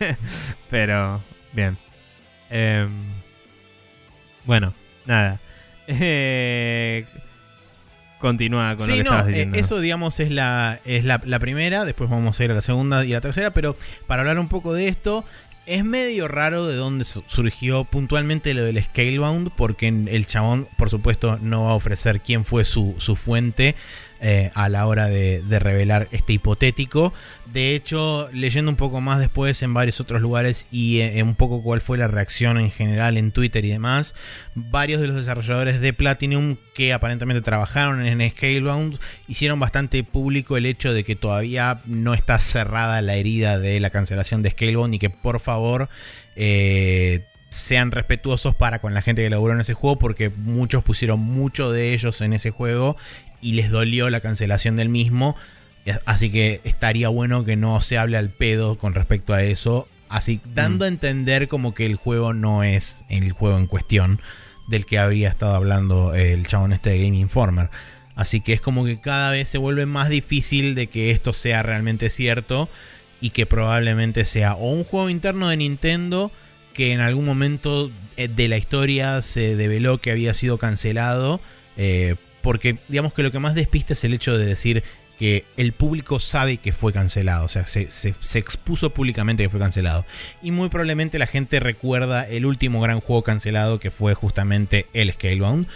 (laughs) Pero, bien. Bueno, nada. (laughs) Eh, continúa con lo
Sí,
que
no,
estabas
eh,
diciendo.
eso digamos es la, es la, la primera, después vamos a ir a la segunda y a la tercera, pero para hablar un poco de esto, es medio raro de dónde su- surgió puntualmente lo del Scalebound, porque en- el chabón, por supuesto, no va a ofrecer quién fue su, su fuente eh, a la hora de, revelar este hipotético. De hecho, leyendo un poco más después en varios otros lugares y eh, un poco cuál fue la reacción en general en Twitter y demás, varios de los desarrolladores de Platinum que aparentemente trabajaron en Scalebound hicieron bastante público el hecho de que todavía no está cerrada la herida de la cancelación de Scalebound y que por favor eh, sean respetuosos para con la gente que laburó en ese juego porque muchos pusieron mucho de ellos en ese juego y les dolió la cancelación del mismo. Así que estaría bueno que no se hable al pedo con respecto a eso. Así, dando a entender como que el juego no es el juego en cuestión del que habría estado hablando el chabón este de Game Informer. Así que es como que cada vez se vuelve más difícil de que esto sea realmente cierto y que probablemente sea o un juego interno de Nintendo que en algún momento eh, de la historia se develó que había sido cancelado. eh, porque digamos que lo que más despista es el hecho de decir que el público sabe que fue cancelado, o sea, se, expuso públicamente que fue cancelado. Y muy probablemente la gente recuerda el último gran juego cancelado que fue justamente el Scalebound.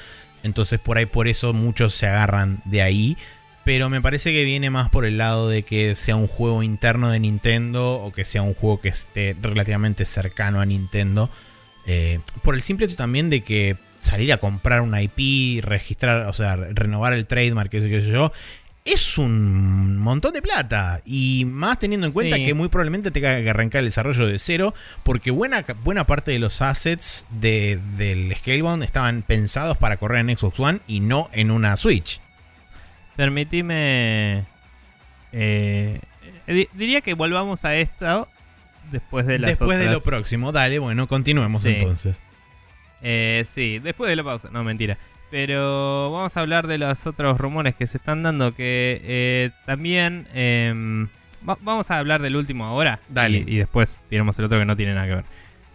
Entonces por ahí por eso muchos se agarran de ahí. Pero me parece que viene más por el lado de que sea un juego interno de Nintendo o que sea un juego que esté relativamente cercano a Nintendo. Eh, por el simple hecho también de que salir a comprar una IP, registrar, o sea, renovar el trademark, qué sé, qué sé yo, es un montón de plata. Y más teniendo en cuenta
Sí.
que muy probablemente tenga que arrancar el desarrollo de cero, porque buena, buena parte de los assets de- del Scalebound estaban pensados para correr en Xbox One y no en una Switch.
Permitime. eh, di- diría que volvamos a esto después de las
Después de lo próximo, dale, bueno, continuemos
Sí.
entonces.
Eh, sí, después de la pausa. No, mentira. Pero vamos a hablar de los otros rumores que se están dando. Que eh, también. em, va- vamos a hablar del último ahora.
Dale.
Y, y después tiramos el otro que no tiene nada que ver.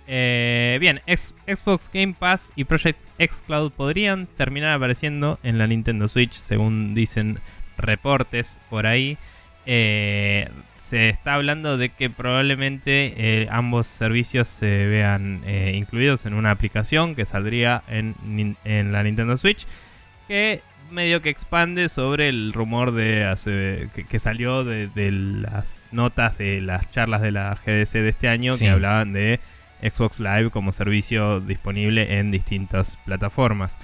Eh, bien, X- Xbox Game Pass y Project X Cloud podrían terminar apareciendo en la Nintendo Switch, según dicen reportes por ahí. Se está hablando de que probablemente eh, ambos servicios se vean eh, incluidos en una aplicación que saldría en, en la Nintendo Switch, que medio que expande sobre el rumor de hace- que, que salió de, de las notas de las charlas de la GDC de este año
Sí.
que hablaban de Xbox Live como servicio disponible en distintas plataformas.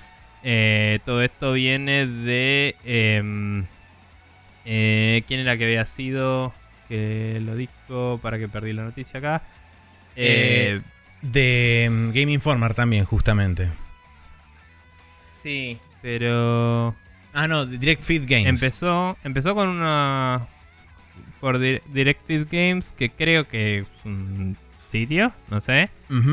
Eh, todo esto viene de... em, ¿Quién era que había sido? Que lo dijo para que perdí la noticia acá. Eh,
Eh, De mm, Game Informer también, justamente.
sí, pero...
Ah, no, de Direct Feed Games.
Empezó, empezó con una... Por Di- Directed Games, que creo que es un sitio, no sé.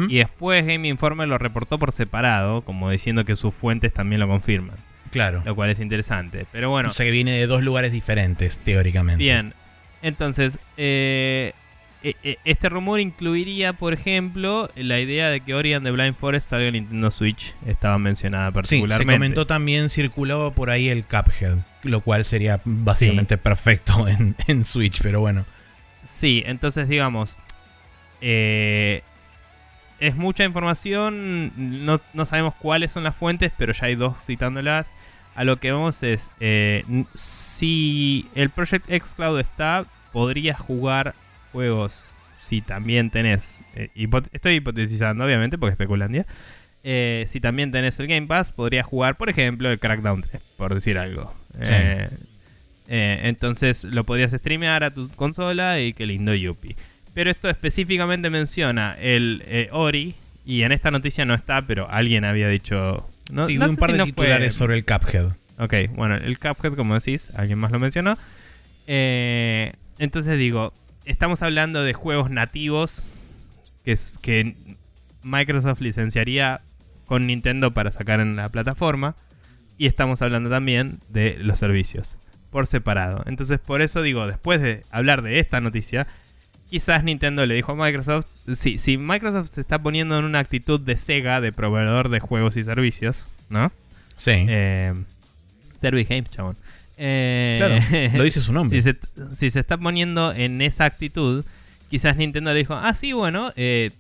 Y después Game Informer lo reportó por separado, como diciendo que sus fuentes también lo confirman.
Claro.
Lo cual es interesante. Pero bueno,
o sea que viene de dos lugares diferentes, teóricamente.
Bien, entonces, eh, e- e- este rumor incluiría, por ejemplo, la idea de que Ori and the Blind Forest salga en Nintendo Switch. Estaba mencionada
Sí,
particularmente.
se comentó también, circulaba por ahí el Cuphead, lo cual sería básicamente perfecto (laughs) en, en Switch, pero bueno.
Sí, entonces digamos, eh, es mucha información, no, no sabemos cuáles son las fuentes, pero ya hay dos citándolas. A lo que vamos es, eh, si el Project X Cloud está, podrías jugar juegos si también tenés, eh, estoy hipotetizando obviamente porque es especulandia, eh, si también tenés el Game Pass, podrías jugar, por ejemplo, el Crackdown 3, por decir algo.
Sí.
Eh, entonces lo podrías streamear a tu consola y qué lindo Yuppie. Pero esto específicamente menciona el Ori. Y en esta noticia no está, pero alguien había dicho. No,
sí,
no
un par
si
de
no fue-
titulares sobre el Cuphead.
Ok, bueno, el Cuphead, como decís, alguien más lo mencionó. Eh, entonces digo, estamos hablando de juegos nativos que, es, que Microsoft licenciaría con Nintendo para sacar en la plataforma. Y estamos hablando también de los servicios por separado. Entonces, por eso digo, después de hablar de esta noticia, quizás Nintendo le dijo a Microsoft, sí, si Microsoft se está poniendo en una actitud de Sega, de proveedor de juegos y servicios, ¿no?
Sí.
Eh, Service Games, chabón. Eh,
claro, lo dice su (laughs) nombre.
si, se, si se está poniendo en esa actitud, quizás Nintendo le dijo, ah, sí, bueno, eh,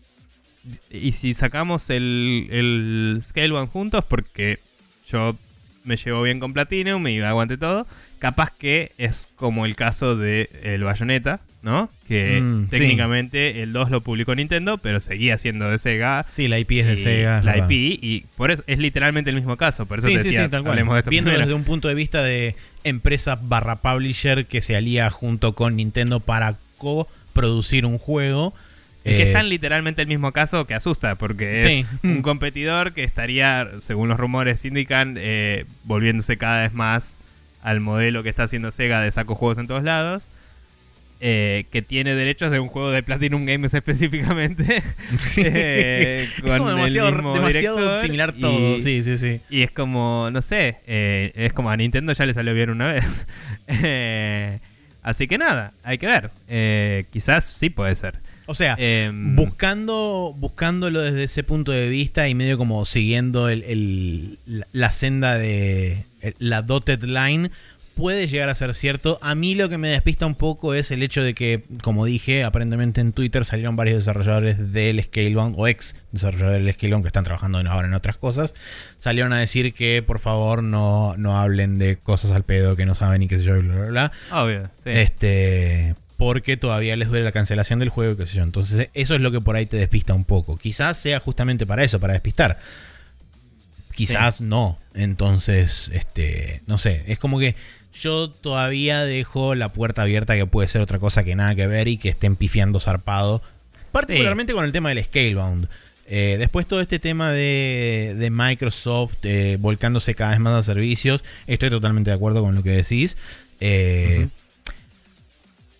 y si sacamos el, el Scale One juntos, porque yo me llevo bien con Platinum y aguante todo, capaz que es como el caso de el Bayonetta, ¿no? Que
Mm, sí.
técnicamente el 2 lo publicó Nintendo, pero seguía siendo de Sega.
Sí, la IP es de Sega.
La
verdad.
IP, y por eso es literalmente el mismo caso. Por eso
Sí,
te decía,
sí, tal cual.
de esto primero.
desde un punto de vista de empresa barra publisher que se alía junto con Nintendo para coproducir un juego.
Es que
Eh,
es tan literalmente el mismo caso que asusta, porque es
Sí.
un (laughs) competidor que estaría, según los rumores indican, eh, volviéndose cada vez más al modelo que está haciendo Sega de saco juegos en todos lados. Eh, que tiene derechos de un juego de Platinum Games específicamente. (laughs)
Sí.
eh,
es como
el
demasiado,
mismo
demasiado
director
similar
y-
todo. Sí, sí, sí.
Y es como, no sé, eh, es como a Nintendo ya le salió bien una vez. (laughs) Eh, así que nada, hay que ver. Quizás sí puede ser.
O sea,
Em,
buscando, buscándolo desde ese punto de vista y medio como siguiendo el- el- la, la senda de la dotted line, puede llegar a ser cierto. A mí lo que me despista un poco es el hecho de que, como dije, aparentemente en Twitter salieron varios desarrolladores del Scalebound o ex desarrolladores del Scalebound que están trabajando ahora en otras cosas. Salieron a decir que por favor no, no hablen de cosas al pedo que no saben y qué sé yo, y bla, bla, bla.
Obvio, sí.
Este. Porque todavía les duele la cancelación del juego, qué sé yo. Entonces, eso es lo que por ahí te despista un poco. Quizás sea justamente para eso, para despistar. Quizás no. Entonces, este. No sé. Es como que yo todavía dejo la puerta abierta que puede ser otra cosa que nada que ver y que estén pifiando zarpado. Particularmente con el tema del Scalebound. Eh, después todo este tema de, de Microsoft eh, volcándose cada vez más a servicios. Estoy totalmente de acuerdo con lo que decís. Eh.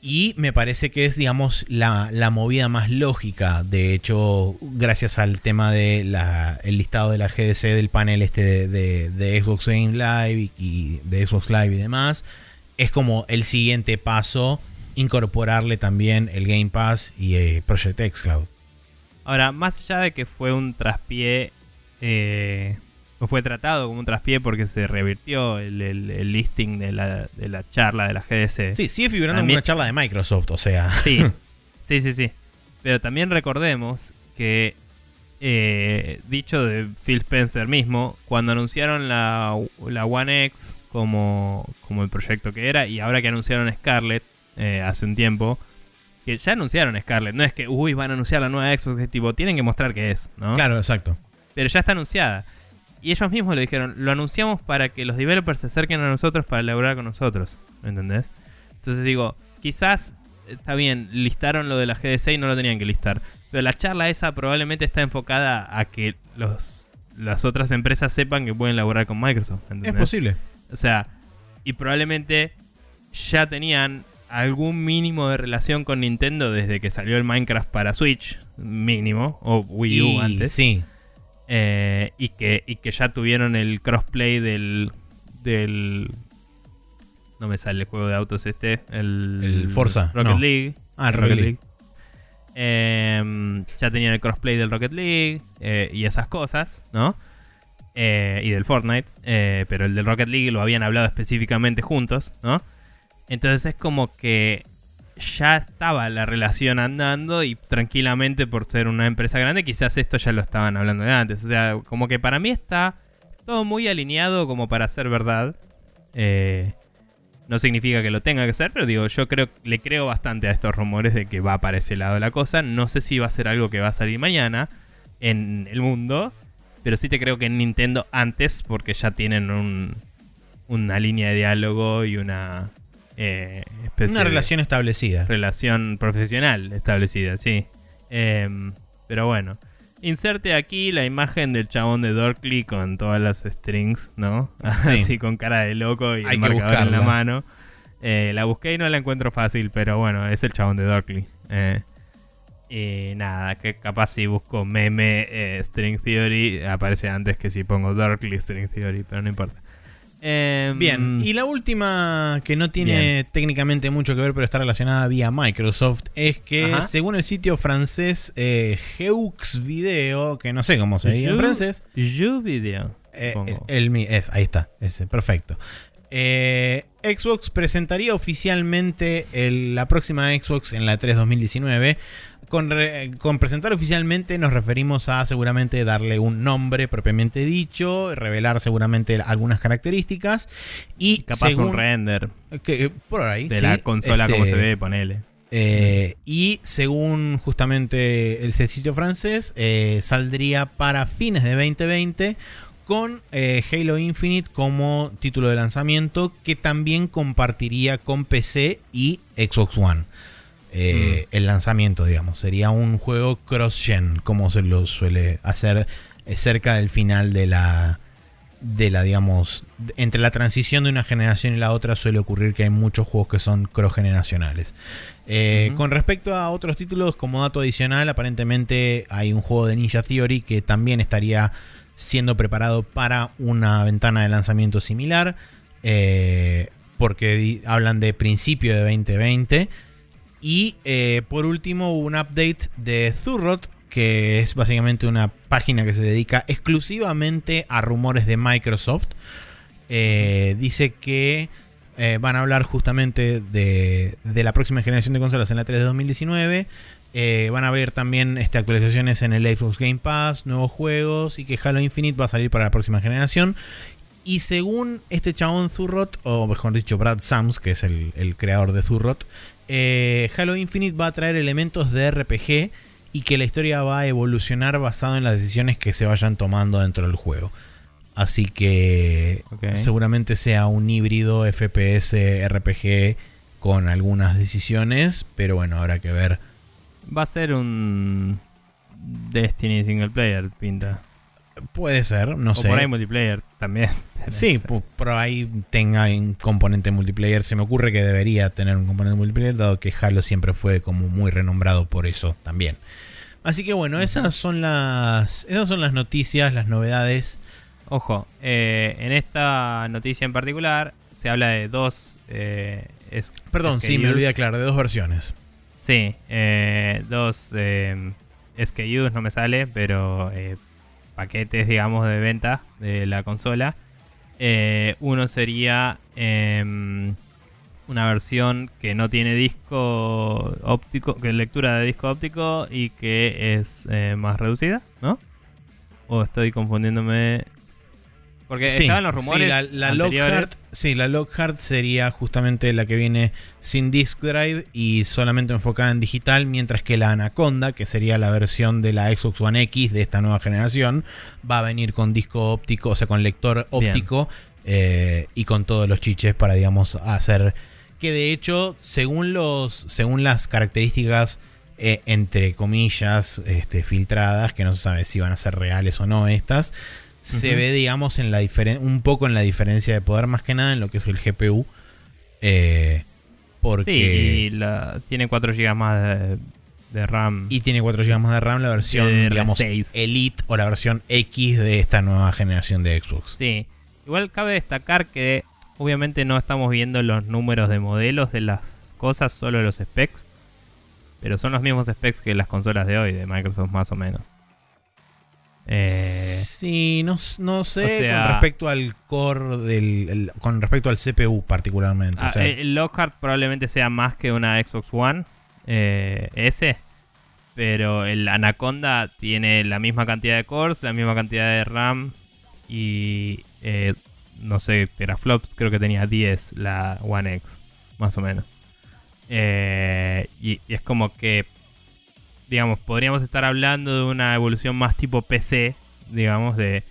Y me parece que es, digamos, la, la movida más lógica. De hecho, gracias al tema del el listado de la GDC del panel este de, de, Xbox Game Live y, de Xbox Live y demás, es como el siguiente paso incorporarle también el Game Pass y eh, Project X Cloud.
Ahora, más allá de que fue un traspié eh, fue tratado como un traspié porque se revirtió el, listing de la, charla de la GDC.
Sí, sigue figurando como una charla de Microsoft, o sea.
Sí, (laughs) sí, sí, sí. Pero también recordemos que, eh, dicho de Phil Spencer mismo, cuando anunciaron la, One X como, como el proyecto que era, y ahora que anunciaron Scarlett eh, hace un tiempo, que ya anunciaron Scarlett, no es que, uy, van a anunciar la nueva Xbox, tipo, tienen que mostrar que es, ¿no?
Claro, exacto.
Pero ya está anunciada. Y ellos mismos lo dijeron, lo anunciamos para que los developers se acerquen a nosotros para elaborar con nosotros. ¿Me entendés? Entonces digo, quizás está bien, listaron lo de la GDC y no lo tenían que listar. Pero la charla esa probablemente está enfocada a que los, las otras empresas sepan que pueden elaborar con Microsoft.
Es posible.
O sea, y probablemente ya tenían algún mínimo de relación con Nintendo desde que salió el Minecraft para Switch, mínimo, o Wii U antes.
Sí.
Eh, y, que, y que ya tuvieron el crossplay del, del. No me sale el juego de autos este. El,
Forza.
Rocket League.
Ah, Rocket, League.
Em, ya tenían el crossplay del Rocket League eh, y esas cosas, ¿no? Eh, y del Fortnite. pero el del Rocket League lo habían hablado específicamente juntos, ¿no? Entonces es como que ya estaba la relación andando y tranquilamente por ser una empresa grande, quizás esto ya lo estaban hablando de antes. O sea, como que para mí está todo muy alineado como para ser verdad. Eh, no significa que lo tenga que ser, pero digo, yo creo, le creo bastante a estos rumores de que va para ese lado la cosa. No sé si va a ser algo que va a salir mañana en el mundo, pero sí te creo que en Nintendo antes, porque ya tienen un, una línea de diálogo y una
eh, Una relación establecida.
Relación profesional establecida, sí. Em, pero bueno. Inserte aquí la imagen del chabón de Dorkly con todas las strings, ¿no? (laughs) Así con cara de loco y el marcador en la mano. Eh, la busqué y no la encuentro fácil, pero bueno, es el chabón de Dorkly. Eh, y nada, que capaz si busco meme String Theory aparece antes que si pongo Dorkly String Theory, pero no importa.
Em, bien, y la última que no tiene técnicamente mucho que ver, pero está relacionada vía Microsoft, es que según el sitio francés eh, Heux Video, que no sé cómo se dice en francés.
Jeux Video.
Eh, el, es, ahí está, ese, perfecto. Eh, Xbox presentaría oficialmente la próxima Xbox en la 3 2019 con, presentar oficialmente nos referimos a seguramente darle un nombre propiamente dicho, revelar seguramente algunas características y
capaz un render
que, por ahí,
de la consola como se este, ve, ponele.
Eh, y según justamente el sitio francés, eh, saldría para fines de 2020 con eh, Halo Infinite como título de lanzamiento que también compartiría con PC y Xbox One. Eh, el lanzamiento, digamos. Sería un juego cross-gen, como se lo suele hacer eh, cerca del final de la, de la, digamos, entre la transición de una generación y la otra suele ocurrir que hay muchos juegos que son cross-generacionales. Eh, con respecto a otros títulos, como dato adicional, aparentemente hay un juego de Ninja Theory que también estaría siendo preparado para una ventana de lanzamiento similar, porque hablan de principio de 2020. Y eh, por último, un update de Zurrot, que es básicamente una página que se dedica exclusivamente a rumores de Microsoft. Eh, dice que eh, van a hablar justamente de, la próxima generación de consolas en la 3 de 2019. van a haber también este, actualizaciones en el Xbox Game Pass, nuevos juegos y que Halo Infinite va a salir para la próxima generación. Y según este chabón Zurrot, o mejor dicho Brad Sams, que es el, el creador de Zurrot, eh, Halo Infinite va a traer elementos de RPG y que la historia va a evolucionar basado en las decisiones que se vayan tomando dentro del juego. Así que seguramente sea un híbrido FPS RPG con algunas decisiones, pero bueno, habrá que ver.
Va a ser un Destiny single player, pinta.
Puede ser, no
o
sé.
por ahí multiplayer también. (laughs)
Sí, por ahí tenga un componente multiplayer. Se me ocurre que debería tener un componente multiplayer, dado que Halo siempre fue como muy renombrado por eso también. Así que bueno, esas son las. Esas son las noticias, las novedades.
Ojo, eh, en esta noticia en particular se habla de dos. eh, es-
Perdón, sí, me olvidé aclarar, de dos versiones.
Sí, eh, dos eh, SKUs no me sale, pero paquetes, digamos, de venta de la consola. Eh, uno sería em, una versión que no tiene disco óptico, que lectura de disco óptico y que es eh, más reducida, ¿no? O estoy confundiéndome. Porque
Sí,
estaban los rumores.
sí, la, la. Lockhart, sí, la Lockhart sería justamente la que viene sin disk drive y solamente enfocada en digital, mientras que la Anaconda, que sería la versión de la Xbox One X de esta nueva generación, va a venir con disco óptico, o sea, con lector óptico eh, y con todos los chiches para, digamos, hacer que de hecho, según los, según las características eh, entre comillas, este, filtradas, que no se sabe si van a ser reales o no estas, se ve, digamos, en la un poco en la diferencia de poder, más que nada en lo que es el GPU. eh, porque.
Sí, y la- tiene 4 GB más de, de RAM.
y tiene 4 GB más de RAM, la versión,
DDR6.
digamos, Elite o la versión X de esta nueva generación de Xbox.
Sí, igual cabe destacar que obviamente no estamos viendo los números de modelos de las cosas, solo los specs. Pero son los mismos specs que las consolas de hoy, de Microsoft más o menos. Eh,
sí, no, no sé
o sea-
con respecto al core del. el- con respecto al CPU, particularmente. o
ah,
sea,
el Lockhart probablemente sea más que una Xbox One eh, S. Pero el Anaconda tiene la misma cantidad de cores, la misma cantidad de RAM y eh, no sé, teraflops, creo que tenía 10 la One X, más o menos. Eh, y, y es como que, digamos, podríamos estar hablando de una evolución más tipo PC, digamos, de,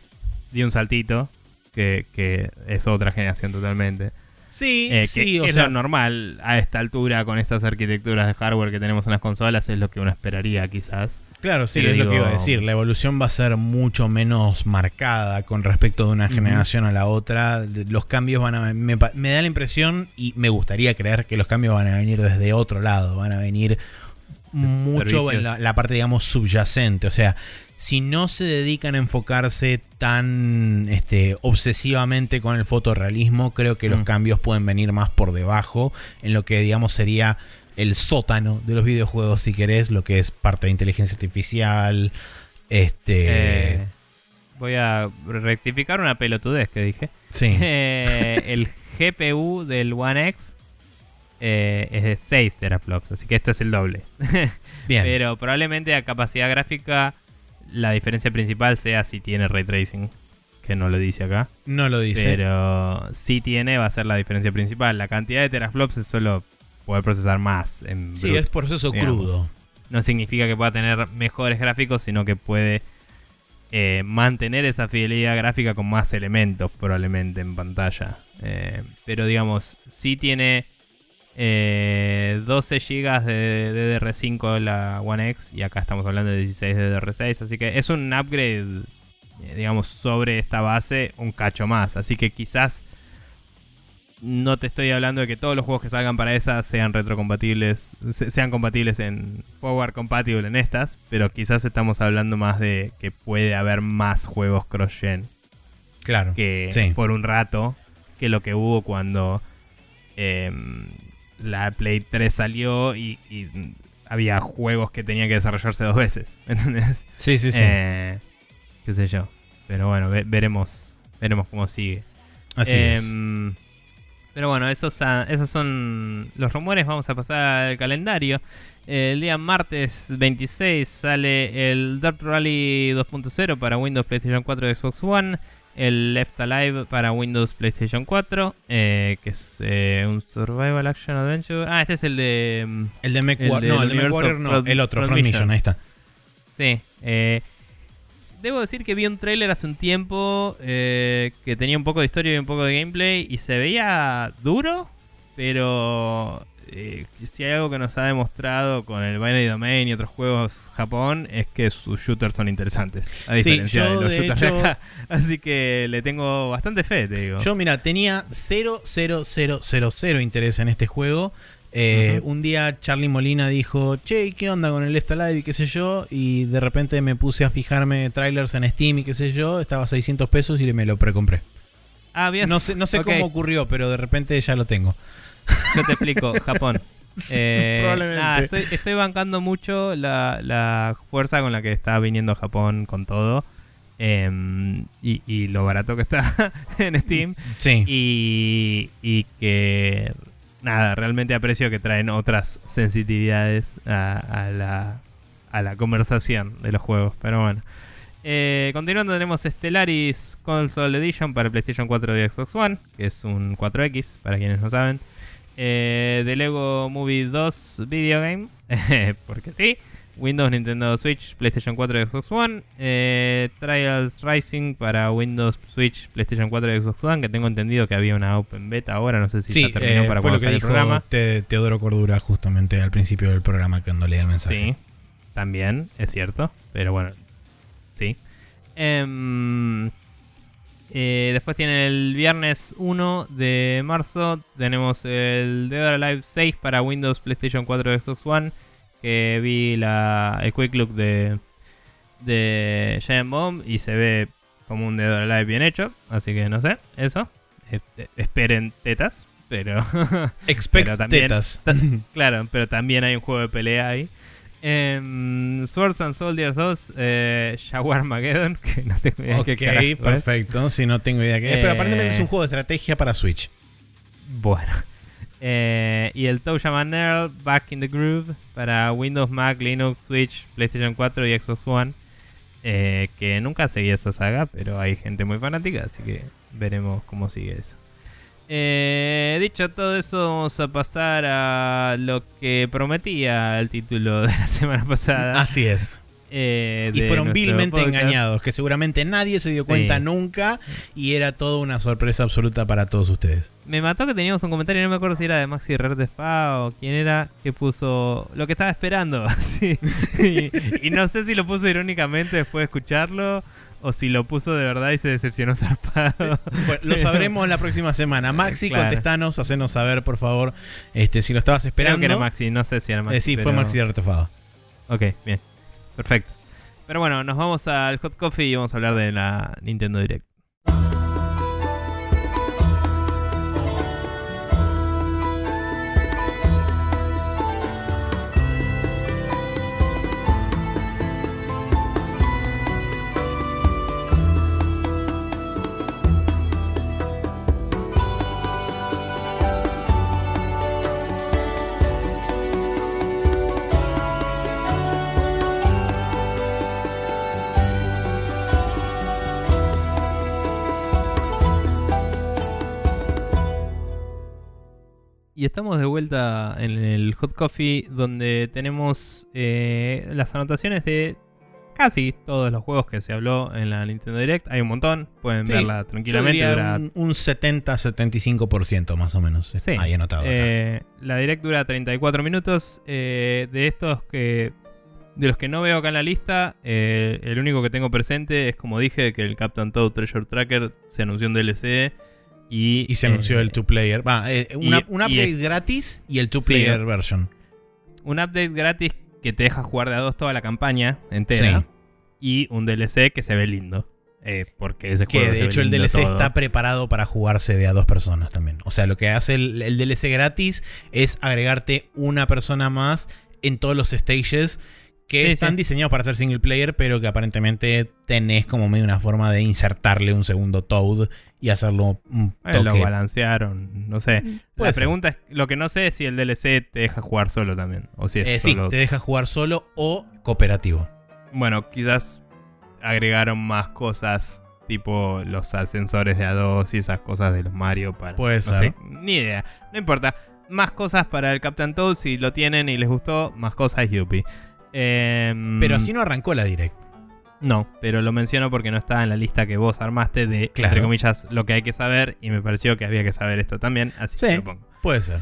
de un saltito, que, que es otra generación totalmente.
sí,
Eh, que
sí, o
es
sea.
lo normal a esta altura con estas arquitecturas de hardware que tenemos en las consolas, es lo que uno esperaría quizás.
Claro, sí,
Pero
es lo que iba a decir. La evolución va a ser mucho menos marcada con respecto de una generación a la otra. Los cambios van a. Me, me da la impresión y me gustaría creer que los cambios van a venir desde otro lado. Van a venir mucho
servicios.
en la, la parte, digamos, subyacente. O sea, si no se dedican a enfocarse tan este, obsesivamente con el fotorrealismo, creo que los
Mm.
cambios pueden venir más por debajo en lo que, digamos, sería el sótano de los videojuegos, si querés, lo que es parte de inteligencia artificial. Este.
Eh, voy a rectificar una pelotudez que dije.
sí. (laughs)
Eh, el GPU del One X eh, es de 6 teraflops, así que esto es el doble. (laughs)
Bien.
Pero probablemente a capacidad gráfica la diferencia principal sea si tiene ray tracing, que no lo dice acá.
no lo dice.
Pero si tiene, va a ser la diferencia principal. La cantidad de teraflops es solo poder procesar más en
sí, es proceso
digamos.
crudo.
No significa que pueda tener mejores gráficos, sino que puede eh, mantener esa fidelidad gráfica con más elementos probablemente en pantalla. Eh, pero digamos, si tiene eh, 12 GB de DDR5 la One X y acá estamos hablando de 16 de DDR6, así que es un upgrade, eh, digamos, sobre esta base un cacho más. Así que quizás no te estoy hablando de que todos los juegos que salgan para esas sean retrocompatibles, se- sean compatibles en forward compatible en estas, pero quizás estamos hablando más de que puede haber más juegos cross-gen
Claro.
que
Sí.
por un rato que lo que hubo cuando em, la Play 3 salió y, y, había juegos que tenían que desarrollarse dos veces. (laughs) ¿Entendés?
Sí, sí, sí.
Eh, qué sé yo. Pero bueno, ve- veremos, veremos cómo sigue.
Así es.
Em, Pero bueno, esos, ah, esos son los rumores. Vamos a pasar al calendario. El día martes 26 sale el Dirt Rally 2.0 para Windows, PlayStation 4 y Xbox One. El Left Alive para Windows, PlayStation 4. eh, que es eh, un Survival Action Adventure. Ah, este es el de. mm,
El de Mech
el
War-
del
No, el de Mech
universo
Warrior no. El otro,
Front
Front
Mission.
Mission, ahí está.
Sí. eh, debo decir que vi un trailer hace un tiempo que tenía un poco de historia y un poco de gameplay y se veía duro, pero eh, si hay algo que nos ha demostrado con el Binary Domain y otros juegos Japón es que sus shooters son interesantes. A diferencia
yo,
de los
de
shooters de acá. (laughs) Así que le tengo bastante fe, te digo.
Yo, mira, tenía 0,0000 interés en este juego. Eh. Un día Charlie Molina dijo, che, ¿qué onda con el Left Alive y qué sé yo? Y de repente me puse a fijarme trailers en Steam y qué sé yo. Estaba a 600 pesos y me lo precompré.
ah, bien.
No sé, no sé
Ok,
cómo ocurrió, pero de repente ya lo tengo.
Yo te explico, (laughs) Japón. Eh,
Probablemente.
nada, estoy, estoy bancando mucho la, la fuerza con la que está viniendo Japón con todo. em, y, y lo barato que está (laughs) en Steam.
Sí.
Y, y que, nada, realmente aprecio que traen otras sensitividades a, a la, a la conversación de los juegos. Pero bueno. Eh, continuando tenemos Stellaris Console Edition para PlayStation 4 y Xbox One, que es un 4X, para quienes no saben. Eh, de Lego Movie 2 Video Game, (laughs) porque sí. Windows, Nintendo Switch, PlayStation 4 y Xbox One. Eh, Trials Rising para Windows, Switch, PlayStation 4 y Xbox One, que tengo entendido que había una Open Beta ahora, no sé si
Sí,
ya terminó
eh,
para
fue lo que
el programa.
Te- Teodoro Cordura justamente al principio del programa cuando leía el mensaje.
Sí, también, es cierto. Pero bueno, sí. Em, eh, después tiene el viernes 1 de marzo. Tenemos el Dead or Alive 6 para Windows, PlayStation 4 y Xbox One. Que vi la, el quick look de, de Giant Bomb y se ve como un Dead or Alive bien hecho. Así que no sé, eso. Eh, eh, esperen tetas, pero. (laughs)
Expect
Pero también-
tetas. (laughs)
Claro, pero también hay un juego de pelea ahí. Swords and Soldiers 2, eh, Shawarmageddon, (laughs) que no tengo idea
ok,
qué carajo
perfecto. Si no tengo idea qué es. Pero
Eh,
aparentemente es un juego de estrategia para Switch.
Bueno. (laughs) Eh, y el Toushaman Earl, Back in the Groove, para Windows, Mac, Linux, Switch, PlayStation 4 y Xbox One. Eh, que nunca seguí esa saga, pero hay gente muy fanática, así que veremos cómo sigue eso. Eh, dicho todo eso, vamos a pasar a lo que prometía el título de la semana pasada.
Así es.
eh,
Y fueron vilmente
podcast.
engañados, que seguramente nadie se dio cuenta
Sí.
nunca y era toda una sorpresa absoluta para todos ustedes.
Me mató que teníamos un comentario, no me acuerdo si era de Maxi Fa o quién era, que puso lo que estaba esperando. (laughs) Sí. y, y no sé si lo puso irónicamente después de escucharlo o si lo puso de verdad y se decepcionó (laughs) zarpado.
Bueno, lo sabremos la próxima semana. Maxi,
Claro.
contestanos, hacenos saber, por favor, este, si lo estabas
Creo
esperando.
que era Maxi, no sé si era Maxi.
Eh, sí, fue Maxi Artefado.
Ok, bien. Perfecto. Pero bueno, nos vamos al Hot Coffee y vamos a hablar de la Nintendo Direct. Y estamos de vuelta en el Hot Coffee donde tenemos eh, las anotaciones de casi todos los juegos que se habló en la Nintendo Direct. Hay un montón, pueden
Sí,
verla
Yo
tranquilamente.
diría
dura-
un, un 70-75% más o menos.
Sí.
Ahí anotado.
Eh, la Direct dura 34 minutos. eh, de estos que... De los que no veo acá en la lista, el único que tengo presente es como dije que el Captain Toad Treasure Tracker se anunció en DLC y,
y se anunció
eh,
el two-player. Va, eh, una,
y-
un
y
upgrade
es-
gratis y el two-player
Sí.
version.
un update gratis que te deja jugar de a dos toda la campaña entera.
Sí.
Y un DLC que se ve lindo. eh, porque ese
Que
juego
de hecho el DLC
todo.
está preparado para jugarse de a dos personas también. O sea, lo que hace el, el DLC gratis es agregarte una persona más en todos los stages que
Sí,
están
sí.
diseñados para ser single player, pero que aparentemente tenés como medio una forma de insertarle un segundo Toad y hacerlo un
Eh, lo balancearon, no sé.
Puede
La
ser.
pregunta es, lo que no sé es si el DLC te deja jugar solo también. O si es
Eh, sí, te deja jugar solo o cooperativo.
Bueno, quizás agregaron más cosas tipo los ascensores de A2 y esas cosas de los Mario para...
Puede
no
ser.
sé, ni idea. No importa. Más cosas para el Captain Toad, si lo tienen y les gustó, más cosas Yuppie. Em,
Pero así no arrancó la Direct.
No, pero lo menciono porque no estaba en la lista que vos armaste de,
Claro.
entre comillas, lo que hay que saber. Y me pareció que había que saber esto también, así
Sí.
que lo pongo.
Puede ser.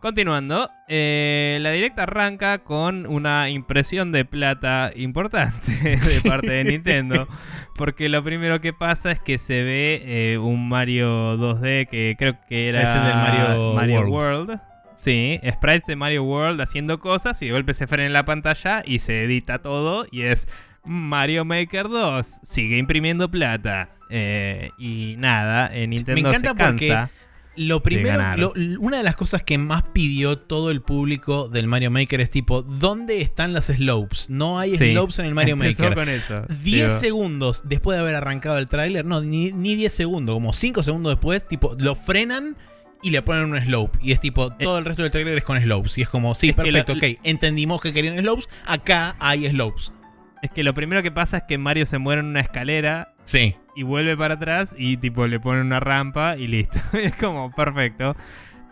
Continuando, eh, la directa arranca con una impresión de plata importante (laughs) de parte de Nintendo. (laughs) Porque lo primero que pasa es que se ve eh, un Mario 2D que creo que era
Es el del Mario World.
World. Sí, sprites de Mario World haciendo cosas y de golpe se frena en la pantalla y se edita todo y es Mario Maker 2. Sigue imprimiendo plata. Eh, y nada, eh, Nintendo
encanta
se cansa.
porque Lo primero, lo- una de las cosas que más pidió todo el público del Mario Maker es tipo, ¿dónde están las slopes? No hay
Sí.
slopes en el Mario Maker.
con eso.
10
Digo,
segundos después de haber arrancado el tráiler, no, ni, ni 10 segundos, como 5 segundos después, tipo, lo frenan y le ponen un slope. Y es tipo, todo el resto del tráiler es con slopes. Y es como, sí, perfecto, ok, entendimos que querían slopes, acá hay slopes.
Es que lo primero que pasa es que Mario se muere en una escalera
Sí.
y vuelve para atrás y tipo le ponen una rampa y listo. (laughs) es como perfecto.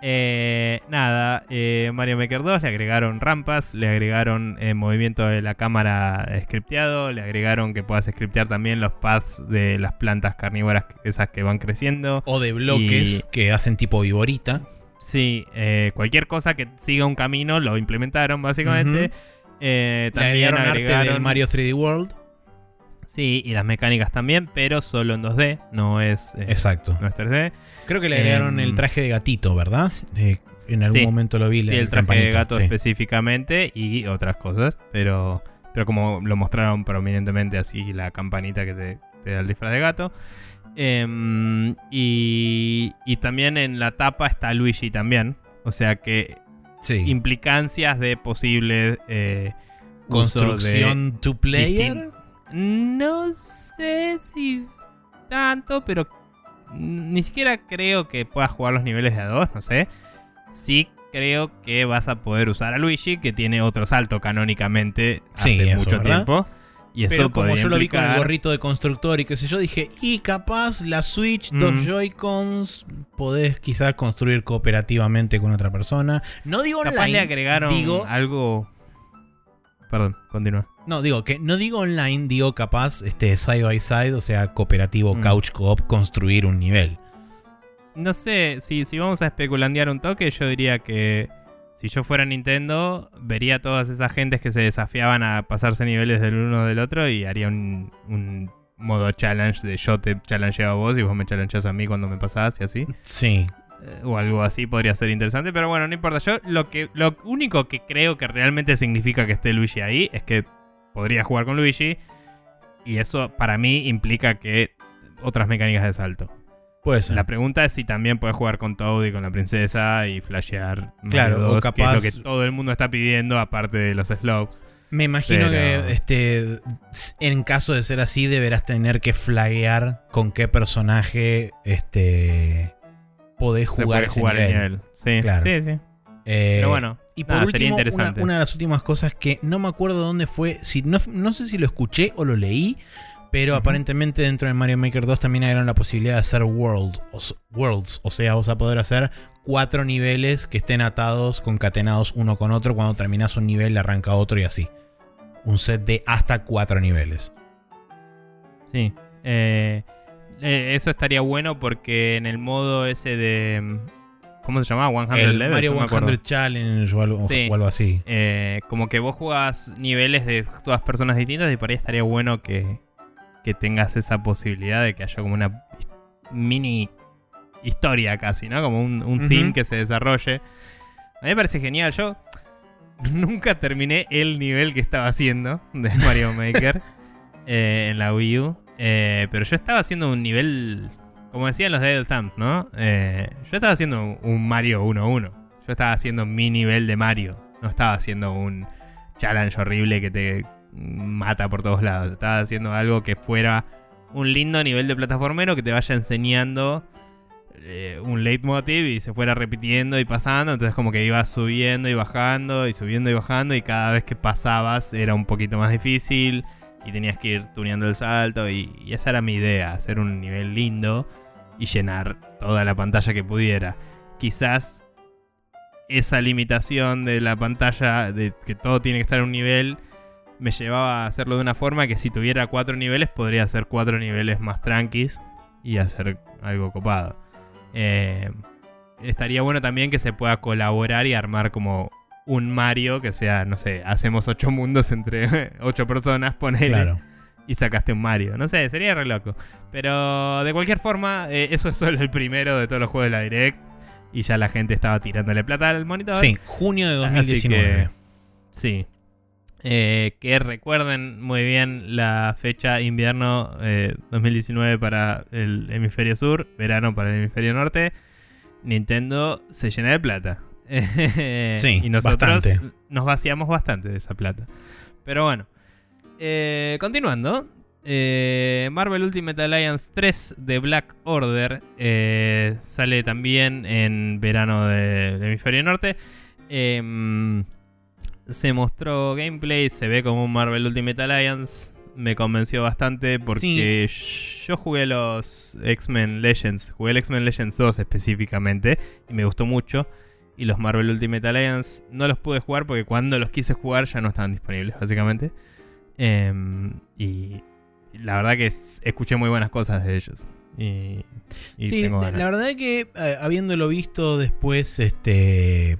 Eh, nada, eh, Mario Maker 2 le agregaron rampas, le agregaron eh, movimiento de la cámara scripteado, le agregaron que puedas scriptear también los paths de las plantas carnívoras, esas que van creciendo.
O de bloques que hacen tipo viborita.
Sí, cualquier cosa que siga un camino lo implementaron básicamente. Eh,
Le
también
agregaron, arte del Mario 3D World.
Sí, y las mecánicas también, pero solo en 2D, no es, eh,
Exacto.
no es 3D.
Creo que le agregaron
Em,
el traje de gatito, ¿verdad? Eh, en algún
Sí.
momento lo vi.
Sí, el traje de gato
sí.
específicamente y otras cosas, pero, pero como lo mostraron prominentemente así, la campanita que te, te da el disfraz de gato. Em, y, y también en la tapa está Luigi también, o sea que
Sí.
implicancias de posible eh,
Construcción to player.
No sé si tanto, pero ni siquiera creo que puedas jugar los niveles de a dos, no sé. Sí creo que vas a poder usar a Luigi, que tiene otro salto canónicamente hace
Sí,
mucho
¿verdad?
tiempo. Y eso
Pero como yo lo vi con el gorrito de constructor y qué sé yo, dije, y capaz la Switch, dos
Mm.
Joy-Cons, podés quizás construir cooperativamente con otra persona. No digo
Capaz
online.
le agregaron
digo,
algo. Perdón, continúa.
No, digo que no digo online, digo capaz este side by side, o sea, cooperativo,
Mm.
couch co-op, construir un nivel.
No sé, si, si vamos a especulandear un toque, yo diría que si yo fuera Nintendo, vería a todas esas gentes que se desafiaban a pasarse niveles del uno del otro y haría un, un modo challenge de yo te challengeo a vos y vos me challengeas a mí cuando me pasás y así.
Sí.
Eh, o algo así podría ser interesante, pero bueno, no importa. Yo lo que lo único que creo que realmente significa que esté Luigi ahí es que podría jugar con Luigi y eso para mí implica que otras mecánicas de salto.
Puede ser.
La pregunta es si también puedes jugar con Toad y con la princesa y flashear Mario
Claro, o
2, que es lo que todo el mundo está pidiendo aparte de los slopes.
Me imagino
Pero-
que este en caso de ser así deberás tener que flaguear con qué personaje este podés jugar ese
jugar el
nivel.
nivel. Sí,
Claro.
sí, sí.
Eh,
Pero bueno,
y por
nada, sería
último, una,
interesante.
una de las últimas cosas que no me acuerdo dónde fue, si no, no sé si lo escuché o lo leí, pero aparentemente dentro de Mario Maker 2 también agregaron la posibilidad de hacer world, o worlds, o sea, vas a poder hacer cuatro niveles que estén atados, concatenados uno con otro, cuando terminas un nivel arranca otro y así. Un set de hasta cuatro niveles.
Sí. Eh, eh, eso estaría bueno porque en el modo ese de... mm, ¿Cómo se llamaba? 100
El
levels.
Mario
no me
100
acuerdo.
Challenge o algo,
Sí.
o algo así.
Eh, como que vos jugás niveles de todas personas distintas y por ahí estaría bueno que, que tengas esa posibilidad de que haya como una mini historia casi, ¿no? Como un, un
Ujú.
theme que se desarrolle. A mí me parece genial. Yo (laughs) nunca terminé el nivel que estaba haciendo de (laughs) Mario Maker eh, en la Wii U. Eh, pero yo estaba haciendo un nivel, como decían los de Idle Thumb, ¿no? Eh, yo estaba haciendo un Mario 1-1. Yo estaba haciendo mi nivel de Mario. No estaba haciendo un challenge horrible que te mata por todos lados. Estaba haciendo algo que fuera un lindo nivel de plataformero que te vaya enseñando eh, un leitmotiv y se fuera repitiendo y pasando. Entonces como que ibas subiendo y bajando y subiendo y bajando y cada vez que pasabas era un poquito más difícil y tenías que ir tuneando el salto y, esa era mi idea, hacer un nivel lindo y llenar toda la pantalla que pudiera. Quizás esa limitación de la pantalla, de que todo tiene que estar en un nivel, me llevaba a hacerlo de una forma que si tuviera cuatro niveles podría hacer cuatro niveles más tranquis y hacer algo copado. Eh, estaría bueno también que se pueda colaborar y armar como un Mario que sea, no sé, hacemos ocho mundos entre (laughs) ocho personas, ponele.
Claro.
Y sacaste un Mario. No sé, sería re loco. Pero de cualquier forma, eh, eso es solo el primero de todos los juegos de la Direct. Y ya la gente estaba tirándole plata al monitor.
Sí, junio de
Así
2019.
que, sí. Eh, que recuerden muy bien la fecha invierno eh, 2019 para el hemisferio sur, verano para el hemisferio norte. Nintendo se llena de plata. (laughs)
Sí,
y nosotros
bastante.
nos vaciamos bastante de esa plata. Pero bueno. Eh, continuando. eh, Marvel Ultimate Alliance 3 de Black Order eh, sale también en verano de- del hemisferio norte. Em, se mostró gameplay, se ve como un Marvel Ultimate Alliance. Me convenció bastante porque yo jugué los X-Men Legends, jugué el X-Men Legends 2 específicamente y me gustó mucho. Y los Marvel Ultimate Alliance no los pude jugar porque cuando los quise jugar ya no estaban disponibles, básicamente. Em, y la verdad que escuché muy buenas cosas de ellos. Y, y
sí,
tengo
la verdad que eh, habiéndolo visto después, este.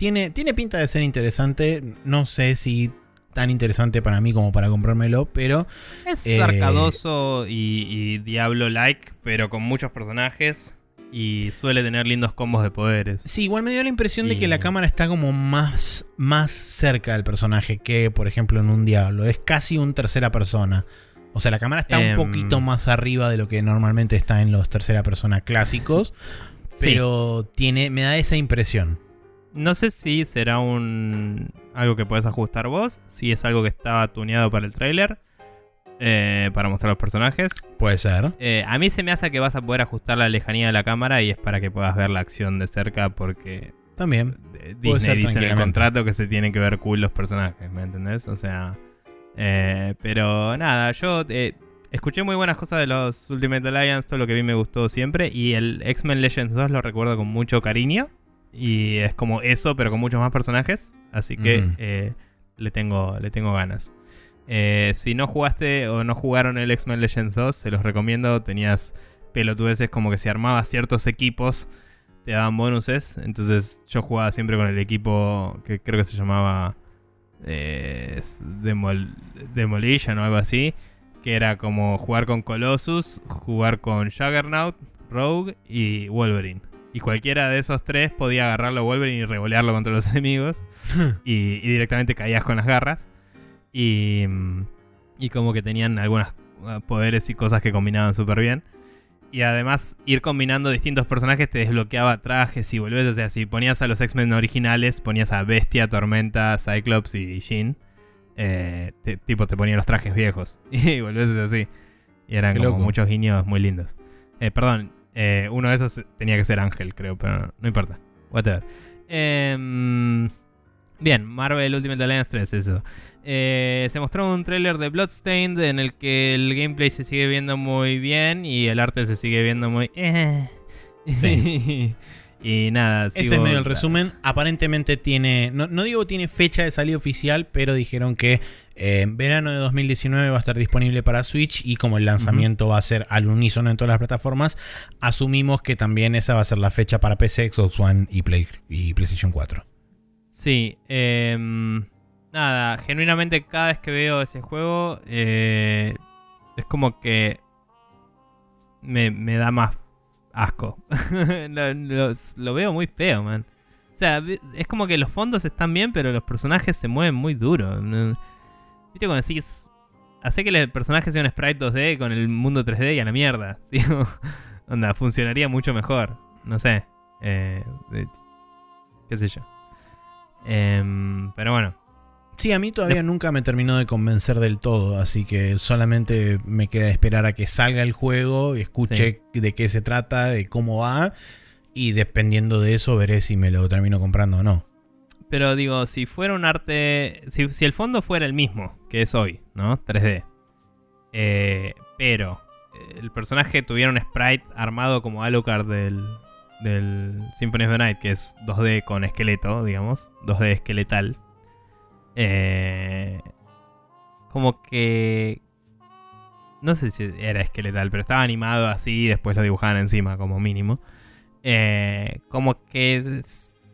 Tiene, tiene pinta de ser interesante. No sé si tan interesante para mí como para comprármelo, pero
Es
Eh,
arcadoso y, y Diablo-like, pero con muchos personajes. Y suele tener lindos combos de poderes.
sí, igual me dio la impresión de que la cámara está como más, más cerca del personaje que, por ejemplo, en un Diablo. Es casi un tercera persona. O sea, la cámara está
Em.
un poquito más arriba de lo que normalmente está en los tercera persona clásicos,
Sí.
pero tiene, me da esa impresión.
No sé si será un algo que puedes ajustar vos, si es algo que estaba tuneado para el tráiler, eh, para mostrar los personajes.
Puede ser.
Eh, a mí se me hace que vas a poder ajustar la lejanía de la cámara y es para que puedas ver la acción de cerca porque
También.
Disney dice en el contrato que se tienen que ver cool los personajes, ¿me entendés? O sea, eh, pero nada, yo eh, escuché muy buenas cosas de los Ultimate Alliance, todo lo que vi me gustó siempre y el X-Men Legends 2 lo recuerdo con mucho cariño y es como eso, pero con muchos más personajes, así que eh, le, tengo, le tengo ganas. Eh, si no jugaste o no jugaron el X-Men Legends 2, se los recomiendo. Tenías pelotudeces como que si armabas ciertos equipos, te daban bonuses. Entonces yo jugaba siempre con el equipo que creo que se llamaba eh, Demol- Demolition o algo así. Que era como jugar con Colossus, jugar con Juggernaut, Rogue y Wolverine. Y cualquiera de esos tres podía agarrarlo a Wolverine y revolearlo contra los (laughs) enemigos. (laughs) y, y directamente caías con las garras. Y, y como que tenían algunos poderes y cosas que combinaban súper bien. Y además, ir combinando distintos personajes te desbloqueaba trajes y volvés. O sea, si ponías a los X-Men originales, ponías a Bestia, Tormenta, Cyclops y Jean. eh, te- tipo, te ponían los trajes viejos. (laughs) Y volvés así. Y eran
Qué
como
loco.
muchos guiños muy lindos. Eh, perdón, eh, uno de esos tenía que ser Ángel, creo, pero no importa. Whatever. Em, bien, Marvel Ultimate Alliance 3, eso. Eh, se mostró un tráiler de Bloodstained en el que el gameplay se sigue viendo muy bien y el arte se sigue viendo muy... eh.
Sí. (laughs)
y nada,
Ese es medio el resumen. Aparentemente tiene, no, no digo tiene fecha de salida oficial, pero dijeron que eh, en verano de 2019 va a estar disponible para Switch y como el lanzamiento va a ser al unísono en todas las plataformas, asumimos que también esa va a ser la fecha para PC, Xbox One y, Play, y PlayStation 4.
Sí, em, nada, genuinamente cada vez que veo ese juego eh, es como que me, da más asco. (laughs) lo, lo- veo muy feo, man. O sea, es como que los fondos están bien, pero los personajes se mueven muy duro. ¿Viste cuando decís, hace que el personaje sea un sprite 2D con el mundo 3D y a la mierda? (laughs) Digo, onda, funcionaría mucho mejor. No sé. Eh, qué sé yo. Em, pero bueno,
Sí, a mí todavía nunca me terminó de convencer del todo, así que solamente me queda esperar a que salga el juego y escuche de qué se trata, de cómo va, y dependiendo de eso veré si me lo termino comprando o no.
Pero digo, si fuera un arte, si, si el fondo fuera el mismo que es hoy, ¿no? 3D. eh, pero eh, el personaje tuviera un sprite armado como Alucard del, del Symphony of the Night, que es 2D con esqueleto, digamos, 2D esqueletal. Eh, como que... No sé si era esqueletal, pero estaba animado así y después lo dibujaban encima como mínimo. como que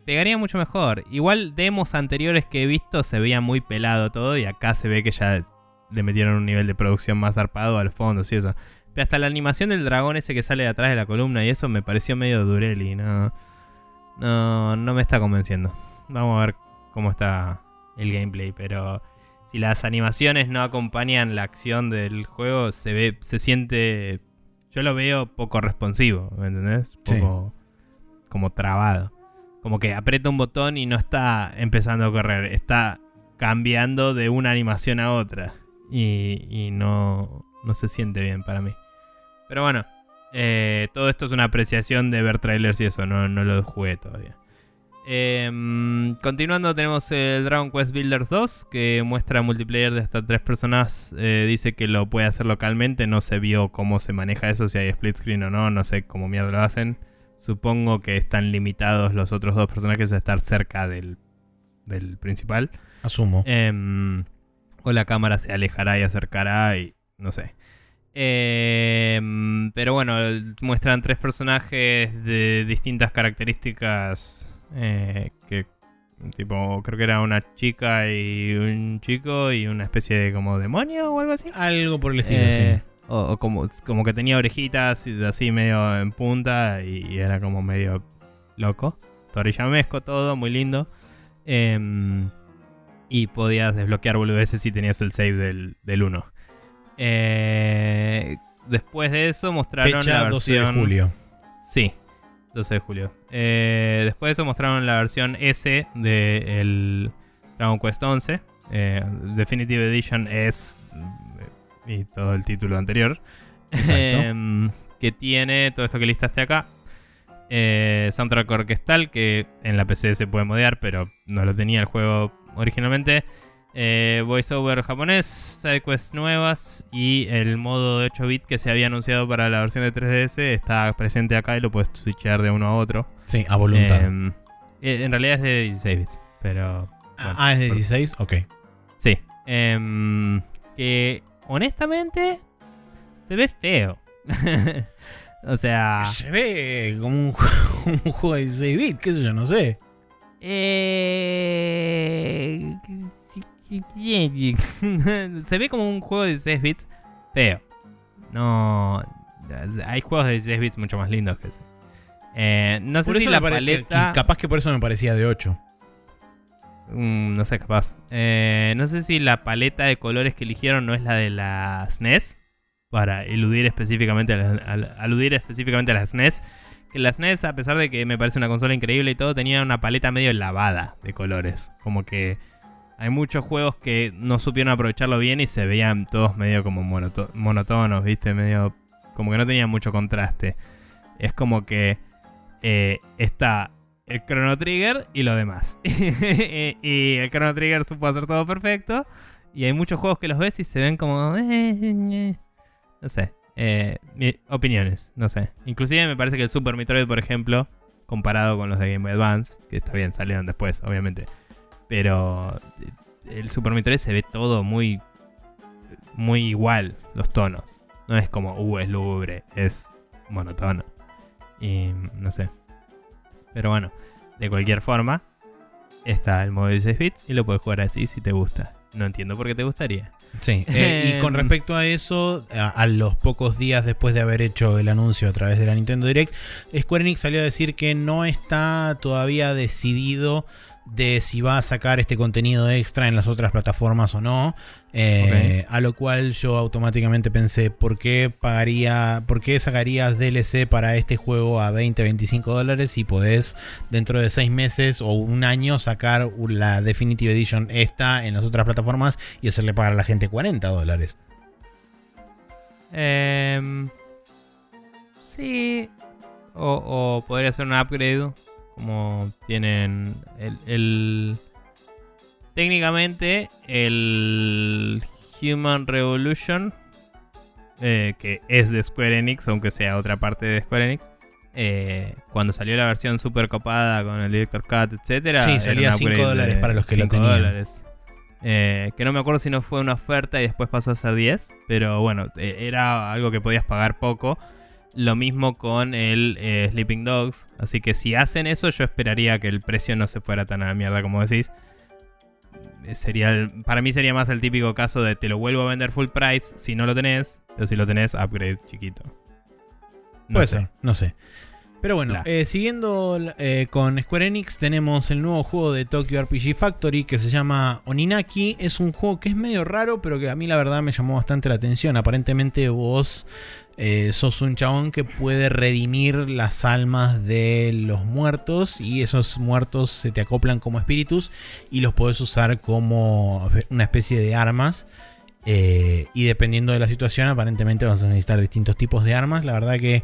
pegaría mucho mejor. Igual demos anteriores que he visto se veía muy pelado todo y acá se ve que ya le metieron un nivel de producción más zarpado al fondo y eso. Pero hasta la animación del dragón ese que sale de atrás de la columna y eso me pareció medio dureli, no, no, no me está convenciendo. Vamos a ver cómo está el gameplay, pero si las animaciones no acompañan la acción del juego, se ve, se siente, yo lo veo poco responsivo, ¿me entendés?
Sí.
Poco como trabado. Como que aprieta un botón y no está empezando a correr, está cambiando de una animación a otra. Y, no, se siente bien para mí. Pero bueno, eh, todo esto es una apreciación de ver trailers y eso, no, no lo jugué todavía. Em, continuando tenemos el Dragon Quest Builders 2 que muestra multiplayer de hasta tres personas. Eh, dice que lo puede hacer localmente. No se vio cómo se maneja eso, si hay split screen o no. No sé cómo mierda lo hacen. Supongo que están limitados los otros dos personajes a estar cerca del, del principal.
Asumo.
Em, o la cámara se alejará y acercará y no sé. Em, pero bueno, muestran tres personajes de distintas características. eh, que tipo, creo que era una chica y un chico y una especie de como demonio o algo así.
Algo por el estilo,
Eh,
sí.
O, o como, como que tenía orejitas y así medio en punta y, y era como medio loco. Toriyamesco todo, muy lindo. Em, y podías desbloquear boludeces si tenías el save del, del 1. Eh, después de eso mostraron
Fecha
la
12 de
versión...
julio.
Sí, 12 de julio. Eh, después de eso mostraron la versión S del Dragon Quest 11. Eh, Definitive Edition es. Y todo el título anterior. (laughs)
Exacto.
Em, que tiene todo esto que listaste acá. Eh, soundtrack orquestal que en la PC se puede modear, pero no lo tenía el juego originalmente. Eh, voiceover japonés, sidequests nuevas y el modo de 8 bit que se había anunciado para la versión de 3DS está presente acá y lo puedes switchear de uno a otro.
Sí, a voluntad.
Em, eh, en realidad es de 16 bits, pero bueno,
ah, es de
por-
16, ok.
Sí. Em, que honestamente se ve feo. (laughs) o sea,
Se ve como un, ju- (laughs) un juego de 16 bits, qué sé yo, no sé.
eh, se ve como un juego de 16 bits feo. No, hay juegos de 16 bits mucho más lindos que ese. Eh, no sé
Por
si
eso
la paleta.
que- Capaz que por eso me parecía de 8.
Mm, no sé, capaz. Eh, no sé si la paleta de colores que eligieron no es la de la SNES. Para eludir específicamente a, la- la- aludir específicamente a las SNES. Que la SNES, a pesar de que me parece una consola increíble y todo, tenía una paleta medio lavada de colores. Como que hay muchos juegos que no supieron aprovecharlo bien y se veían todos medio como monoto- monotonos, ¿viste? Medio. Como que no tenían mucho contraste. Es como que eh, está el Chrono Trigger y lo demás. (laughs) y el Chrono Trigger supo hacer todo perfecto. Y hay muchos juegos que los ves y se ven como... eh, eh, no sé. eh, opiniones, no sé. Inclusive me parece que el Super Metroid, por ejemplo, comparado con los de Game Boy Advance, que está bien, salieron después, obviamente. Pero eh, el Super Metroid se ve todo muy... Muy igual, los tonos. No es como, uh, es lúgubre, es monotono. Y no sé. Pero bueno, de cualquier forma, está el modo 16 bits y lo puedes jugar así si te gusta. No entiendo por qué te gustaría.
Sí, eh, y (laughs) con respecto a eso, a, a los pocos días después de haber hecho el anuncio a través de la Nintendo Direct, Square Enix salió a decir que no está todavía decidido de si va a sacar este contenido extra en las otras plataformas o no. Eh, A lo cual yo automáticamente pensé, ¿por qué pagaría, por qué sacarías DLC para este juego a 20, 25 dólares si podés dentro de 6 meses o un año sacar la Definitive Edition esta en las otras plataformas y hacerle pagar a la gente 40 dólares?
Em, sí. O, o podría ser un upgrade. Como tienen el, el- Técnicamente, el Human Revolution, eh, que es de Square Enix, aunque sea otra parte de Square Enix, eh, cuando salió la versión super copada con el Director Cut, etcétera,
Sí, salía
un
cinco
upgrade
dólares
de
para los que lo
5
tenían.
dólares. Eh, que no me acuerdo si no fue una oferta y después pasó a ser 10, pero bueno, era algo que podías pagar poco. Lo mismo con el eh, Sleeping Dogs. Así que si hacen eso, yo esperaría que el precio no se fuera tan a la mierda como decís. Eh, Sería el- para mí sería más el típico caso de te lo vuelvo a vender full price si no lo tenés, pero si lo tenés, upgrade chiquito. No
Puede
sé.
ser, no sé. Pero bueno, eh, siguiendo eh, con Square Enix, tenemos el nuevo juego de Tokyo RPG Factory que se llama Oninaki. Es un juego que es medio raro, pero que a mí la verdad me llamó bastante la atención. Aparentemente vos eh, sos un chabón que puede redimir las almas de los muertos y esos muertos se te acoplan como espíritus y los podés usar como una especie de armas. Eh, y dependiendo de la situación, aparentemente vas a necesitar distintos tipos de armas. La verdad que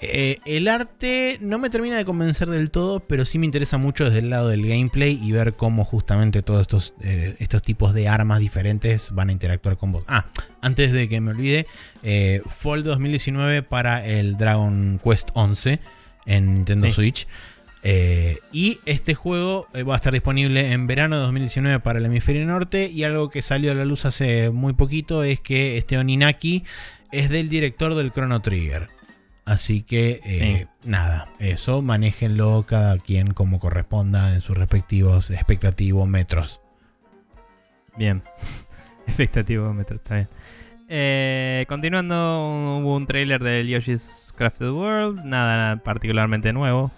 eh, el arte no me termina de convencer del todo, pero sí me interesa mucho desde el lado del gameplay y ver cómo justamente todos estos, eh, estos tipos de armas diferentes van a interactuar con vos. Ah, antes de que me olvide, eh, Fall 2019 para el Dragon Quest 11 en Nintendo
Sí.
Switch. Eh, y este juego va a estar disponible en verano de 2019 para el hemisferio norte. Y algo que salió a la luz hace muy poquito es que este Oninaki es del director del Chrono Trigger. Así que eh, nada, eso manéjenlo cada quien como corresponda en sus respectivos expectativos metros.
Bien. (laughs) Expectativo metro, está bien. Eh, continuando, hubo un trailer del Yoshi's Crafted World. Nada particularmente nuevo.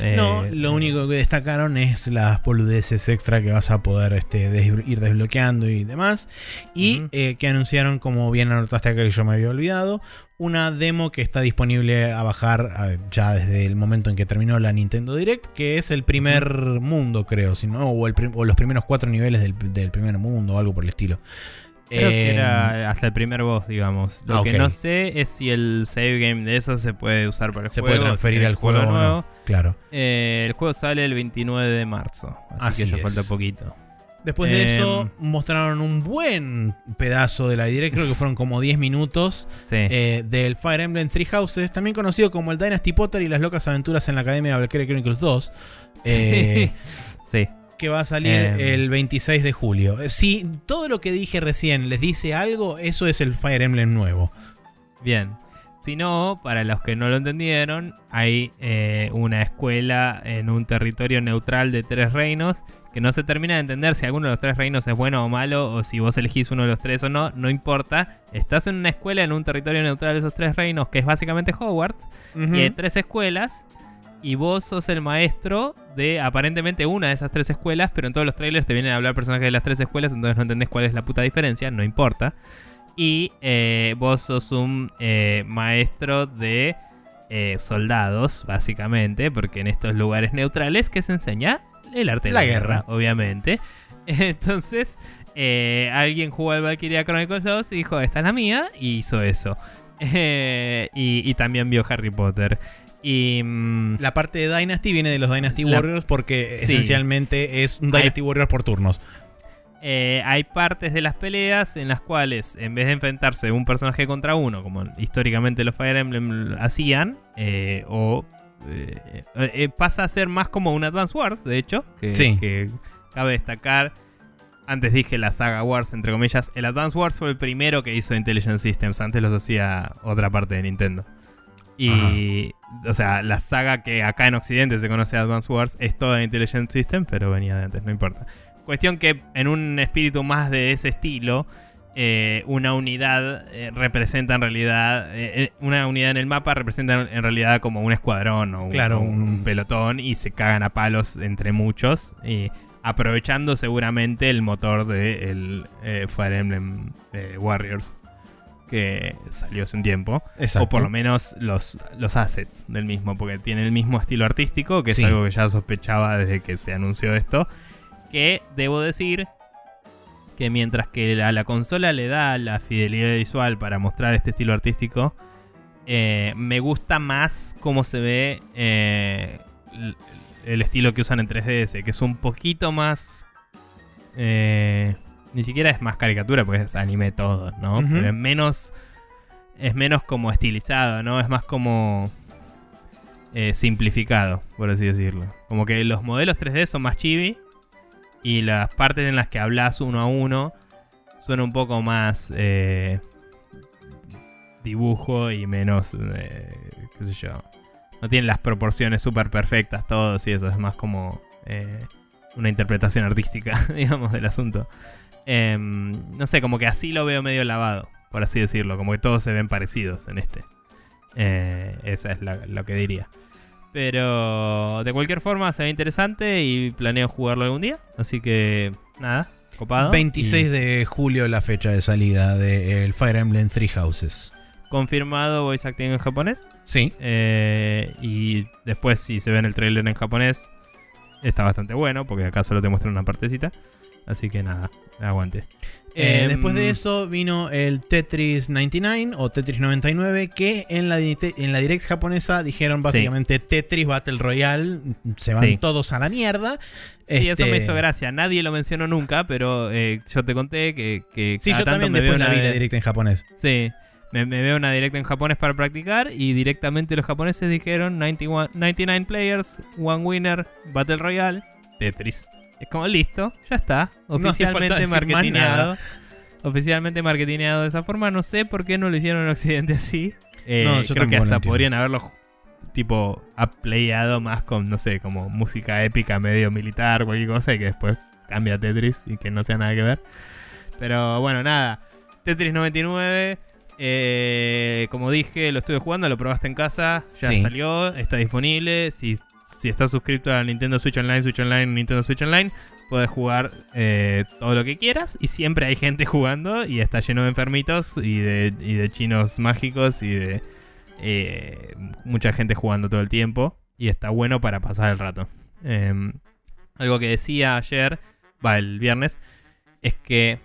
Eh,
no, lo único que destacaron es las boludeces extra que vas a poder este, des- ir desbloqueando y demás. Y eh, que anunciaron, como bien anotaste acá que yo me había olvidado, una demo que está disponible a bajar ya desde el momento en que terminó la Nintendo Direct, que es el primer mundo, creo, si no, o, el o los primeros cuatro niveles del, del primer mundo o algo por el estilo.
Creo que era hasta el primer boss, digamos. Lo
ah,
que no sé es si el save game de eso se puede usar para el
se
juego.
puede transferir al juego o
nuevo.
no. Claro.
Eh, el juego sale el 29 de marzo, así,
Así
que ya
es.
falta poquito.
Después de
Em.
eso, mostraron un buen pedazo de la Direct, creo que fueron como 10 minutos,
Sí.
eh, del Fire Emblem Three Houses, también conocido como el Dynasty Potter y las locas aventuras en la Academia de Valkyria Chronicles 2, eh, (laughs)
sí.
que va a salir
Em.
el 26 de julio. Eh, Si todo lo que dije recién les dice algo, eso es el Fire Emblem nuevo.
Bien. Si no, para los que no lo entendieron, hay eh, una escuela en un territorio neutral de tres reinos que no se termina de entender si alguno de los tres reinos es bueno o malo o si vos elegís uno de los tres o no, no importa. Estás en una escuela en un territorio neutral de esos tres reinos que es básicamente Hogwarts y hay tres escuelas y vos sos el maestro de aparentemente una de esas tres escuelas, pero en todos los trailers te vienen a hablar personajes de las tres escuelas, entonces no entendés cuál es la puta diferencia, no importa. Y eh, vos sos un eh, maestro de eh, soldados, básicamente, porque en estos lugares neutrales que se enseña el arte de
La
la,
guerra.
guerra, obviamente. (laughs) Entonces, eh, alguien jugó al Valkyria Chronicles 2 y dijo, esta es la mía, y hizo eso. (laughs) Eh, y, y también vio Harry Potter. Y mm,
La parte de Dynasty viene de los Dynasty
La-
Warriors porque
Sí.
esencialmente es un
Hay-
Dynasty Warriors por turnos.
eh, hay partes de las peleas en las cuales, en vez de enfrentarse un personaje contra uno, como históricamente los Fire Emblem hacían, o eh, eh, pasa a ser más como un Advance Wars, de hecho, que,
Sí.
que cabe destacar. Antes dije la saga Wars, entre comillas. El Advance Wars fue el primero que hizo Intelligent Systems. Antes los hacía otra parte de Nintendo. Y, o sea, la saga que acá en Occidente se conoce Advance Wars es toda Intelligent System, pero venía de antes, no importa. Cuestión que en un espíritu más de ese estilo, eh, una unidad eh, representa en realidad, eh, una unidad en el mapa representa en realidad como un escuadrón o un,
Claro,
o un
un-
pelotón y se cagan a palos entre muchos, aprovechando seguramente el motor de el eh, Fire Emblem Warriors que salió hace un tiempo.
Exacto.
O por lo menos los, los assets del mismo, porque tiene el mismo estilo artístico, que
Sí.
es algo que ya sospechaba desde que se anunció esto. Que debo decir que mientras que a la consola le da la fidelidad visual para mostrar este estilo artístico, eh, me gusta más cómo se ve eh, el estilo que usan en 3DS, que es un poquito más... eh, ni siquiera es más caricatura, porque es anime todo, ¿no? Pero es menos... Es menos como estilizado, ¿no? Es más como... simplificado, por así decirlo. Como que los modelos 3D son más chibi y las partes en las que hablas uno a uno son un poco más... eh, dibujo y menos, eh, qué sé yo. No tienen las proporciones súper perfectas todos y eso, es más como eh, una interpretación artística, (laughs) digamos, del asunto. Em, no sé, como que así lo veo medio lavado, por así decirlo, como que todos se ven parecidos en este. Eh, esa es la- lo que diría. Pero de cualquier forma se ve interesante y planeo jugarlo algún día. Así que nada, copado.
26
Y
de julio la fecha de salida del Fire Emblem Three Houses.
Confirmado voice acting en japonés.
Sí.
Eh, y después si se ve en el trailer en japonés, está bastante bueno, porque acá solo te muestran una partecita. Así que nada, aguante.
Eh,
Em,
después de eso vino el Tetris 99 o Tetris 99 que en la, en la direct japonesa dijeron básicamente Tetris Battle Royale, se van
Sí.
todos a la mierda.
Sí, eso
Este,
me hizo gracia. Nadie lo mencionó nunca, pero eh, yo te conté que, que
Sí, yo también después la
una
vi la
de-
direct en japonés.
Sí, me, me veo una directa en japonés para practicar y directamente los japoneses dijeron 91 99 players, one winner, Battle Royale, Tetris. Es como listo, ya está.
No
Oficialmente marketineado.
nada.
Oficialmente marketineado de esa forma. No sé por qué no lo hicieron en Occidente así. Eh,
No, yo
creo que hasta podrían haberlo tipo playado más con, no sé, como música épica, medio militar, cualquier cosa, y que después cambia a Tetris y que no sea nada que ver. Pero bueno, nada. Tetris 99. eh, como dije, lo estuve jugando, lo probaste en casa, ya
Sí.
salió, está disponible. Si, si estás suscrito a Nintendo Switch Online, Switch Online, Nintendo Switch Online, puedes jugar eh, todo lo que quieras. Y siempre hay gente jugando y está lleno de enfermitos y de, y de chinos mágicos y de eh, mucha gente jugando todo el tiempo. Y está bueno para pasar el rato. Em, algo que decía ayer, va, el viernes, es que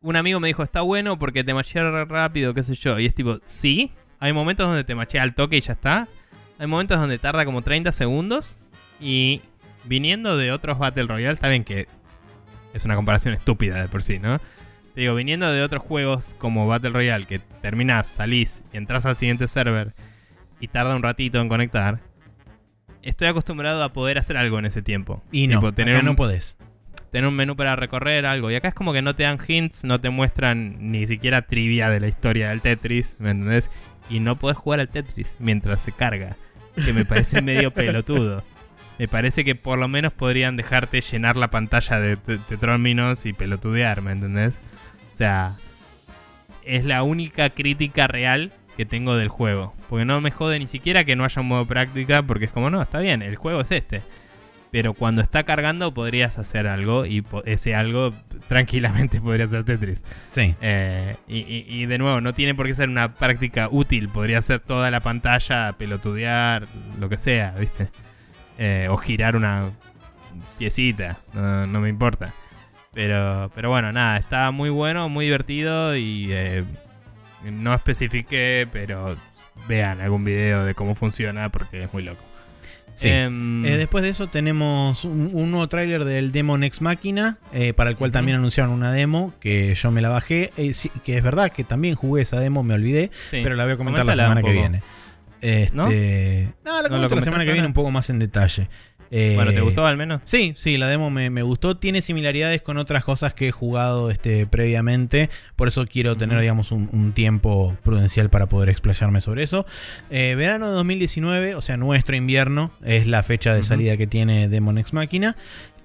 un amigo me dijo, está bueno porque te machea rápido, qué sé yo. Y es tipo, sí, hay momentos donde te machea al toque y ya está. Hay momentos donde tarda como 30 segundos. Y viniendo de otros Battle Royale, está bien que es una comparación estúpida de por sí, ¿no? Te digo, viniendo de otros juegos como Battle Royale, que terminás, salís y entras al siguiente server y tarda un ratito en conectar, estoy acostumbrado a poder hacer algo en ese tiempo.
Y no,
Tipo, tener
acá
un-
no podés.
tener un menú para recorrer, algo. Y acá es como que no te dan hints, no te muestran ni siquiera trivia de la historia del Tetris, ¿me entendés? Y no podés jugar al Tetris mientras se carga. Que me parece medio pelotudo. Me parece que por lo menos podrían dejarte llenar la pantalla de, términos y pelotudear, ¿me entendés? O sea, es la única crítica real que tengo del juego. Porque no me jode ni siquiera que no haya un modo práctica, porque es como, no, está bien, el juego es este. Pero cuando está cargando podrías hacer algo y ese algo tranquilamente (laughs) podría ser Tetris.
Sí.
Eh, y, y- y de nuevo, no tiene por qué ser una práctica útil. Podría ser toda la pantalla, pelotudear, lo que sea, ¿viste? Eh, o girar una piecita, no, no me importa. Pero, pero bueno, nada, está muy bueno, muy divertido y eh, no especifiqué, pero vean algún video de cómo funciona porque es muy loco.
Sí.
Em,
Eh, después de eso tenemos un, un nuevo tráiler del Demon Ex Machina, eh, para el cual también anunciaron una demo que yo me la bajé. eh, sí, que es verdad que también jugué esa demo, me olvidé,
sí.
pero la voy a comentar la semana que viene. Este,
¿No?
no, la
¿No lo
comento la semana que viene un poco más en detalle. Eh,
Bueno, ¿te gustó al menos?
Sí, sí, la demo me, me gustó. Tiene similaridades con otras cosas que he jugado este, previamente. Por eso quiero tener, digamos, un, un tiempo prudencial para poder explayarme sobre eso. Eh, verano de 2019, o sea, nuestro invierno, es la fecha de salida que tiene Demon Ex Máquina.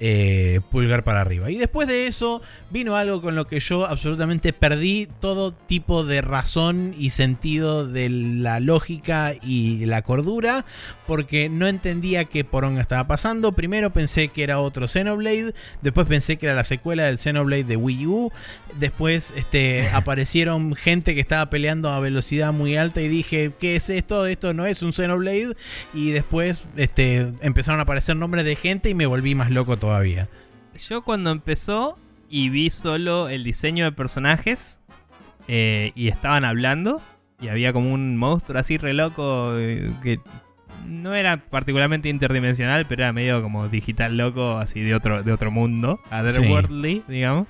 Eh, pulgar para arriba. Y después de eso vino algo con lo que yo absolutamente perdí todo tipo de razón y sentido de la lógica y la cordura porque no entendía qué poronga estaba pasando. Primero pensé que era otro Xenoblade, después pensé que era la secuela del Xenoblade de Wii U, después este, (laughs) aparecieron gente que estaba peleando a velocidad muy alta y dije, ¿qué es esto? Esto no es un Xenoblade. Y después este, empezaron a aparecer nombres de gente y me volví más loco todavía.
Yo cuando empezó y vi solo el diseño de personajes eh, y estaban hablando y había como un monstruo así re loco eh, que no era particularmente interdimensional, pero era medio como digital loco, así de otro, de otro mundo, otherworldly, digamos.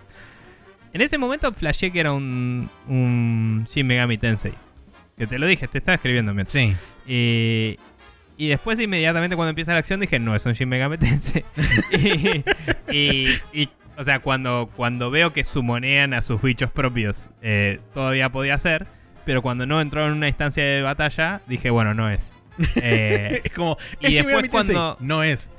En ese momento flashé que era un, un Shin Megami Tensei. Que te lo dije, te estaba escribiendo mientras.
Sí.
Y, y después, inmediatamente, cuando empieza la acción, dije, no, es un Shin Megami Tensei. (laughs) y, y- y, o sea, cuando, cuando veo que sumonean a sus bichos propios, eh, todavía podía ser. pero cuando no entró en una instancia de batalla, dije, bueno, no es. (laughs) Eh,
es como,
y
es
después cuando-
No es.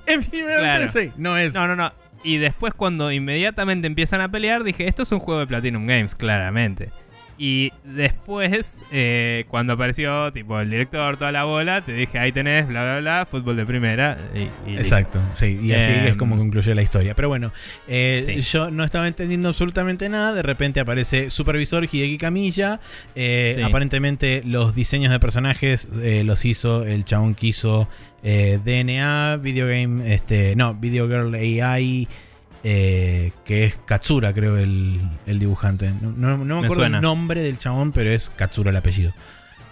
Claro.
No es.
no, no, no. Y después cuando inmediatamente empiezan a pelear, dije, esto es un juego de Platinum Games, claramente. Y después, eh, cuando apareció tipo el director, toda la bola, te dije, ahí tenés, bla, bla, bla, fútbol de primera. Y, y
Exacto, sí, y así
Em,
es como concluye la historia. Pero bueno, eh,
Sí.
yo no estaba entendiendo absolutamente nada. De repente aparece Supervisor Hideki Kamiya. Eh,
Sí.
Aparentemente, los diseños de personajes los hizo el chabón que hizo DNA, Video Game, este, no, Video Girl AI. Eh, que es Katsura, creo, el, el dibujante. No, no- no me
Me
acuerdo
suena.
el nombre del chabón, pero es Katsura el apellido.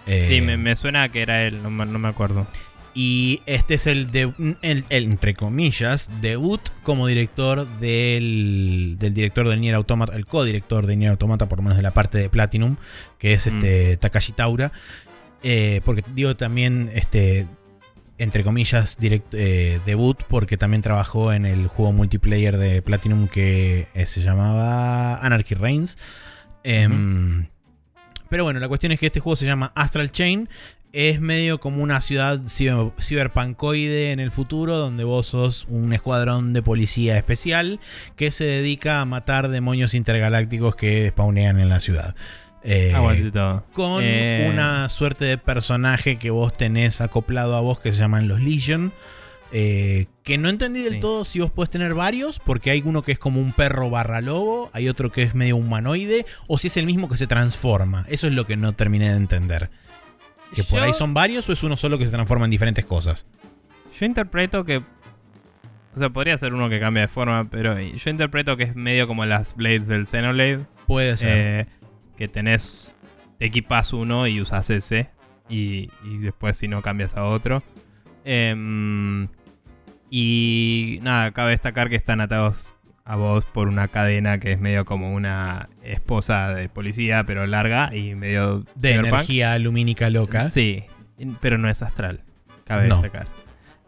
Eh,
Sí, me, me suena que era él, no, me- no me acuerdo.
y este es el, de, el, el, entre comillas, debut como director del, del director del Nier Automata, el co-director de Nier Automata, por lo menos de la parte de Platinum, que es este Takashi Taura. Eh, porque digo también, este, entre comillas, direct- eh, debut, porque también trabajó en el juego multiplayer de Platinum que eh, se llamaba Anarchy Reigns. Em, Pero bueno, la cuestión es que este juego se llama Astral Chain. Es medio como una ciudad ciber- ciberpunkoide en el futuro, donde vos sos un escuadrón de policía especial que se dedica a matar demonios intergalácticos que spawnean en la ciudad. Eh, con
Eh,
una suerte de personaje que vos tenés acoplado a vos que se llaman los Legion. eh, que no entendí del
Sí.
todo si vos podés tener varios, porque hay uno que es como un perro barra lobo, hay otro que es medio humanoide, o si es el mismo que se transforma. Eso es lo que no terminé de entender. ¿Que por ahí son varios o es uno solo que se transforma en diferentes cosas?
Yo interpreto que. O sea, podría ser uno que cambia de forma, pero yo interpreto que es medio como las blades del Xenoblade.
Puede ser.
eh, que tenés. Te equipas uno y usas ese. Y, y después, si no, cambias a otro. Em, y nada, cabe destacar que están atados a vos por una cadena que es medio como una esposa de policía, pero larga y medio.
de energía lumínica loca.
Sí, pero no es astral. Cabe
No.
destacar.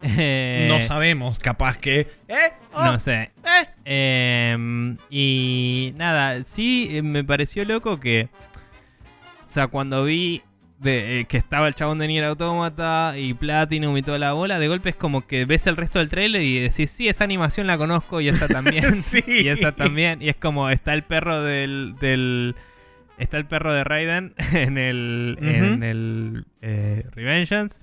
Eh, (laughs)
No sabemos, capaz que. ¿Eh? Oh,
no sé.
eh.
Em, y nada, sí eh, me pareció loco que. O sea, cuando vi de, eh, que estaba el chabón de Nier Automata y Platinum y toda la bola, de golpe es como que ves el resto del trailer y decís, sí, esa animación la conozco y esa también. (laughs)
Sí.
Y esa también. Y es como está el perro del. del está el perro de Raiden (laughs) en el. En el. Eh, Revengeance.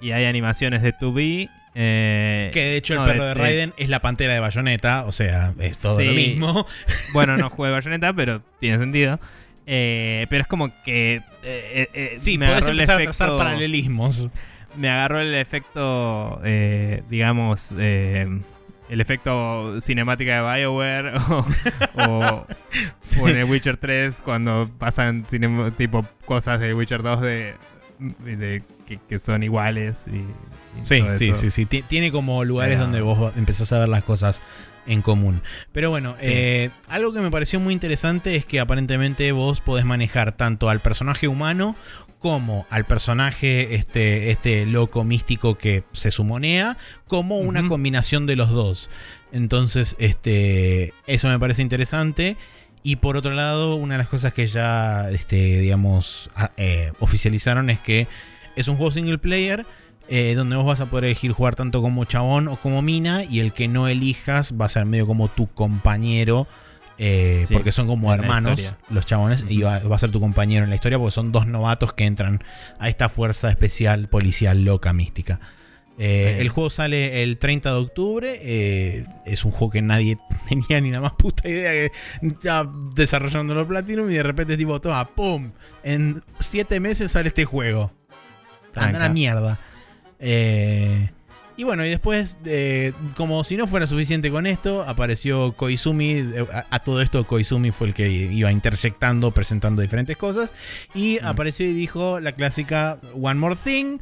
Y hay animaciones de 2B. Eh,
Que de hecho el perro de, Raiden es la pantera de Bayonetta, o sea, es todo lo mismo. (laughs)
Bueno, no jugué Bayonetta, pero tiene sentido. Eh, pero es como que. eh, eh,
Sí,
me
podés
agarró el
empezar a
efecto-
trazar paralelismos.
Me agarró el efecto, eh, digamos, eh, el efecto cinemática de BioWare (laughs) o, o, (laughs)
Sí.
o en el Witcher 3 cuando pasan tipo cosas de Witcher 2 de, de- que, que son iguales y, y
Sí,
todo
sí,
eso.
sí, sí. Ti- Tiene como lugares
Pero-
donde vos empezás a ver las cosas en común. Pero bueno,
Sí.
eh, algo que me pareció muy interesante es que aparentemente vos podés manejar tanto al personaje humano como al personaje este, este loco místico que se sumonea, como una combinación de los dos. Entonces, este, eso me parece interesante. Y por otro lado, una de las cosas que ya, este, digamos, eh, oficializaron es que es un juego single player eh, donde vos vas a poder elegir jugar tanto como chabón o como mina y el que no elijas va a ser medio como tu compañero. eh,
Sí,
porque son como hermanos los chabones y va, va a ser tu compañero en la historia porque son dos novatos que entran a esta fuerza especial policial loca mística. Eh, el juego sale el 30 de octubre. eh, es un juego que nadie (laughs) tenía ni la más puta idea que ya desarrollándolo Platinum y de repente tipo, toma, ¡pum! En 7 meses sale este juego. Anda la mierda. Eh, y bueno, y después, eh, como si no fuera suficiente con esto, apareció Koizumi. eh, A, a todo esto, Koizumi fue el que iba intersectando, presentando diferentes cosas. Y
Mm.
apareció y dijo la clásica One More Thing.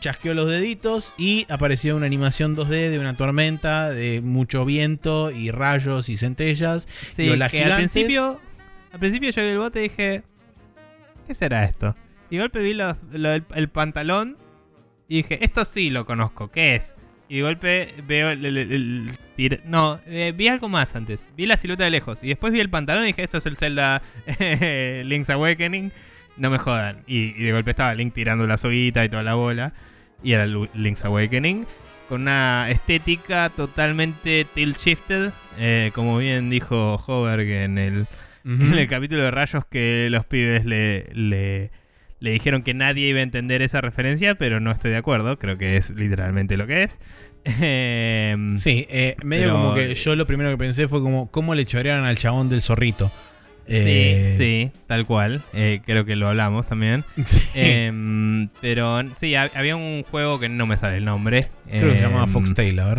Chasqueó los deditos y apareció una animación 2D de una tormenta, de mucho viento y rayos y centellas.
Sí,
y
que al principio, al principio yo vi el bote y dije, ¿qué será esto? Y de golpe vi el pantalón y dije, esto sí lo conozco, ¿qué es? Y de golpe veo el... el- no, eh, vi algo más antes. Vi la silueta de lejos y después vi el pantalón y dije, esto es el Zelda (laughs) Link's Awakening. no me jodan. Y, y de golpe estaba Link tirando la soguita y toda la bola. Y era Link's Awakening. Con una estética totalmente tilt shifted. eh, como bien dijo Hoberg en el, en el capítulo de rayos que los pibes le, le, le dijeron que nadie iba a entender esa referencia, pero no estoy de acuerdo. Creo que es literalmente lo que es. Em,
Sí, eh, medio
Pero-
como que yo lo primero que pensé fue como cómo le chorearon al chabón del zorrito.
Sí,
Eh,
sí, tal cual. Eh, creo que lo hablamos también. (laughs)
sí.
Em, pero sí, ha- había un juego que no me sale el nombre.
Creo que se llamaba
Em,
Foxtail, a ver.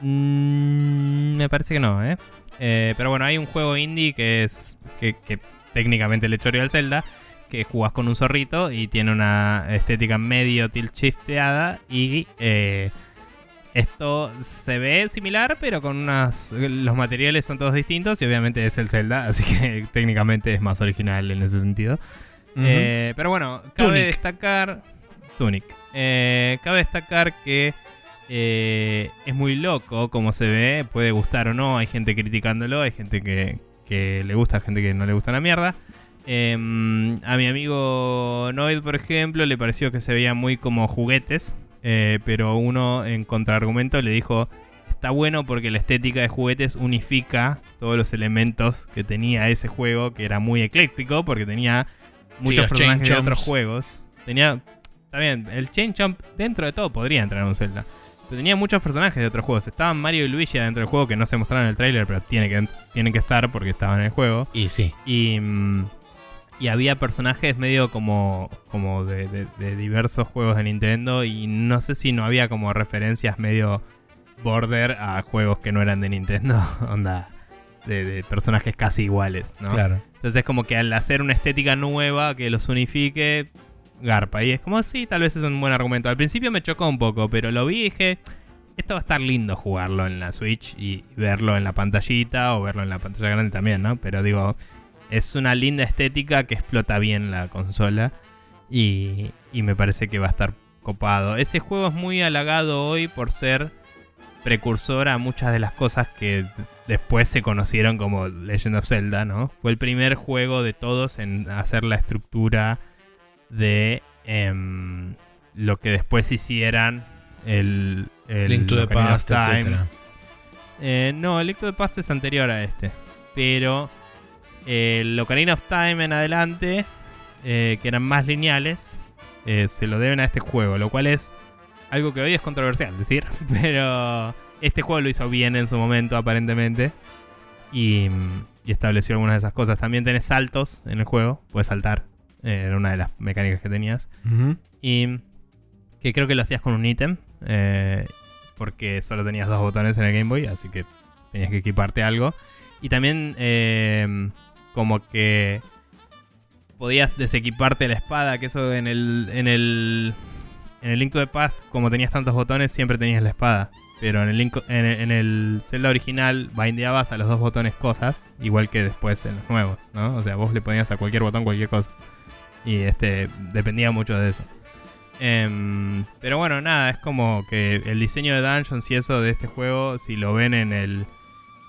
mm, me parece que no, ¿eh? Eh, Pero bueno, hay un juego indie que es. que, que técnicamente le choreó al Zelda. Que jugás con un zorrito y tiene una estética medio tilt shifteada. Y eh, esto se ve similar, pero con unas. Los materiales son todos distintos. Y obviamente es el Zelda, así que (laughs) técnicamente es más original en ese sentido. Eh, pero bueno, cabe
Tunic.
destacar. Tunic. Eh, cabe destacar que es muy loco como se ve. Puede gustar o no. Hay gente criticándolo. Hay gente que, que le gusta, gente que no le gusta una mierda. Eh, a mi amigo Noid, por ejemplo, le pareció que se veía muy como juguetes. eh, pero uno en contraargumento le dijo. Está bueno porque la estética de juguetes unifica todos los elementos que tenía ese juego, que era muy ecléctico, porque tenía muchos personajes de otros juegos. Tenía. Está bien, el Chain Jump dentro de todo podría entrar en un Zelda. Pero tenía muchos personajes de otros juegos. Estaban Mario y Luigi dentro del juego que no se mostraron en el tráiler, pero tiene que, tienen que estar porque estaban en el juego.
Y sí.
Y, mm, y había personajes medio como, como de, de- de diversos juegos de Nintendo. Y no sé si no había como referencias medio border a juegos que no eran de Nintendo. (laughs) Onda, de, de personajes casi iguales, ¿no?
Claro.
Entonces como que al hacer una estética nueva que los unifique, garpa. Y es como, sí, tal vez es un buen argumento. Al principio me chocó un poco, pero lo vi y dije, esto va a estar lindo jugarlo en la Switch y verlo en la pantallita o verlo en la pantalla grande también, ¿no? Pero digo, es una linda estética que explota bien la consola y, y me parece que va a estar copado. Ese juego es muy halagado hoy por ser precursor a muchas de las cosas que después se conocieron como Legend of Zelda, ¿no? Fue el primer juego de todos en hacer la estructura de em, lo que después hicieran el, el
Link to the Past, etc.
Eh, no, el Link to the Past es anterior a este. Pero el Ocarina of Time en adelante, eh, que eran más lineales, eh, se lo deben a este juego, lo cual es algo que hoy es controversial decir, (laughs) pero este juego lo hizo bien en su momento aparentemente y, y estableció algunas de esas cosas. También tenés saltos en el juego, puedes saltar, eh, era una de las mecánicas que tenías. Y que creo que lo hacías con un ítem. eh, porque solo tenías dos botones en el Game Boy. Así que tenías que equiparte algo. Y también eh, como que podías desequiparte la espada. Que eso en el, en el, en el Link to the Past, como tenías tantos botones, siempre tenías la espada. Pero en el, Link- en, en el Zelda original bindeabas a los dos botones cosas. Igual que después en los nuevos. ¿no? O sea, vos le ponías a cualquier botón cualquier cosa. Y este dependía mucho de eso. Em, pero bueno, nada, es como que el diseño de dungeons y eso de este juego, si lo ven en el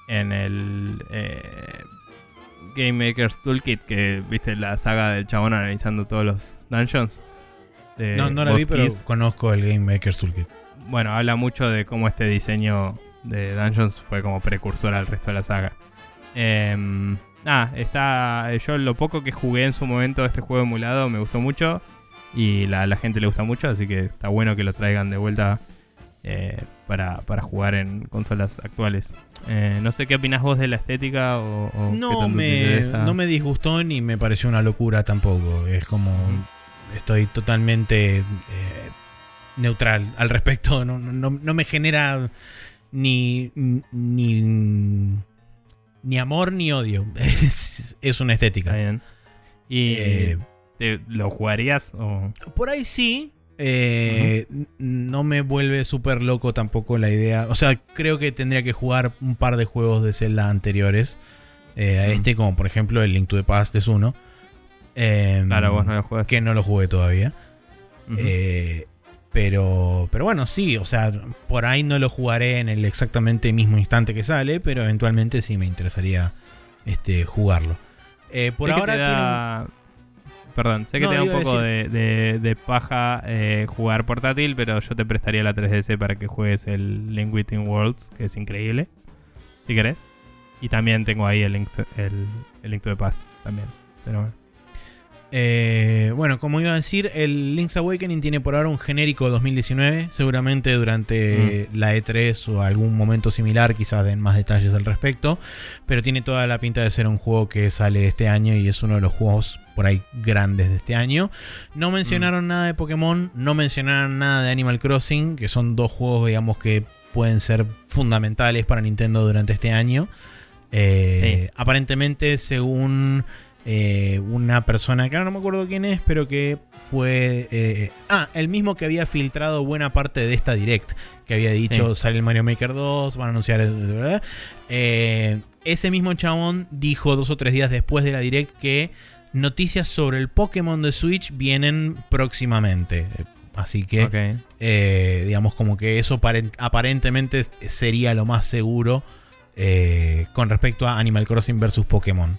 en el eh, Game Maker's Toolkit, que viste la saga del chabón analizando todos los dungeons. de
No, no la vi, pero
Keys.
conozco el Game Maker's Toolkit.
Bueno, habla mucho de cómo este diseño de Dungeons fue como precursor al resto de la saga. Em, nada, está. Yo lo poco que jugué en su momento este juego emulado me gustó mucho. Y la, la gente le gusta mucho, así que está bueno que lo traigan de vuelta eh, para, para jugar en consolas actuales. Eh, no sé qué opinas vos de la estética o,
No me, no me disgustó ni me pareció una locura tampoco. Es como. Estoy totalmente eh, neutral al respecto. No, no- no me genera ni, ni, ni amor ni odio. (laughs) Es, es una estética.
bien. ¿Y
Eh,
te- lo jugarías? O...
por ahí sí. Eh, No me vuelve súper loco tampoco la idea. O sea, creo que tendría que jugar un par de juegos de Zelda anteriores eh, a
Mm.
este, como por ejemplo el Link to the Past es uno. Em,
Claro, vos no lo jugaste.
que no lo jugué todavía. Eh, pero, pero bueno, sí, o sea, por ahí no lo jugaré en el exactamente mismo instante que sale, pero eventualmente sí me interesaría este, jugarlo. Por ahora
perdón. Sé que
No,
te da un poco
decir-
de, de- de paja eh, jugar portátil, pero yo te prestaría la 3DS para que juegues el Link Between Worlds, que es increíble. Si querés. Y también tengo ahí el Link, el, el Link to the Past también. Pero bueno.
Eh, bueno, como iba a decir, el Link's Awakening tiene por ahora un genérico 2019. Seguramente durante la E3 o algún momento similar, quizás den más detalles al respecto. Pero tiene toda la pinta de ser un juego que sale este año y es uno de los juegos por ahí grandes de este año. No mencionaron nada de Pokémon, no mencionaron nada de Animal Crossing, que son dos juegos, digamos, que pueden ser fundamentales para Nintendo durante este año. Eh, Aparentemente, según eh, una persona que ahora no me acuerdo quién es, pero que fue. eh, ah, el mismo que había filtrado buena parte de esta direct. Que había dicho:
Sí.
sale el Mario Maker 2, van a anunciar. Eh, ese mismo chabón dijo dos o tres días después de la direct que noticias sobre el Pokémon de Switch vienen próximamente. Así que, eh, digamos, como que eso paren- aparentemente sería lo más seguro eh, con respecto a Animal Crossing versus Pokémon.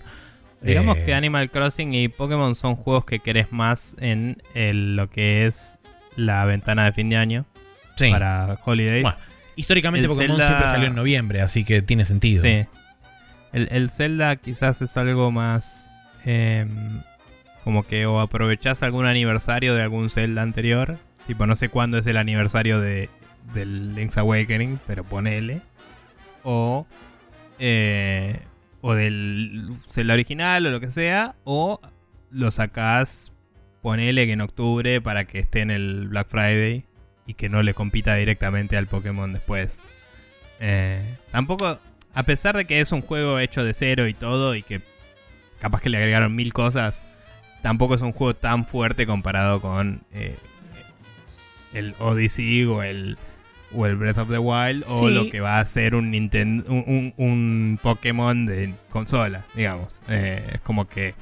Digamos
Eh,
que Animal Crossing y Pokémon son juegos que querés más en el- lo que es la ventana de fin de año
sí.
para Holidays.
Bueno, históricamente
el
Pokémon
Zelda-
siempre salió en noviembre, así que tiene sentido.
Sí. El, el Zelda quizás es algo más. em, como que o aprovechás algún aniversario de algún Zelda anterior. Tipo, no sé cuándo es el aniversario de, del Link's Awakening, pero ponele. O. eh, o del Zelda original o lo que sea. O lo sacás, ponele que en octubre para que esté en el Black Friday y que no le compita directamente al Pokémon después. Eh, tampoco, a pesar de que es un juego hecho de cero y todo y que capaz que le agregaron mil cosas, tampoco es un juego tan fuerte comparado con eh, el Odyssey o el, o el Breath of the Wild o lo que va a ser un Nintendo, un, un- un Pokémon de consola, digamos. Eh, es como que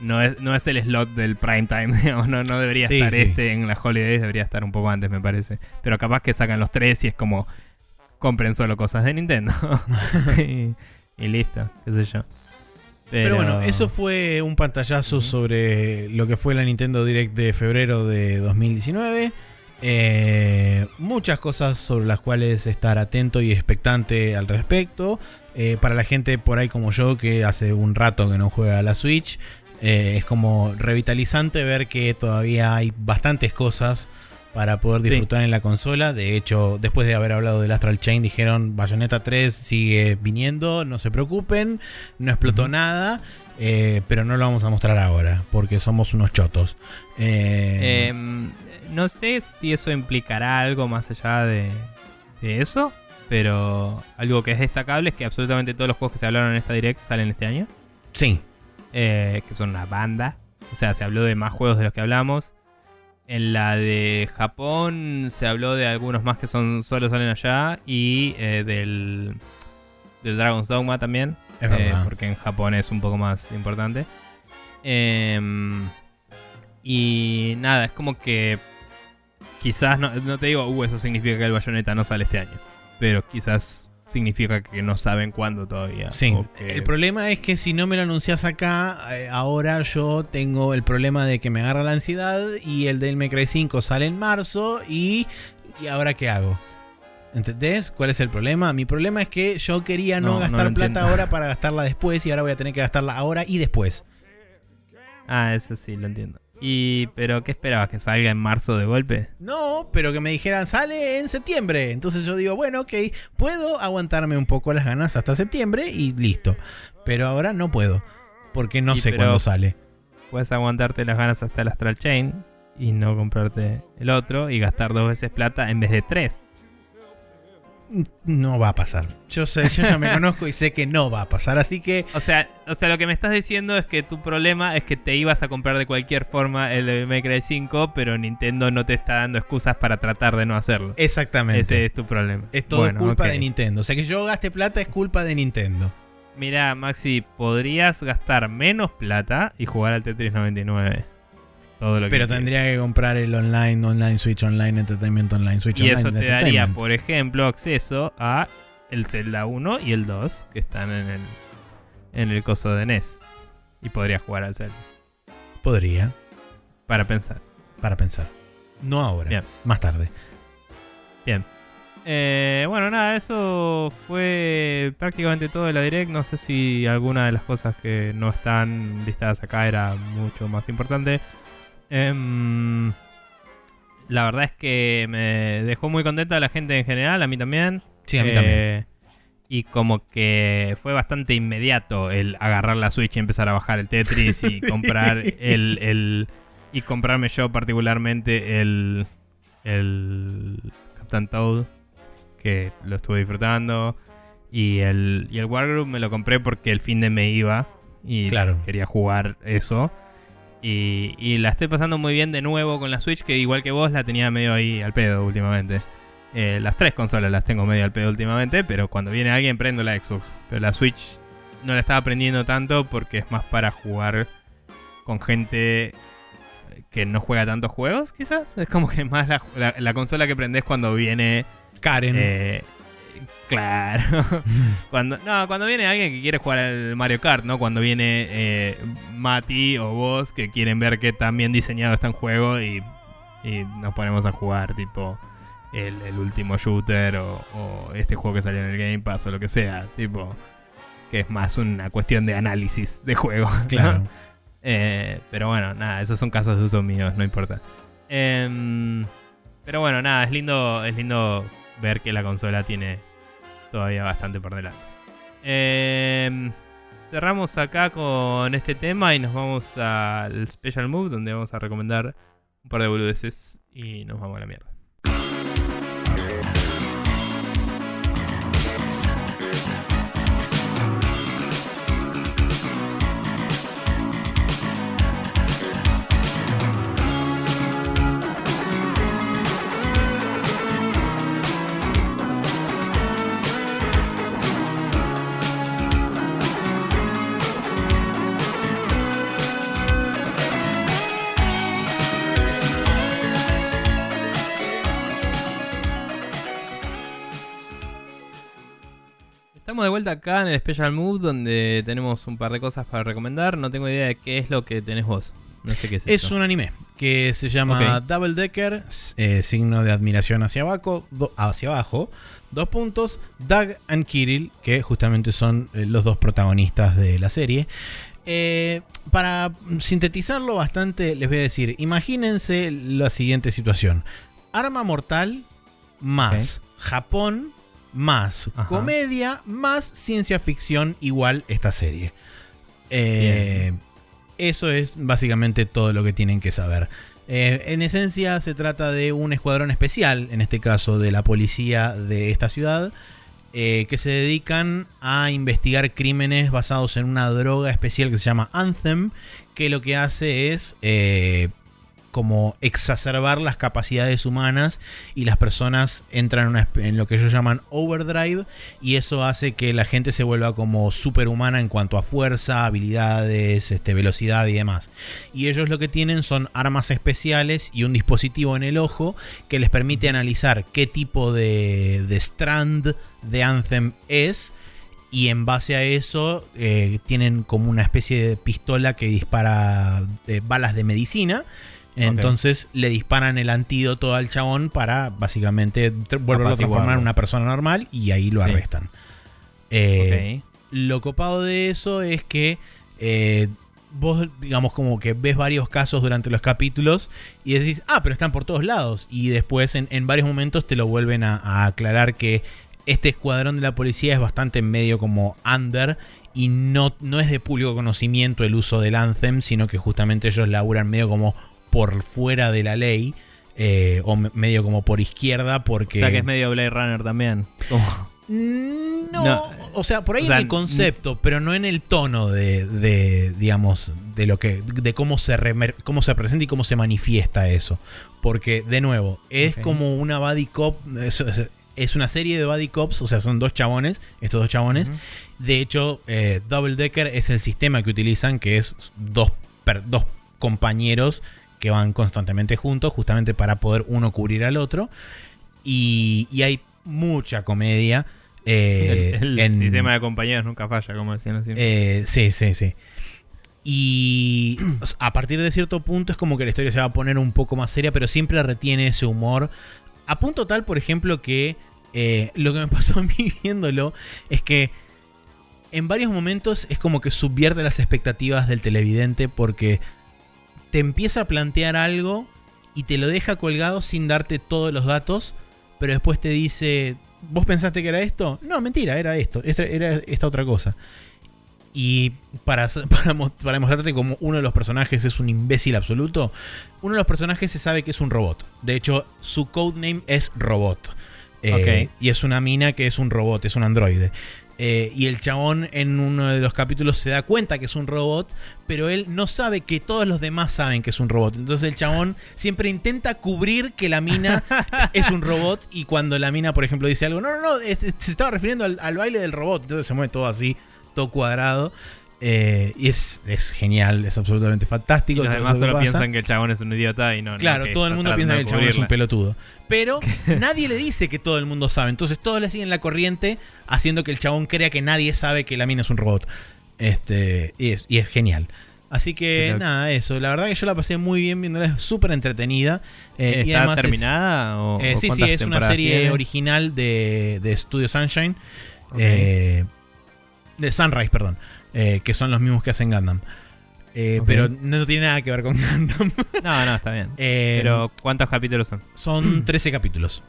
no es, no es el slot del prime time, (laughs) digamos, no, no debería
Sí,
estar
sí.
este en las holidays, debería estar un poco antes, me parece. Pero capaz que sacan los tres y es como compren solo cosas de Nintendo. (laughs) (laughs) y, y listo, qué sé yo.
Pero, bueno, eso fue un pantallazo sobre lo que fue la Nintendo Direct de febrero de 2019. Eh, muchas cosas sobre las cuales estar atento y expectante al respecto. Eh, para la gente por ahí como yo que hace un rato que no juega a la Switch, eh, es como revitalizante ver que todavía hay bastantes cosas para poder
Sí.
disfrutar en la consola. De hecho, después de haber hablado del Astral Chain, dijeron Bayonetta 3 sigue viniendo, no se preocupen, no explotó nada, eh, pero no lo vamos a mostrar ahora, porque somos unos chotos. Eh,
Em, no sé si eso implicará algo más allá de, de eso, pero algo que es destacable es que absolutamente todos los juegos que se hablaron en esta direct salen este año,
sí,
eh, que son una banda. O sea, se habló de más juegos de los que hablamos. En la de Japón se habló de algunos más que son solo salen allá y del, del Dragon's Dogma también.
Es
eh,
verdad.
porque en Japón es un poco más importante. Em, y nada, es como que quizás, no, no te digo, uh, eso significa que el Bayonetta no sale este año, pero quizás significa que no saben cuándo todavía.
Sí,
que-
el problema es que si no me lo anuncias acá, eh, ahora yo tengo el problema de que me agarra la ansiedad y el del Cry 5 sale en marzo y, y ahora qué hago. ¿Entendés? ¿Cuál es el problema? Mi problema es que yo quería no, gastar plata
entiendo.
ahora para gastarla después y ahora voy a tener que gastarla ahora y después.
Ah, eso sí, lo entiendo. Y, pero ¿qué esperabas? ¿Que salga en marzo de golpe?
No, pero que me dijeran sale en septiembre. Entonces yo digo, bueno, ok, puedo aguantarme un poco las ganas hasta septiembre y listo. Pero ahora no puedo, porque no
Y
sé cuándo sale.
Puedes aguantarte las ganas hasta el Astral Chain y no comprarte el otro y gastar dos veces plata en vez de tres.
No va a pasar. Yo sé, yo ya me (laughs) conozco y sé que no va a pasar, así que
O sea, o sea, lo que me estás diciendo es que tu problema es que te ibas a comprar de cualquier forma el de May Cry 5, pero Nintendo no te está dando excusas para tratar de no hacerlo.
exactamente.
Ese es tu problema.
Es todo
Bueno,
culpa de Nintendo. O sea que yo gaste plata es culpa de Nintendo.
Mira, Maxi, podrías gastar menos plata y jugar al Tetris 99. Todo lo que
Pero tendría que comprar el online, online, Switch Online, Entertainment Online, Switch
Y
Online.
eso te daría, por ejemplo, acceso a el Zelda 1 y el 2 que están en el en el coso de NES. Y podrías jugar al Zelda.
Podría.
Para pensar.
Para pensar. No ahora,
Bien.
más tarde.
Bien. Eh, bueno, nada, eso fue prácticamente todo de la Direct. No sé si alguna de las cosas que no están listadas acá era mucho más importante. Em, la verdad es que me dejó muy contenta la gente en general, a mí también.
Sí, a mí
Eh,
también.
Y como que fue bastante inmediato el agarrar la Switch y empezar a bajar el Tetris y (laughs) comprar el, el- y comprarme yo particularmente el el Captain Toad que lo estuve disfrutando y el y el Wargroup me lo compré porque el fin de me iba y
Claro.
quería jugar eso y, y la estoy pasando muy bien de nuevo con la Switch que igual que vos la tenía medio ahí al pedo últimamente. Eh, las tres consolas las tengo medio al pedo últimamente, pero cuando viene alguien prendo la Xbox. Pero la Switch no la estaba prendiendo tanto porque es más para jugar con gente que no juega tantos juegos, quizás. Es como que más la, la- la consola que prendes cuando viene...
Karen.
eh, claro. (laughs) cuando, no, cuando viene alguien que quiere jugar al Mario Kart, ¿no? Cuando viene eh, Mati o vos que quieren ver qué tan bien diseñado está un juego y, y nos ponemos a jugar, tipo el, el último shooter o, o este juego que salió en el Game Pass o lo que sea, tipo que es más una cuestión de análisis de juego. ¿no?
claro. (laughs)
Eh, pero bueno, nada, esos son casos de uso míos, no importa. Em, pero bueno, nada, es lindo, es lindo ver que la consola tiene todavía bastante por delante. Em, cerramos acá con este tema y nos vamos al Special Move, donde vamos a recomendar un par de boludeces y nos vamos a la mierda. Estamos de vuelta acá en el Special Move, donde tenemos un par de cosas para recomendar. No tengo idea de qué es lo que tenés vos. No sé qué es,
Es un anime que se llama. Double Decker, eh, signo de admiración hacia abajo, do- hacia abajo, dos puntos, Doug and Kirill, que justamente son eh, los dos protagonistas de la serie. Eh, para sintetizarlo bastante, les voy a decir, imagínense la siguiente situación. Arma mortal más Japón más
Ajá.
comedia más ciencia ficción igual esta serie. Eh, eso es básicamente todo lo que tienen que saber. Eh, en esencia se trata de un escuadrón especial, en este caso de la policía de esta ciudad, eh, que se dedican a investigar crímenes basados en una droga especial que se llama Anthem, que lo que hace es como exacerbar las capacidades humanas y las personas entran en, lo que ellos llaman overdrive y eso hace que la gente se vuelva como superhumana en cuanto a fuerza, habilidades, este, velocidad y demás. Y ellos lo que tienen son armas especiales y un dispositivo en el ojo que les permite analizar qué tipo de, de strand de Anthem es. Y en base a eso eh, tienen como una especie de pistola que dispara eh, balas de medicina. Entonces le disparan el antídoto al chabón para básicamente volverlo a transformar en una persona normal y ahí lo
Sí.
arrestan. Eh, lo copado de eso es que eh, vos, digamos, como que ves varios casos durante los capítulos y decís, ah, pero están por todos lados. Y después en, en varios momentos te lo vuelven a, a aclarar que este escuadrón de la policía es bastante medio como under y no, no es de público conocimiento el uso del Anthem, sino que justamente ellos laburan medio como por fuera de la ley. eh, o me- medio como por izquierda porque
O sea que es medio Blade Runner también.
Mm, No,
No,
o sea, por ahí
o sea,
en el concepto, pero no en el tono de, de, digamos, de lo que, de cómo se remer- cómo se presenta y cómo se manifiesta eso. Porque, de nuevo, es como una buddy cop, es, una serie de buddy cops, o sea, son dos chabones, estos dos chabones. De hecho, eh, Double Decker es el sistema que utilizan, que es dos, per- dos compañeros que van constantemente juntos, justamente para poder uno cubrir al otro. Y, y hay mucha comedia. eh,
el el
en-
sistema de compañeros nunca falla, como decían así.
eh, sí, sí, sí. Y a partir de cierto punto es como que la historia se va a poner un poco más seria, pero siempre retiene ese humor. A punto tal, por ejemplo, que eh, lo que me (laughs) pasó a mí viéndolo es que en varios momentos es como que subvierte las expectativas del televidente porque te empieza a plantear algo y te lo deja colgado sin darte todos los datos, pero después te dice, ¿vos pensaste que era esto? No, mentira, era esto, era esta otra cosa. Y para, (laughs) para, para demostrarte como uno de los personajes es un imbécil absoluto, uno de los personajes se sabe que es un robot. De hecho, su codename es Robot. Eh, y es una mina que es un robot, es un androide. Eh, y el chabón en uno de los capítulos se da cuenta que es un robot, pero él no sabe que todos los demás saben que es un robot. Entonces el chabón siempre intenta cubrir que la mina (laughs) es, un robot y cuando la mina, por ejemplo, dice algo, no, no, no, se estaba refiriendo al, al baile del robot. Entonces se mueve todo así todo cuadrado. Eh, y es, genial, es absolutamente fantástico.
Y los solo piensan que el chabón es un idiota y no.
Claro, todo el mundo piensa que el chabón es un pelotudo. Pero (laughs) nadie le dice que todo el mundo sabe. Entonces todos le siguen la corriente, haciendo que el chabón crea que nadie sabe que la mina es un robot. Este, y, es, genial. Así que nada, eso. La verdad que yo la pasé muy bien viéndola, es súper entretenida.
Eh, ¿Está terminada? o,
eh, sí, sí, es una serie original de, de Studio Sunshine. Eh, de Sunrise, perdón. Eh, que son los mismos que hacen Gundam. Eh, pero no tiene nada que ver con (laughs) Gundam.
no, no, está bien. Eh, pero ¿cuántos capítulos son?
Son (clears throat) 13 capítulos.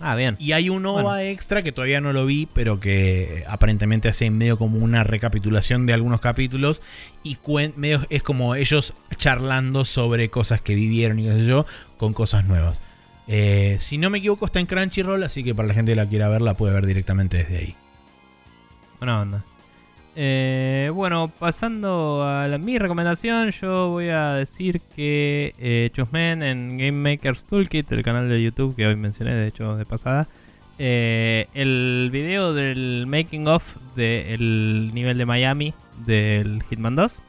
Ah, bien.
Y hay un OVA extra que todavía no lo vi, pero que aparentemente hace medio como una recapitulación de algunos capítulos. Y medio es como ellos charlando sobre cosas que vivieron y qué sé yo, con cosas nuevas. si no me equivoco, está en Crunchyroll, así que para la gente que la quiera ver, la puede ver directamente desde ahí.
Buena onda. Eh, bueno, pasando a mi recomendación, yo voy a decir que eh, Chusmen en Game Maker's Toolkit, el canal de YouTube que hoy mencioné, de hecho, de pasada, eh, el video del making of del nivel de Miami del Hitman 2,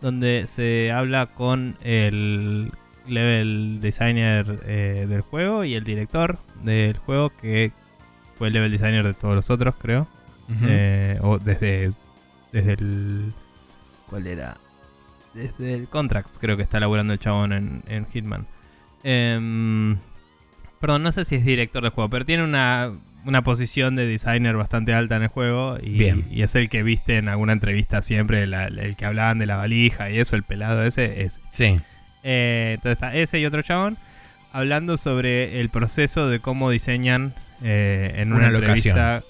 donde se habla con el level designer eh, del juego y el director del juego, que fue el level designer de todos los otros, creo. o desde desde el. ¿Cuál era? Desde el Contracts, creo que está laburando el chabón en, Hitman. Em, perdón, no sé si es director del juego, pero tiene una, una posición de designer bastante alta en el juego. Y, y es el que viste en alguna entrevista siempre, el que hablaban de la valija y eso, el pelado ese, ese.
Sí.
Eh, entonces está ese y otro chabón hablando sobre el proceso de cómo diseñan eh, en una, entrevista.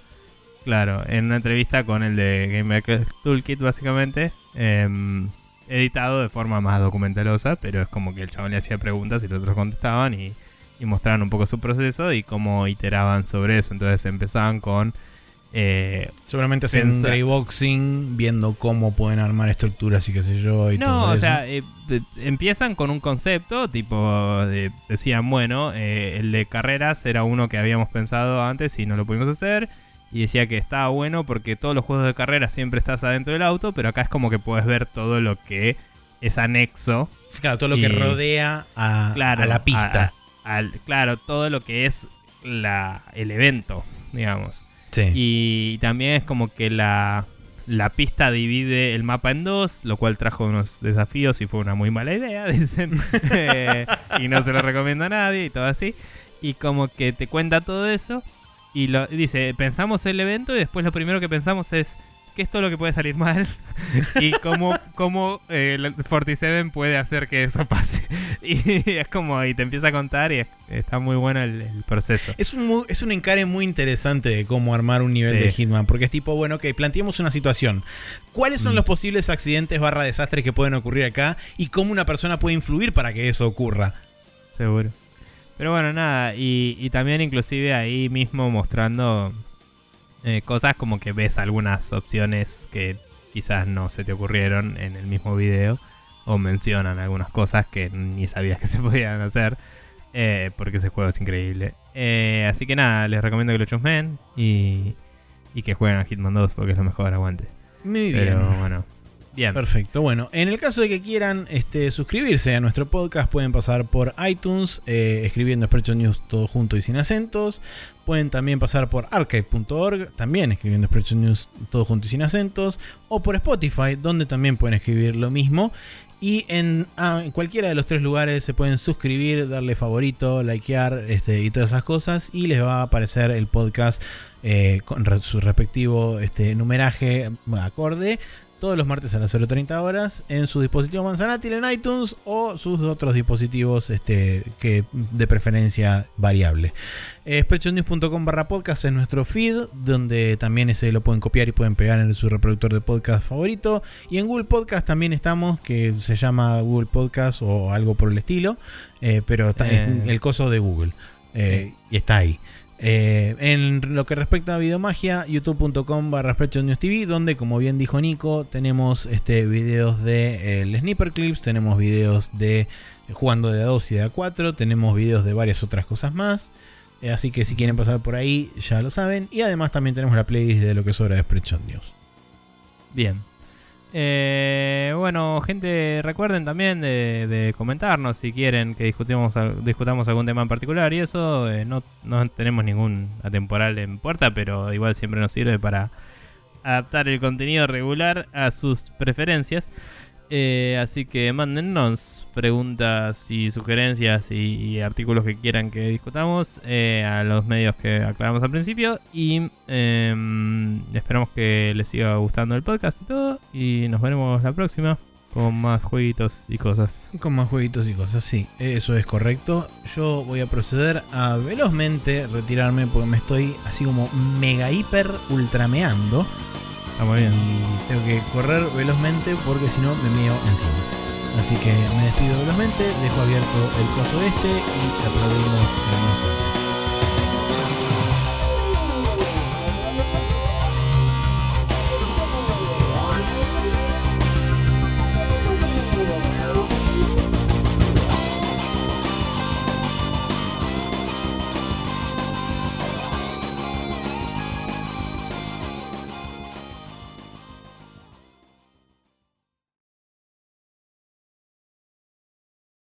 Claro, en una entrevista con el de Game Maker Toolkit, básicamente. Em, editado de forma más documentalosa, pero es como que el chabón le hacía preguntas y los otros contestaban y, mostraban un poco su proceso y cómo iteraban sobre eso. Entonces empezaban con.
Eh, Seguramente hacen un greyboxing, viendo cómo pueden armar estructuras y qué sé yo. Y no, o sea,
eh, empiezan con un concepto, tipo, decían, bueno, eh, el de carreras era uno que habíamos pensado antes y no lo pudimos hacer y decía que estaba bueno porque todos los juegos de carrera siempre estás adentro del auto, pero acá es como que puedes ver todo lo que es anexo.
claro, todo lo que rodea a, la pista.
claro, todo lo que es la, el evento, digamos. Y también es como que la, la pista divide el mapa en dos, lo cual trajo unos desafíos y fue una muy mala idea, (laughs) dicen. (laughs) Eh, y no se lo recomiendo a nadie y todo así. Y como que te cuenta todo eso. Y lo, dice, pensamos el evento y después lo primero que pensamos es qué es todo lo que puede salir mal (laughs) y cómo, cómo eh, el 47 puede hacer que eso pase. (laughs) Y es como, y te empieza a contar y está muy bueno el, proceso.
Es un, es un encare muy interesante de cómo armar un nivel de Hitman, porque es tipo, bueno, que planteemos una situación. ¿Cuáles son mm. los posibles accidentes barra desastres que pueden ocurrir acá y cómo una persona puede influir para que eso ocurra?
Seguro. Pero bueno, nada, y, también inclusive ahí mismo mostrando eh, cosas como que ves algunas opciones que quizás no se te ocurrieron en el mismo video o mencionan algunas cosas que ni sabías que se podían hacer eh, porque ese juego es increíble. Eh, así que nada, les recomiendo que lo chusmen y, y que jueguen a Hitman 2 porque es lo mejor, aguante.
Muy bien.
Pero bueno, Bien.
Perfecto. Bueno, en el caso de que quieran este, suscribirse a nuestro podcast, pueden pasar por iTunes, eh, escribiendo Sprecho News todo junto y sin acentos. Pueden también pasar por archive.org, también escribiendo Sprecho News todo junto y sin acentos. O por Spotify, donde también pueden escribir lo mismo. Y en, ah, en cualquiera de los tres lugares se pueden suscribir, darle favorito, likear este, y todas esas cosas. Y les va a aparecer el podcast eh, con su respectivo este, numeraje acorde todos los martes a las 0.30 horas en su dispositivo Manzanátil en iTunes o sus otros dispositivos este, que de preferencia variable. Eh, Spreadshotnews.com barra podcast es nuestro feed, donde también ese lo pueden copiar y pueden pegar en su reproductor de podcast favorito. Y en Google Podcast también estamos, que se llama Google Podcast o algo por el estilo, eh, pero está, es
Eh.
el coso de Google. eh, Y está ahí. Eh, en lo que respecta a Videomagia, youtube.com barra TV, donde como bien dijo Nico, tenemos este videos de eh, Sniper Clips, tenemos videos de eh, jugando de a 2 y de a 4, tenemos videos de varias otras cosas más. Eh, así que si quieren pasar por ahí, ya lo saben. Y además también tenemos la playlist de lo que sobra de Spreadshot News.
Bien. Eh, bueno, gente, recuerden también de, comentarnos si quieren que discutimos, discutamos algún tema en particular y eso. eh, no, no tenemos ningún atemporal en puerta, pero igual siempre nos sirve para adaptar el contenido regular a sus preferencias. Eh, así que mándennos preguntas y sugerencias y, artículos que quieran que discutamos eh, a los medios que aclaramos al principio. Y em, esperamos que les siga gustando el podcast y todo. Y nos veremos la próxima con más jueguitos y cosas.
Con más jueguitos y cosas, sí, eso es correcto. Yo voy a proceder a velozmente retirarme porque me estoy así como mega hiper ultrameando.
Está muy bien.
Tengo que correr velozmente porque si no me meo encima. Así que me despido velozmente, dejo abierto el coso este y aplaudimos unos cortes.